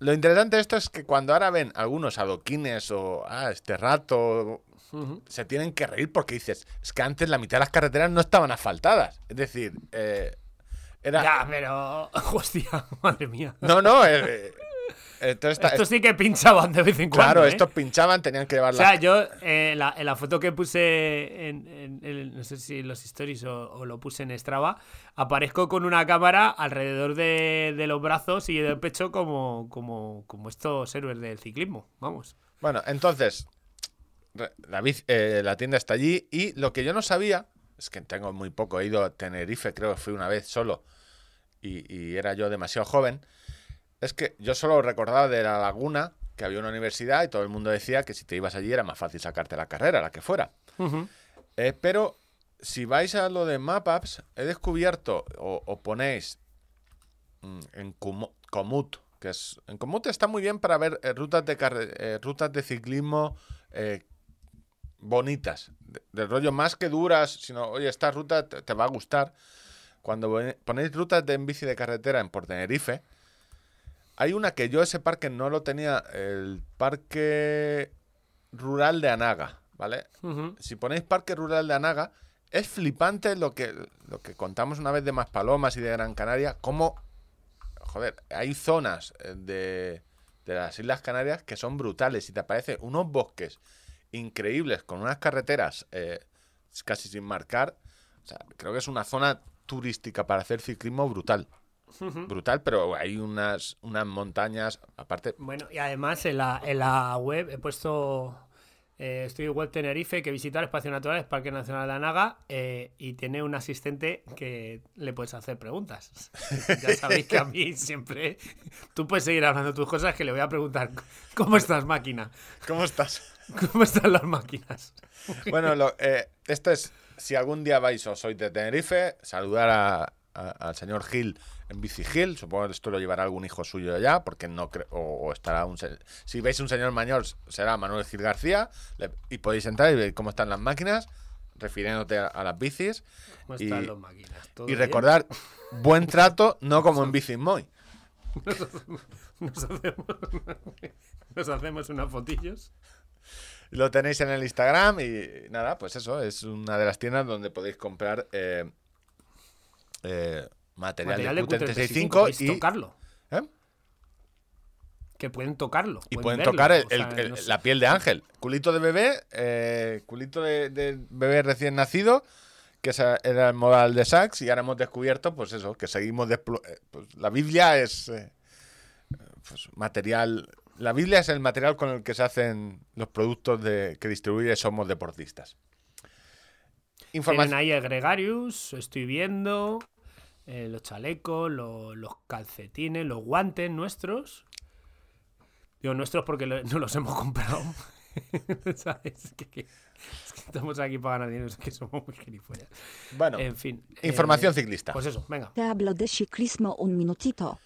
lo interesante de esto es que cuando ahora ven algunos adoquines o ah, este rato, se tienen que reír porque dices, es que antes la mitad de las carreteras no estaban asfaltadas. Es decir, eh, era... Ya, pero. [laughs] Hostia, madre mía. No, no, eh, Entonces, esta- Estos sí que pinchaban de vez en cuando. claro, ¿eh? estos pinchaban, tenían que llevar O sea, la... yo eh, en, la, en la foto que puse en, en- en- no sé si en los stories o, o lo puse en Strava, aparezco con una cámara alrededor de, de los brazos y del pecho como, como, como estos héroes del ciclismo. Vamos. Bueno, entonces, la, eh, la tienda está allí y lo que yo no sabía, es que tengo muy poco, he ido a Tenerife, creo que fui una vez solo y, y era yo demasiado joven, es que yo solo recordaba de la laguna que había una universidad y todo el mundo decía que si te ibas allí era más fácil sacarte la carrera, la que fuera. Eh, pero si vais a lo de Mapaps, he descubierto o, o ponéis mm, en Komoot, que es en Komoot está muy bien para ver eh, rutas de rutas de ciclismo eh, bonitas, de, de rollo más que duras, sino oye esta ruta te, te va a gustar. Cuando ponéis rutas de en bici de carretera en por Tenerife, hay una que yo ese parque no lo tenía, el parque rural de Anaga, ¿vale? Si ponéis Parque Rural de Anaga, es flipante lo que, lo que contamos una vez de Maspalomas y de Gran Canaria, cómo, joder, hay zonas eh, de, de las Islas Canarias que son brutales y te aparecen unos bosques increíbles con unas carreteras eh, casi sin marcar. O sea, creo que es una zona turística para hacer ciclismo brutal. Brutal, pero hay unas, unas montañas, aparte, Bueno, y además en la, en la web he puesto. Eh, estoy web Tenerife, que visitar espacios naturales, Parque Nacional de Anaga, eh, y tiene un asistente que le puedes hacer preguntas. [laughs] ya sabéis que a mí siempre. Tú puedes seguir hablando tus cosas, que le voy a preguntar: ¿Cómo estás, máquina? ¿cómo estás? [laughs] ¿Cómo están las máquinas? Bueno, lo, eh, esto es, si algún día vais o sois de Tenerife, saludar a- a- al señor Gil en Bici Gil, supongo que esto lo llevará algún hijo suyo allá, porque no creo, o, o estará un, si veis un señor mayor, será Manuel Gil García, le- y podéis entrar y ver cómo están las máquinas, refiriéndote a, a las bicis, ¿Cómo Y- están las máquinas? ¿Todo y bien? recordar, buen trato, no como en [laughs] Bici Moy. Nos hacemos, nos hacemos unas fotillos. Lo tenéis en el Instagram y nada, pues eso, es una de las tiendas donde podéis comprar eh, eh, material, Material de de Q35 podéis y, tocarlo. ¿eh? Que pueden tocarlo. y pueden pueden verlo, tocar el- o sea, el- el- no sé. la piel de ángel. Culito de bebé, eh, culito de, de bebé recién nacido, que esa era el modal de Sachs, y ahora hemos descubierto, pues eso, que seguimos... pues la Biblia es pues, material... La Biblia es el material con el que se hacen los productos de, que distribuye Somos Deportistas. Información. Tienen ahí el Gregarius, estoy viendo. Eh, los chalecos, lo- los calcetines, los guantes nuestros. Digo nuestros porque lo- no los hemos comprado. [laughs] ¿Sabes? Que- que- es que estamos aquí para ganar dinero, es que somos muy gilipollas. Bueno, En fin. eh, información ciclista. Pues eso, venga. Te hablo de ciclismo un minutito.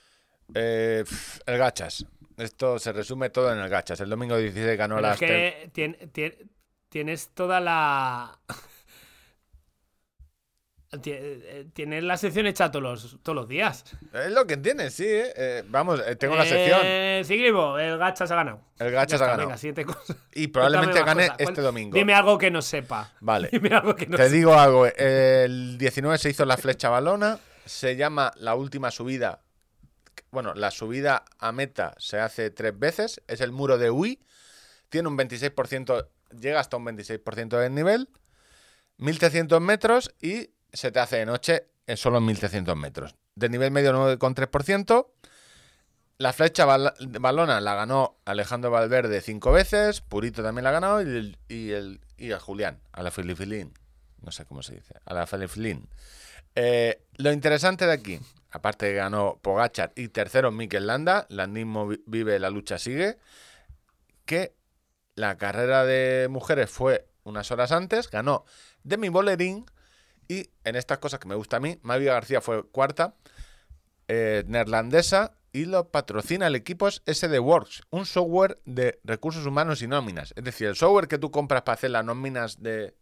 Eh, el gachas. Esto se resume todo en el gachas. El domingo 16 ganó Pero la es que tien- tien- tienes toda la. Eh, Tienes la sección hecha todos los, todos los días. Es lo que tienes, sí. eh. Eh, vamos, eh, tengo la sección. Eh, ciclismo, el Gachas ha ganado. El Gachas Ya ha ganado. Venga, siguiente cosa. Y probablemente gane este domingo. Dime algo que no sepa. Vale. [laughs] Dime algo que no Te sepa. digo algo. El 19 se hizo la flecha balona. Se llama la última subida. Bueno, la subida a meta se hace tres veces. Es el muro de Ui. Tiene un 26%, llega hasta un 26% de nivel. 1300 metros y se te hace de noche en solo 1300 metros. De nivel medio 9,3%. La flecha bal- balona la ganó Alejandro Valverde cinco veces, Purito también la ha ganado y el, y el, el Julián, a la Filifilín. No sé cómo se dice, a la Filifilín. Eh, lo interesante de aquí, aparte que ganó Pogachar y tercero Mikel Landa, Landismo vi- vive, la lucha sigue, que la carrera de mujeres fue unas horas antes, ganó Demi Bolerín y en estas cosas que me gusta a mí, Mavi García fue cuarta, eh, neerlandesa y lo patrocina el equipo es SD Works, un software de recursos humanos y nóminas. Es decir, el software que tú compras para hacer las nóminas de,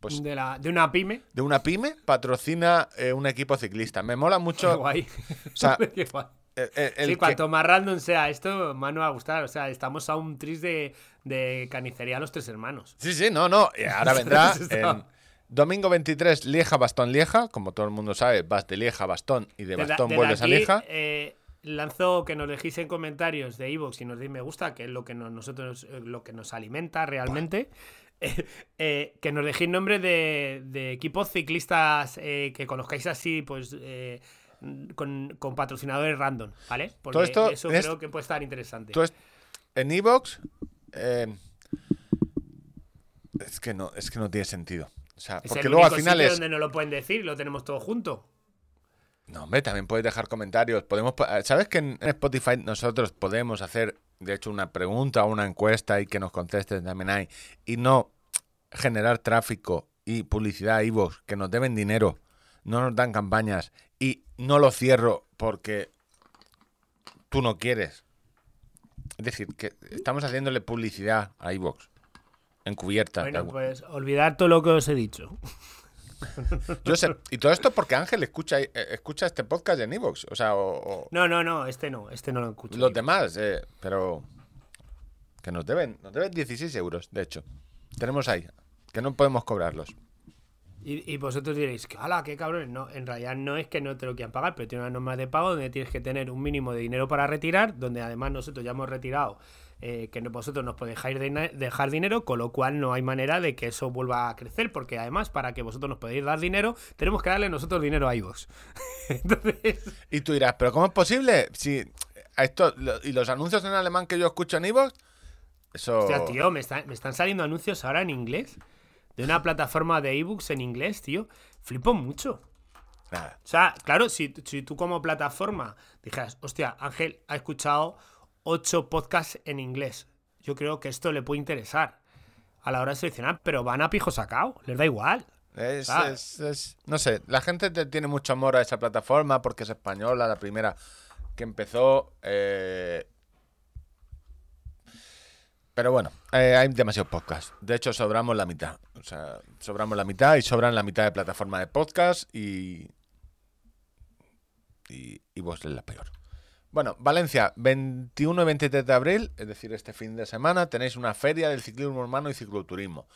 pues, de, la, de una pyme. de una pyme, patrocina eh, un equipo ciclista. Me mola [laughs] Qué mucho. guay. O sea, [laughs] Qué guay. el sí, que- cuanto más random sea esto, más nos va a gustar. O sea, estamos a un tris de, de canicería a los tres hermanos. Sí, sí, no, no. Y ahora [laughs] vendrá en domingo 23, Lieja, Bastón, Lieja. Como todo el mundo sabe, vas de Lieja Bastón y de Bastón vuelves aquí, a Lieja. eh, lanzo que nos dejéis en comentarios de iVoox y nos deis me gusta, que es lo que nos, nosotros eh, lo que nos alimenta realmente. eh, [laughs] eh, que nos dejéis nombre de, de equipos ciclistas eh, que conozcáis así, pues con, con patrocinadores random, ¿vale? Porque Todo esto eso es- creo que puede estar interesante. Es- en Evox es que no, es que no tiene sentido. O sea, Es porque el luego al final sitio es. donde no lo pueden decir, lo tenemos todo junto. No, hombre, también puedes dejar comentarios. Podemos, po- ¿Sabes que en Spotify nosotros podemos hacer, de hecho, una pregunta o una encuesta y que nos contesten también hay? Y no generar tráfico y publicidad a iVoox, que nos deben dinero, no nos dan campañas y no lo cierro porque tú no quieres. Es decir, que estamos haciéndole publicidad a iVoox. Encubierta. Bueno, pues olvidar todo lo que os he dicho. [laughs] Yo sé, y todo esto porque Ángel escucha, eh, escucha este podcast en iVoox. O sea, o- o, No, no, no, este no, este no lo escucho. Los demás, eh, pero que nos deben, nos deben 16 euros, de hecho. Tenemos ahí, que no podemos cobrarlos. Y, y vosotros diréis, que ¡hala, qué cabrones! No, en realidad no es que no te lo quieran pagar, pero tiene una norma de pago donde tienes que tener un mínimo de dinero para retirar, donde además nosotros ya hemos retirado, eh, que vosotros nos podéis dejar, dinero, con lo cual no hay manera de que eso vuelva a crecer, porque además para que vosotros nos podáis dar dinero, tenemos que darle nosotros dinero a iVoox. [laughs] Entonces, Y tú dirás, ¿pero cómo es posible? Si a esto, lo- y los anuncios en alemán que yo escucho en iVoox, eso... hostia, tío, me, está- me están saliendo anuncios ahora en inglés, de una plataforma de ebooks en inglés, tío. Flipo mucho. Nada. O sea, claro, si, si tú como plataforma dijeras, hostia, Ángel ha escuchado ocho podcasts en inglés, yo creo que esto le puede interesar a la hora de seleccionar, pero van a pijo sacado, les da igual. Es, es- es- no sé, la gente te- tiene mucho amor a esa plataforma porque es española, la primera que empezó. eh, Pero bueno, eh, hay demasiados podcasts. De hecho, sobramos la mitad. O sea, sobramos la mitad y sobran la mitad de plataforma de podcast y. Y, y vos es la peor. Bueno, Valencia, 21 y 23 de abril, es decir, este fin de semana, tenéis una feria del ciclismo urbano y cicloturismo.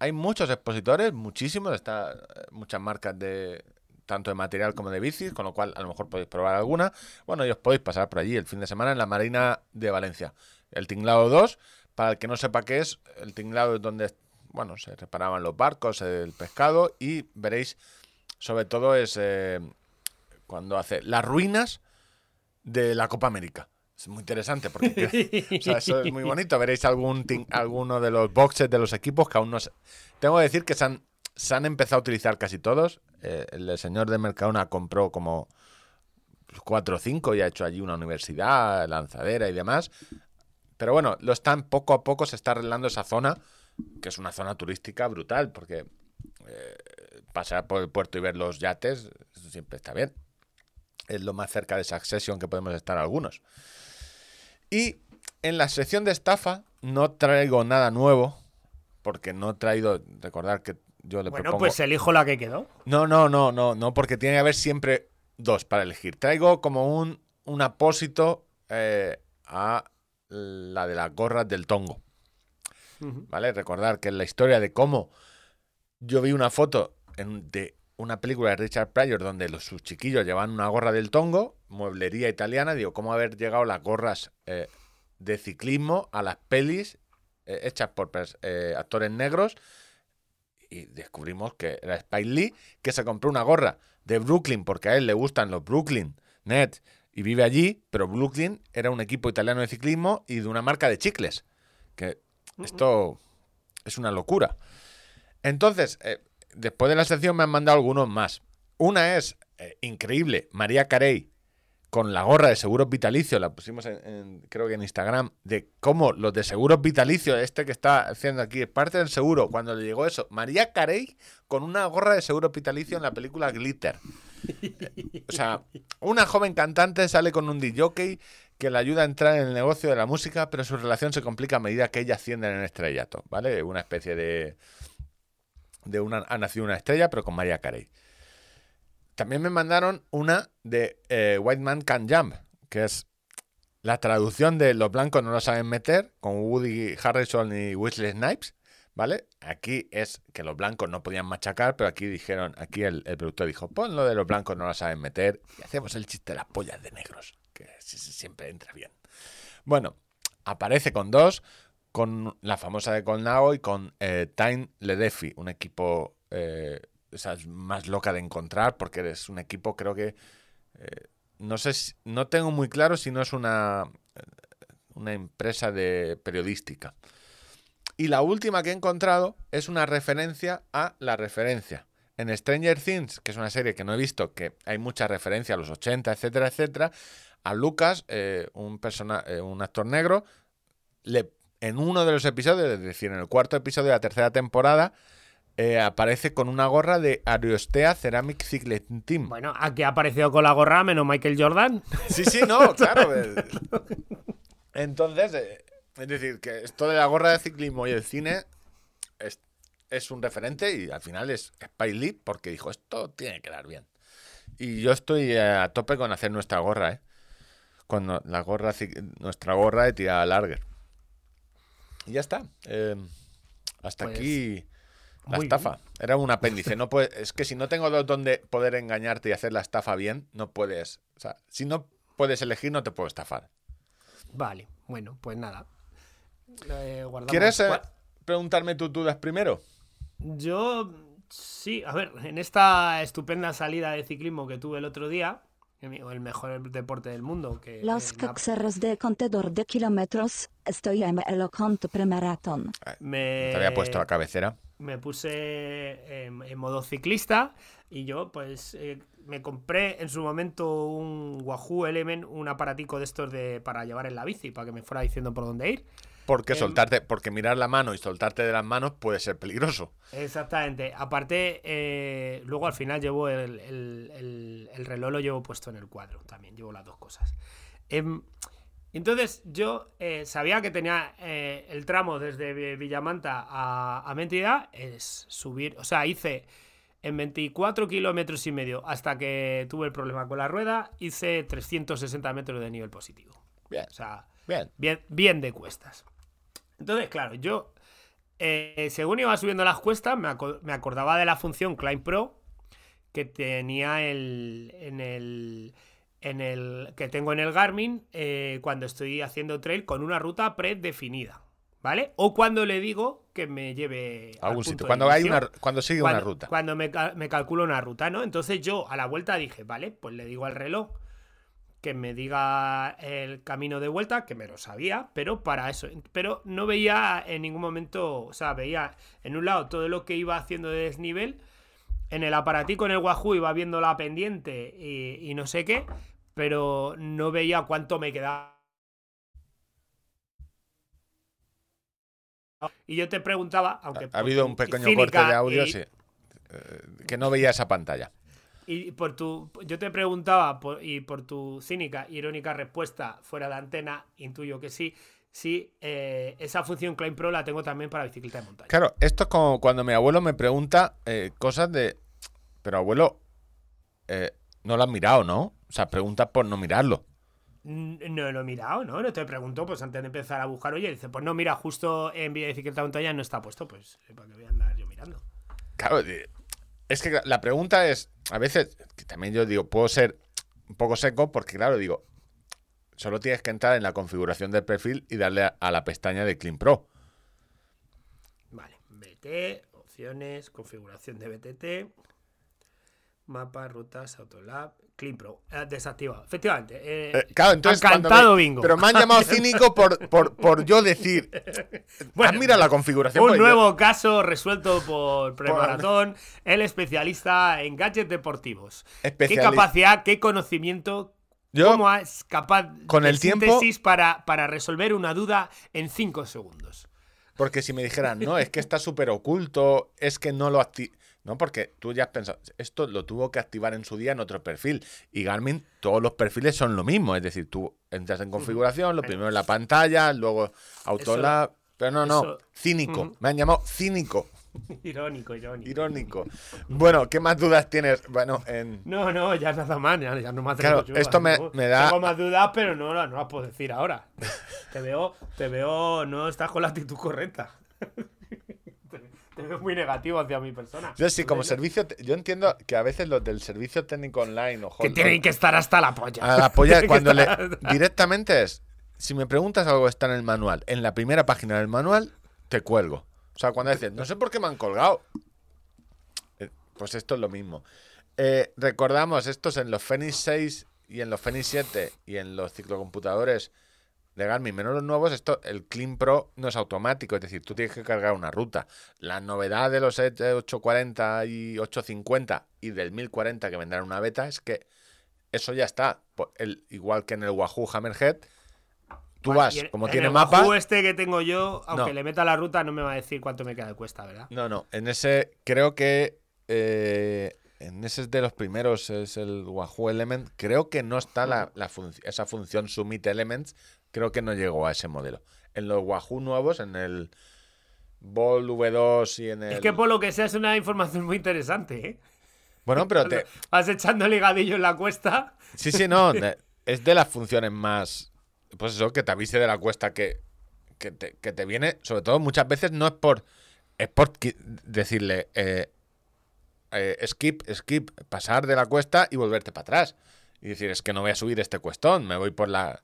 Hay muchos expositores, muchísimos, está eh, muchas marcas de tanto de material como de bicis, con lo cual a lo mejor podéis probar alguna. Bueno, y os podéis pasar por allí el fin de semana en la Marina de Valencia. El Tinglado 2, para el que no sepa qué es, el Tinglado es donde bueno, se reparaban los barcos, el pescado y veréis, sobre todo es eh, cuando hace las ruinas de la Copa América. Es muy interesante porque o sea, eso es muy bonito. Veréis algún alguno de los boxes de los equipos que aún no se... Tengo que decir que se han, se han empezado a utilizar casi todos. Eh, el señor de Mercadona compró como cuatro o cinco y ha hecho allí una universidad, lanzadera y demás. Pero bueno, lo están poco a poco se está arreglando esa zona, que es una zona turística brutal, porque eh, pasar por el puerto y ver los yates, siempre está bien. Es lo más cerca de Succession que podemos estar algunos. Y en la sección de estafa no traigo nada nuevo, porque no he traído, recordar que yo le Bueno, propongo... pues elijo la que quedó. No, no, no, no, no, porque tiene que haber siempre dos para elegir. Traigo como un, un apósito eh, a la de las gorras del tongo. ¿Vale? Recordar que en la historia de cómo yo vi una foto en- de una película de Richard Pryor donde los, sus chiquillos llevan una gorra del tongo, mueblería italiana, digo, cómo haber llegado las gorras eh, de ciclismo a las pelis eh, hechas por eh, actores negros y descubrimos que era Spike Lee que se compró una gorra de Brooklyn porque a él le gustan los Brooklyn Nets y vive allí, pero Brooklyn era un equipo italiano de ciclismo y de una marca de chicles. Que esto es una locura. Entonces, eh, después de la sección me han mandado algunos más. Una es eh, increíble, María Carey con la gorra de seguros vitalicios, la pusimos en, creo que en Instagram, de cómo los de seguros vitalicios, este que está haciendo aquí, es parte del seguro, cuando le llegó eso, María Carey con una gorra de seguros vitalicios en la película Glitter. O sea, una joven cantante sale con un DJ que le ayuda a entrar en el negocio de la música, pero su relación se complica a medida que ella asciende en el estrellato, ¿vale? Una especie de... de una, ha nacido una estrella, pero con María Carey. También me mandaron una de eh, White Man Can Jump, que es la traducción de Los blancos no lo saben meter, con Woody Harrelson y Wesley Snipes, ¿vale? Aquí es que los blancos no podían machacar, pero aquí dijeron, aquí el, el productor dijo, pon lo de los blancos no lo saben meter y hacemos el chiste de las pollas de negros, que siempre entra bien. Bueno, aparece con dos, con la famosa de Colnago y con eh, Time Ledefi, un equipo eh, esa es más loca de encontrar porque eres un equipo, creo que eh, no sé, no tengo muy claro si no es una eh, una empresa de periodística. Y la última que he encontrado es una referencia a la referencia. En Stranger Things, que es una serie que no he visto, que hay mucha referencia a los 80, etcétera, etcétera, a Lucas, un, persona, un actor negro, le, en uno de los episodios, es decir, en el cuarto episodio de la tercera temporada, eh, aparece con una gorra de Ariostea Ceramic Cycling Team. Bueno, aquí ha aparecido con la gorra menos Michael Jordan. [laughs] Sí, sí, no, claro. [laughs] eh. Entonces, eh, es decir, que esto de la gorra de ciclismo y el cine es, es un referente y al final es Spike Lee porque dijo, esto tiene que dar bien. Y yo estoy a tope con hacer nuestra gorra, ¿eh? Con la gorra, nuestra gorra de tirada larga. Y ya está. eh, hasta Pues, aquí la estafa. Era un apéndice. No puede- es que si no tengo dos donde poder engañarte y hacer la estafa bien, no puedes. O sea, si no puedes elegir, no te puedo estafar. Vale, bueno, pues nada. Eh, ¿Quieres eh, preguntarme tus dudas primero? Yo, sí, a ver, en esta estupenda salida de ciclismo que tuve el otro día, mi- el mejor deporte del mundo, que Los eh, caxeros de contador de kilómetros, estoy en el conto premaratón. me, Te había puesto la cabecera. me puse en, en modo ciclista y yo pues eh, me compré en su momento un Wahoo Element, un aparatico de estos de, para llevar en la bici, para que me fuera diciendo por dónde ir. Porque Em, soltarte, porque mirar la mano y soltarte de las manos puede ser peligroso. Exactamente. Aparte, eh, luego al final llevo el, el- el- el reloj, lo llevo puesto en el cuadro también, llevo las dos cosas. Em, entonces yo eh, sabía que tenía eh, el tramo desde Vi- Villamanta a, a Mentida, es subir, o sea, hice en 24 kilómetros y medio hasta que tuve el problema con la rueda, hice 360 metros de nivel positivo. Bien, O sea, bien. bien, bien de cuestas. Entonces, claro, yo, eh, según iba subiendo las cuestas, me, aco- me acordaba de la función Climb Pro que tenía el, en el. En el que tengo en el Garmin eh, cuando estoy haciendo trail con una ruta predefinida, ¿vale? O cuando le digo que me lleve A al algún sitio. Cuando hay una, cuando sigue cuando, una ruta. Cuando me, me calculo una ruta, ¿no? Entonces yo a la vuelta dije, vale, pues le digo al reloj que me diga el camino de vuelta, que me lo sabía, pero para eso. Pero no veía en ningún momento, o sea, veía en un lado todo lo que iba haciendo de desnivel, en el aparatico, en el Wahoo, iba viendo la pendiente y, y no sé qué, pero no veía cuánto me quedaba. Y yo te preguntaba, aunque Ha por habido un pequeño cínica corte de audio, y- sí. Eh, que no veía esa pantalla. Y por tu, yo te preguntaba, por- y por tu cínica, irónica respuesta fuera de antena, intuyo que sí, sí, eh, esa función Climb Pro la tengo también para bicicleta de montaña. Claro, esto es como cuando mi abuelo me pregunta eh, cosas de. Pero abuelo, eh, no lo has mirado, ¿no? O sea, pregunta por no mirarlo. No lo he mirado, ¿no? No te pregunto, pues antes de empezar a buscar, oye, dice, pues no, mira, justo en bicicleta de montaña no está puesto, pues, ¿para qué voy a andar yo mirando? Claro, es que la pregunta es, a veces, que también yo digo, puedo ser un poco seco porque, claro, digo, solo tienes que entrar en la configuración del perfil y darle a, la pestaña de Clean Pro. Vale, BT, opciones, configuración de BTT, mapa, rutas, Autolab, Clean Pro, eh, desactivado. Efectivamente. eh, Eh, claro, entonces. han cantado me- bingo. Pero me han llamado [laughs] cínico por, por, por yo decir. Bueno, "Ah, mira la configuración. Un pues yo- nuevo caso resuelto por Premaratón, el especialista en gadgets deportivos. ¿Qué capacidad, qué conocimiento, Yo- cómo es capaz Con de el tiempo- síntesis para, para resolver una duda en 5 segundos? Porque si me dijeran, no, es que está súper oculto, es que no lo acti No, porque tú ya has pensado, esto lo tuvo que activar en su día en otro perfil. Y Garmin, todos los perfiles son lo mismo. Es decir, tú entras en configuración, lo primero en la pantalla, luego Autolab. Pero no, no, eso- cínico. Me han llamado cínico, [laughs] Irónico, irónico. irónico. Bueno, ¿qué más dudas tienes? Bueno, en. No, no, ya nada más, ya, ya no me atrevo Claro, yo, esto me- ¿no? me da- Tengo más dudas, pero no, no las puedo decir ahora. [laughs] te veo, te veo, no estás con la actitud correcta. [laughs] [laughs] te, veo muy negativo hacia mi persona. Yo sí, como servicio, yo entiendo que a veces los del servicio técnico online o Que tienen que estar hasta la polla. a la [laughs] polla, Que cuando le directamente es, si me preguntas algo está en el manual, en la primera página del manual, te cuelgo. O sea, cuando dices, no sé por qué me han colgado. Eh, Pues esto es lo mismo. Eh, recordamos, estos en los Fenix 6 y en los Fenix 7 y en los ciclocomputadores de Garmin, menos los nuevos, esto, el Clean Pro no es automático, es decir, tú tienes que cargar una ruta. La novedad de los 840 y 850 y del 1040 que vendrá en una beta es que eso ya está. El- igual que en el Wahoo Hammerhead, tú vas, como en tiene el mapa. Wahoo este que tengo yo, aunque No. le meta la ruta, no me va a decir cuánto me queda de cuesta, ¿verdad? No, no, en ese creo que eh, en ese es de los primeros, es el Wahoo Element. Creo que no está la, la func- esa función Summit Elements, creo que no llegó a ese modelo. En los Wahoo nuevos, en el Ball V2 y en el... Es que por lo que sea es una información muy interesante, ¿eh? Bueno, pero te... Vas echando ligadillo en la cuesta. Sí, sí, no. [laughs] es de las funciones más. Pues eso, que te avise de la cuesta que, que, te, que te viene. Sobre todo, muchas veces no es por. Es por decirle. eh, eh, skip, skip, pasar de la cuesta y volverte para atrás. Y decir, es que no voy a subir este cuestón, me voy por la.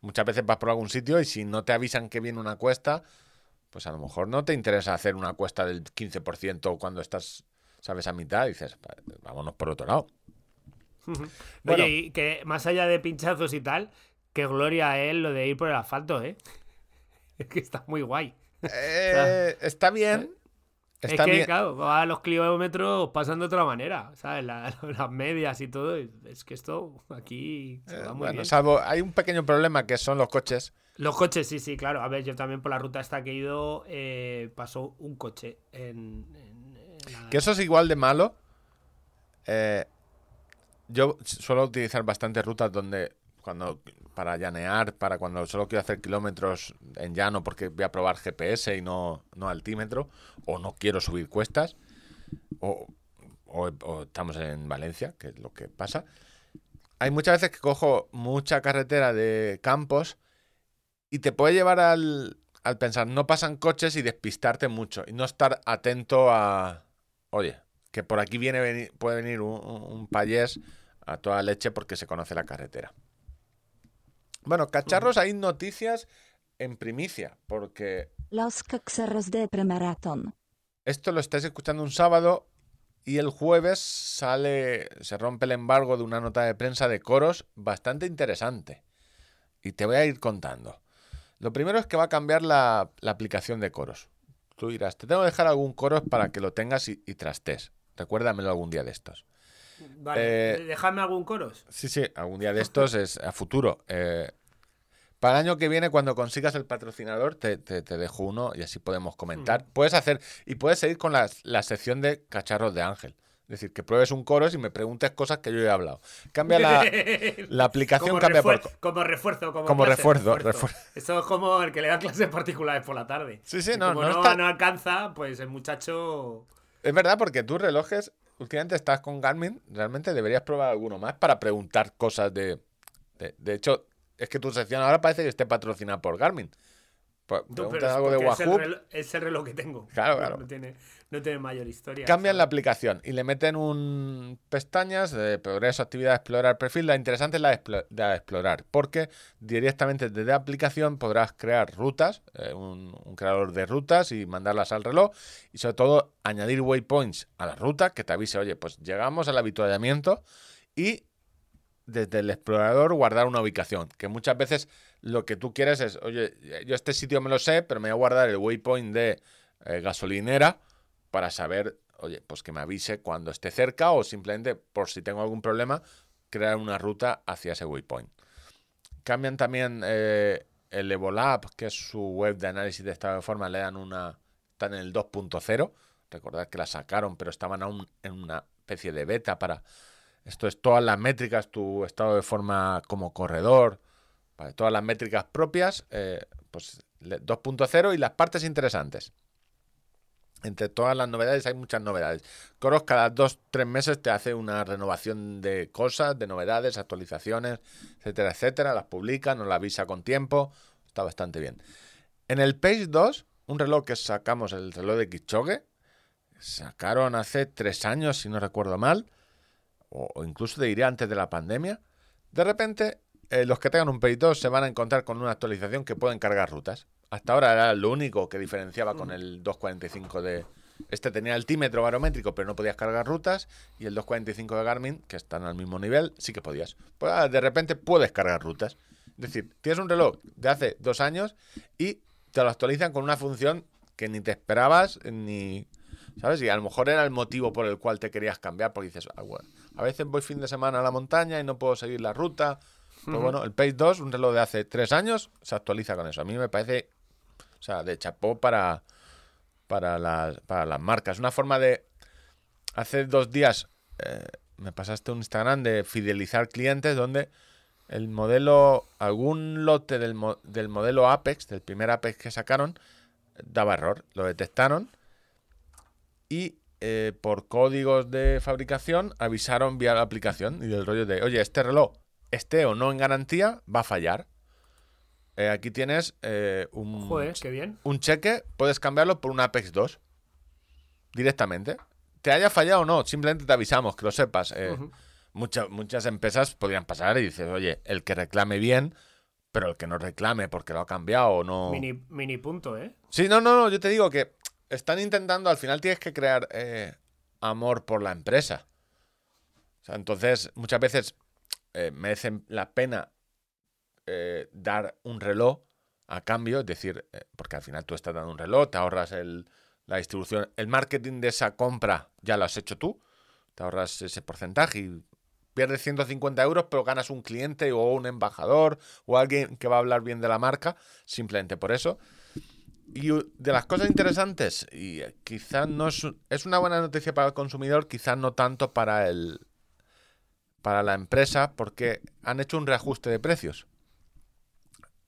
Muchas veces vas por algún sitio y si no te avisan que viene una cuesta, pues a lo mejor no te interesa hacer una cuesta del 15% cuando estás, sabes, a mitad y dices, "Va- vámonos por otro lado. [laughs] Bueno. Oye, y que más allá de pinchazos y tal, qué gloria a él lo de ir por el asfalto, ¿eh? [laughs] Es que está muy guay. Eh, está bien. [laughs] Está es que, bien. claro, va a los kilómetros pasan de otra manera, ¿sabes? La- [laughs] las medias y todo. Es que esto aquí se Eh, va muy bueno, bien. salvo hay un pequeño problema que son los coches. Los coches, sí, sí, claro. A ver, yo también por la ruta esta que he ido eh, pasó un coche en, en- en la- Que eso es igual de malo. Eh, yo suelo utilizar bastantes rutas donde cuando para llanear, para cuando solo quiero hacer kilómetros en llano porque voy a probar GPS y no, no altímetro, o no quiero subir cuestas, o, estamos en Valencia, que es lo que pasa. Hay muchas veces que cojo mucha carretera de campos y te puede llevar al, al pensar, no pasan coches y despistarte mucho y no estar atento a, oye, que por aquí viene puede venir un, un payés a toda leche porque se conoce la carretera. Bueno, cacharros, hay noticias en primicia, porque Los caxerros de premaratón. esto lo estáis escuchando un sábado y el jueves sale, se rompe el embargo de una nota de prensa de coros bastante interesante. Y te voy a ir contando. Lo primero es que va a cambiar la, la aplicación de coros. Tú dirás, te tengo que dejar algún coros para que lo tengas y, y trastes. Recuérdamelo algún día de estos. Vale, eh, dejadme algún coros. Sí, sí, algún día de estos es a futuro. Eh, para el año que viene, cuando consigas el patrocinador, te, te- te dejo uno y así podemos comentar. Puedes hacer, y puedes seguir con la, la sección de cacharros de Ángel. Es decir, que pruebes un coros y me preguntes cosas que yo he hablado. Cambia la, [laughs] la aplicación, como, cambia por... como refuerzo, como, Como clase, refuerzo, refuer- Eso es como el que le da clases particulares por la tarde. Sí, sí, no, como no no, está- no alcanza, pues el muchacho. Es verdad, porque tus relojes, últimamente estás con Garmin, realmente deberías probar alguno más para preguntar cosas de... De, de hecho, es que tu sección ahora parece que esté patrocinada por Garmin. Pues, pero es algo de es el, reloj, es el reloj que tengo. Claro, No- claro. No tiene, no tiene mayor historia. cambian la aplicación y le meten un pestañas de progreso, actividad, explorar, perfil. La interesante es la de, explo- la de explorar, porque directamente desde la aplicación podrás crear rutas, eh, un, un creador de rutas y mandarlas al reloj y sobre todo añadir waypoints a la ruta que te avise, oye, pues llegamos al avituallamiento y desde el explorador guardar una ubicación, que muchas veces lo que tú quieres es, oye, yo este sitio me lo sé, pero me voy a guardar el waypoint de eh, gasolinera para saber, oye, pues que me avise cuando esté cerca o simplemente por si tengo algún problema, crear una ruta hacia ese waypoint. Cambian también eh, el Evolab, que es su web de análisis de estado de forma, le dan una, están en el 2.0, recordad que la sacaron, pero estaban aún en una especie de beta para, esto es todas las métricas, tu estado de forma como corredor, todas las métricas propias, eh, pues le- 2.0 y las partes interesantes. Entre todas las novedades hay muchas novedades. Coros cada dos, tres meses te hace una renovación de cosas, de novedades, actualizaciones, etcétera, etcétera. Las publica, nos la avisa con tiempo. Está bastante bien. En el Page 2, un reloj que sacamos, el reloj de Kichoge, sacaron hace tres años, si no recuerdo mal, o, o incluso te diría antes de la pandemia, de repente eh, los que tengan un Page 2 se van a encontrar con una actualización que pueden cargar rutas. Hasta ahora era lo único que diferenciaba con el 245 de... Este tenía el tímetro barométrico, pero no podías cargar rutas. Y el 245 de Garmin, que están al mismo nivel, sí que podías. Pues ahora, de repente puedes cargar rutas. Es decir, tienes un reloj de hace dos años y te lo actualizan con una función que ni te esperabas, ni... ¿Sabes? Y a lo mejor era el motivo por el cual te querías cambiar, porque dices, "Ah, bueno, a veces voy fin de semana a la montaña y no puedo seguir la ruta. Pues bueno, el Pace 2, un reloj de hace tres años, se actualiza con eso. A mí me parece, o sea, de chapó para, para, las, para las marcas. Una forma de... Hace dos días eh, me pasaste un Instagram de fidelizar clientes donde el modelo, algún lote del, del modelo Apex, del primer Apex que sacaron, daba error. Lo detectaron y eh, por códigos de fabricación avisaron vía la aplicación y del rollo de, oye, este reloj, esté o no en garantía, va a fallar. Eh, aquí tienes eh, un, Joder, qué bien. un cheque, puedes cambiarlo por un Apex 2 directamente. Te haya fallado o no, simplemente te avisamos, que lo sepas. Mucha- muchas empresas podrían pasar y dices, oye, el que reclame bien, pero el que no reclame porque lo ha cambiado o no. Mini, mini punto, ¿eh? Sí, no, no, no, yo te digo que están intentando, al final tienes que crear eh, amor por la empresa. O sea, entonces, muchas veces eh, merecen la pena eh, dar un reloj a cambio, es decir, eh, porque al final tú estás dando un reloj, te ahorras el, la distribución, el marketing de esa compra ya lo has hecho tú, te ahorras ese porcentaje y pierdes 150 euros, pero ganas un cliente o un embajador o alguien que va a hablar bien de la marca, simplemente por eso. Y de las cosas interesantes, y eh, quizás no es, es una buena noticia para el consumidor, quizás no tanto para el para la empresa, porque han hecho un reajuste de precios.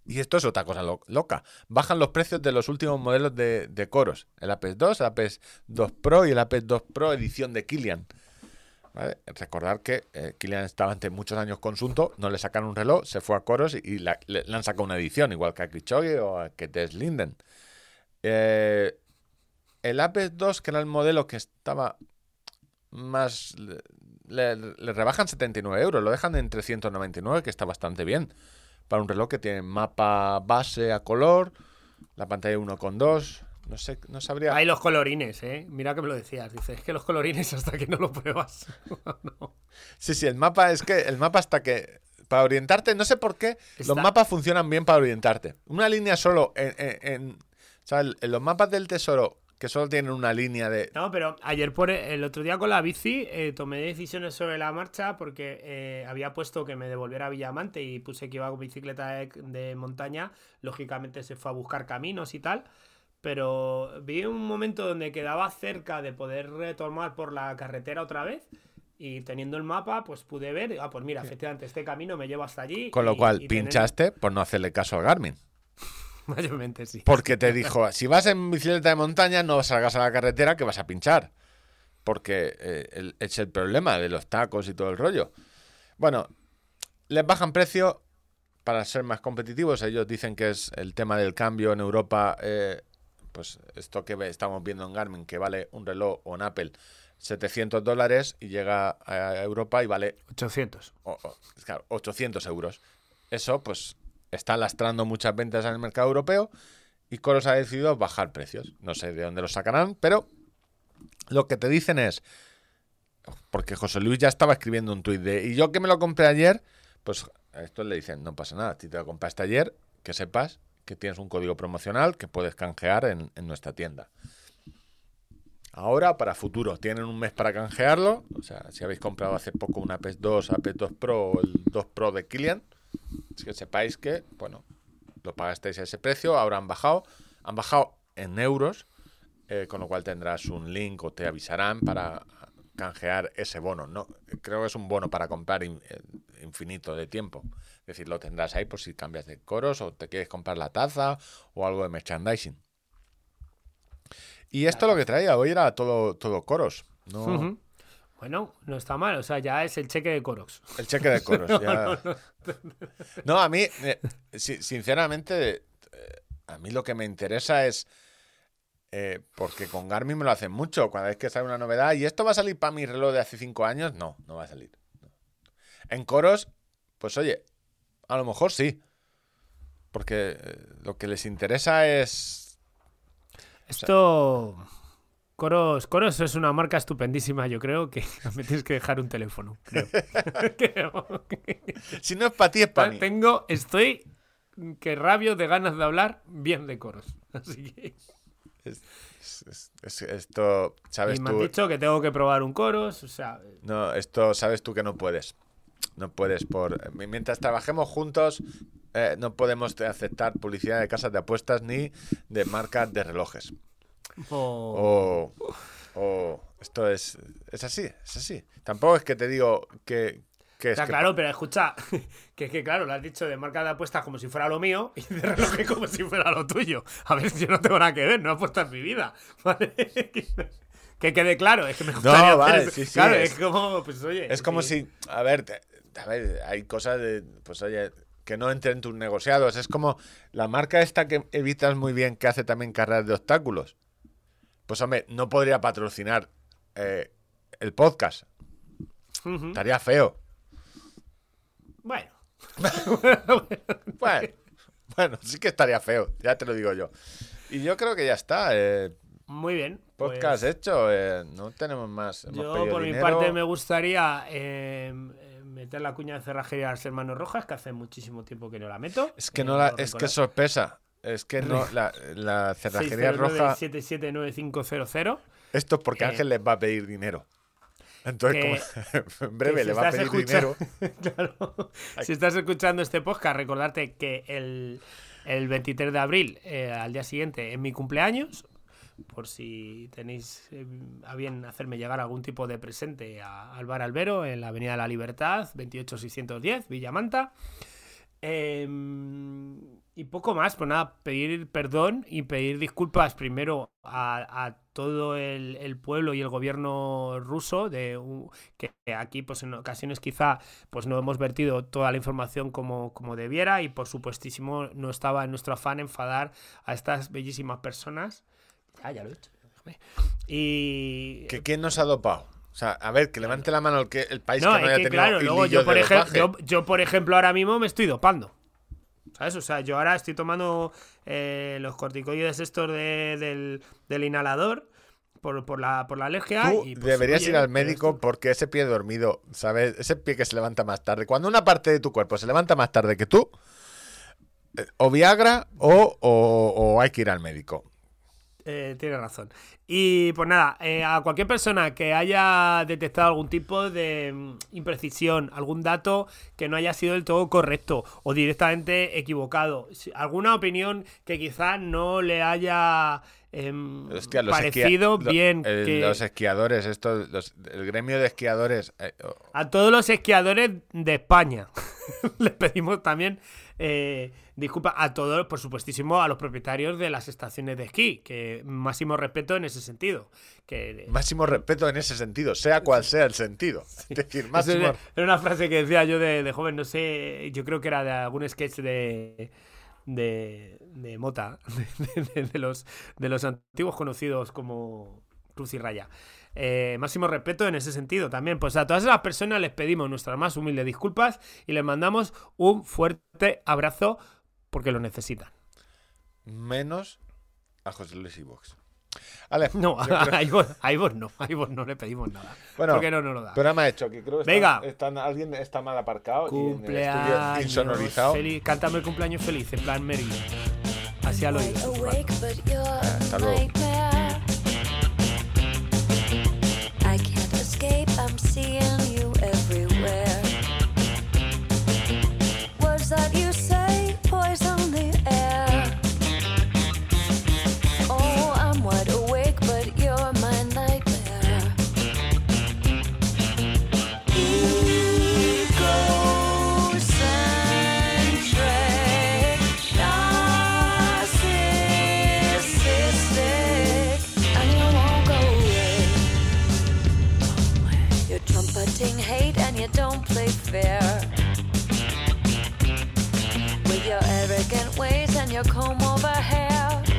Y esto es otra cosa lo- loca. Bajan los precios de los últimos modelos de, de coros. El Apex 2, el Apex 2 Pro y el Apex 2 Pro edición de Kilian. ¿Vale? Recordar que eh, Kilian estaba ante muchos años con Sunto, no le sacaron un reloj, se fue a coros y, y la- le, han sacado una edición, igual que a Krichoge o a que Linden. Eh, el Apex 2, que era el modelo que estaba más... Le, rebajan 79 euros, lo dejan en 399, que está bastante bien. Para un reloj que tiene mapa base a color, la pantalla 1.2, no sé, no sabría... Hay los colorines, ¿eh? Mira que me lo decías. Dices, es que los colorines hasta que no lo pruebas. [laughs] no. Sí, sí, el mapa es que el mapa hasta que para orientarte, no sé por qué los mapas funcionan bien para orientarte. Una línea solo en, en- en- o sea, en los mapas del tesoro que solo tienen una línea de No, pero ayer por el otro día con la bici eh, tomé decisiones sobre la marcha porque eh, había puesto que me devolviera a Villamante y puse que iba con bicicleta de, de montaña. Lógicamente se fue a buscar caminos y tal. Pero vi un momento donde quedaba cerca de poder retomar por la carretera otra vez. Y teniendo el mapa, pues pude ver, ah, pues mira, efectivamente, este camino me lleva hasta allí. con lo y- cual y tener- pinchaste por no hacerle caso al Garmin. [laughs] Mayormente sí. Porque te dijo, si vas en bicicleta de montaña, no salgas a la carretera que vas a pinchar. Porque eh, es el problema de los tacos y todo el rollo. Bueno, les bajan precio para ser más competitivos. Ellos dicen que es el tema del cambio en Europa. eh, pues esto que estamos viendo en Garmin, que vale un reloj o en Apple 700 dólares y llega a Europa y vale 800. o- o- claro, 800 euros. Eso, pues, está lastrando muchas ventas en el mercado europeo y Coros ha decidido bajar precios. No sé de dónde los sacarán, pero lo que te dicen es, porque José Luis ya estaba escribiendo un tuit de, y yo que me lo compré ayer, pues a esto le dicen, no pasa nada, si te lo compraste ayer, que sepas que tienes un código promocional que puedes canjear en, nuestra tienda. Ahora, para futuro, tienen un mes para canjearlo. O sea, si habéis comprado hace poco una Apex 2, Apex 2 Pro o el 2 Pro de Kilian, es que sepáis que, bueno, lo pagasteis a ese precio, ahora han bajado. Han bajado en euros, eh, con lo cual tendrás un link o te avisarán para canjear ese bono. No, creo que es un bono para comprar in- eh, infinito de tiempo. Es decir, lo tendrás ahí por si cambias de coros o te quieres comprar la taza o algo de merchandising. Y esto lo que traía hoy era todo, todo coros. No. Bueno, no está mal, o sea, ya es el cheque de Corox. El cheque de coros. [laughs] ya. No, a mí, eh, si- sinceramente, eh, a mí lo que me interesa es Eh, porque con Garmin me lo hacen mucho. Cada vez que sale una novedad, ¿y esto va a salir para mi reloj de hace cinco años? No, no va a salir. En coros, pues oye, a lo mejor sí. Porque eh, lo que les interesa es. Esto. Coros, Coros es una marca estupendísima, yo creo que [laughs] me tienes que dejar un teléfono. creo. [laughs] Creo. Si no es para ti, es para mí. Tengo, estoy que rabio de ganas de hablar bien de Coros. Así que. Es- es- es- esto, sabes Y me han tú. dicho que tengo que probar un Coros, o sea, No, esto sabes tú que no puedes. No puedes por. Mientras trabajemos juntos, eh, no podemos aceptar publicidad de casas de apuestas ni de marcas de relojes. O- O. O. Esto es. Es así, es así. Tampoco es que te digo que. que es Está que- claro, pero escucha, [laughs] que es que claro, lo has dicho de marca de apuestas como si fuera lo mío y de reloj como si fuera lo tuyo. A ver, yo no tengo nada que ver, no en mi vida. [laughs] ¿vale? que quede claro, es que me gustaría hacer vale, eso. sí, sí, Claro, es- es, como, pues oye. Es como sí. si, a ver, te- a ver, hay cosas de, pues oye, que no entren en tus negociados. Es como la marca esta que evitas muy bien que hace también carreras de obstáculos. Pues hombre, no podría patrocinar eh, el podcast. Estaría feo. Bueno. [laughs] Bueno, bueno, sí que estaría feo, ya te lo digo yo. Y yo creo que ya está. eh, Muy bien. pues podcast hecho, eh, no tenemos más. Hemos yo, por mi parte, me gustaría eh, eh, meter la cuña de cerrajería a las hermanos rojas, que hace muchísimo tiempo que no la meto. Es que no la, es que recordad. es sorpresa. Es que no, la, la cerrajería roja. 609-779500. Esto es porque Eh, Ángel les va a pedir dinero. Entonces, que- como [laughs] en breve le va a pedir escucha- dinero. [laughs] claro. Si estás escuchando este podcast, recordarte que el, el 23 de abril, eh, al día siguiente, es mi cumpleaños. Por si tenéis eh, a bien hacerme llegar algún tipo de presente a, al Bar Albero en la Avenida de la Libertad, 28610, Villamanta. Em, y poco más, pues nada, pedir perdón y pedir disculpas primero a, a todo el, el pueblo y el gobierno ruso, de que aquí pues en ocasiones quizá pues no hemos vertido toda la información como, como debiera y por supuestísimo no estaba en nuestro afán enfadar a estas bellísimas personas. Ya, ya lo he hecho. Y... ¿Que ¿Quién nos ha dopado? O sea, a ver, que levante la mano el, que, el país No, que no haya que tenido claro, luego yo por, ejemplo, yo, yo, por ejemplo, ahora mismo me estoy dopando. ¿Sabes? O sea, yo ahora estoy tomando eh, los corticoides estos de- del, del inhalador por, por, la, por la alergia. Tú y, pues, deberías oye, ir al médico porque ese pie dormido, ¿sabes? Ese pie que se levanta más tarde. Cuando una parte de tu cuerpo se levanta más tarde que tú, eh, o Viagra o, o- o hay que ir al médico. Eh, tienes razón. Y pues nada, eh, a cualquier persona que haya detectado algún tipo de mm, imprecisión, algún dato que no haya sido del todo correcto o directamente equivocado, alguna opinión que quizá no le haya em, Hostia, los esquia- parecido lo- bien, el- que Los esquiadores, los- el gremio de esquiadores. eh, oh, a todos los esquiadores de España [laughs] les pedimos también eh, disculpas a todos, por supuestísimo, a los propietarios de las estaciones de esquí, que máximo respeto en ese sentido. Que, máximo respeto en ese sentido, sea cual sea el sentido. Es decir, máximo. era era una frase que decía yo de, de joven, no sé, yo creo que era de algún sketch de, de, de Mota, [laughs] de, los, de los antiguos conocidos como Cruz y Raya. Eh, máximo respeto en ese sentido también. Pues a todas esas personas les pedimos nuestras más humildes disculpas y les mandamos un fuerte abrazo porque lo necesitan. Menos a José Luis No, creo- a Ivor, a Ivor no, a Ivor no le pedimos nada. Bueno, porque no nos lo da. programa hecho, que creo que Venga. está, están- alguien está mal aparcado y el Cumpleaños estudio insonorizado. feliz. Cántame el cumpleaños feliz, en plan Mary. Así al oído. you're hasta luego. nightmare. I can't escape, I'm seeing With your arrogant ways and your comb over hair.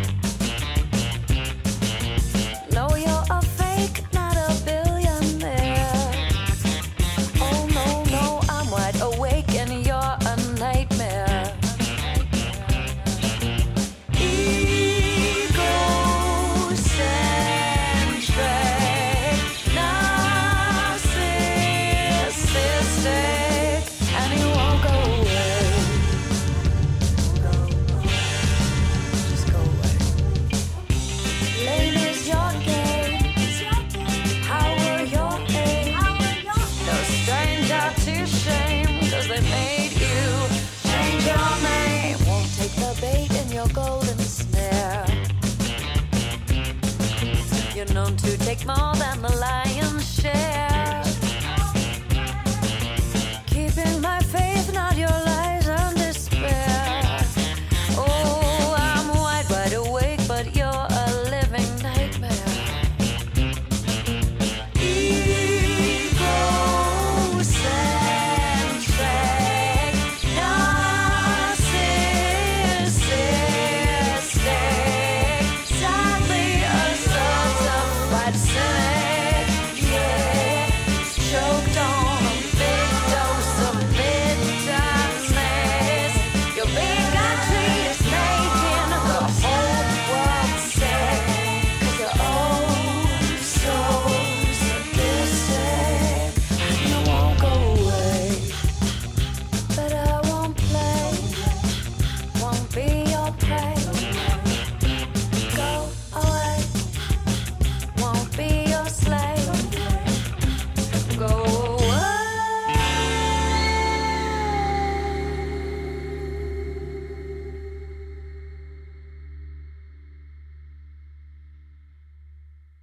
take my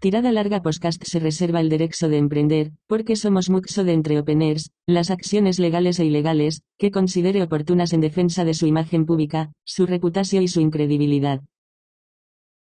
Tirada larga podcast se reserva el derecho de emprender, porque somos muxo de entreopeners, las acciones legales e ilegales, que considere oportunas en defensa de su imagen pública, su reputación y su incredibilidad.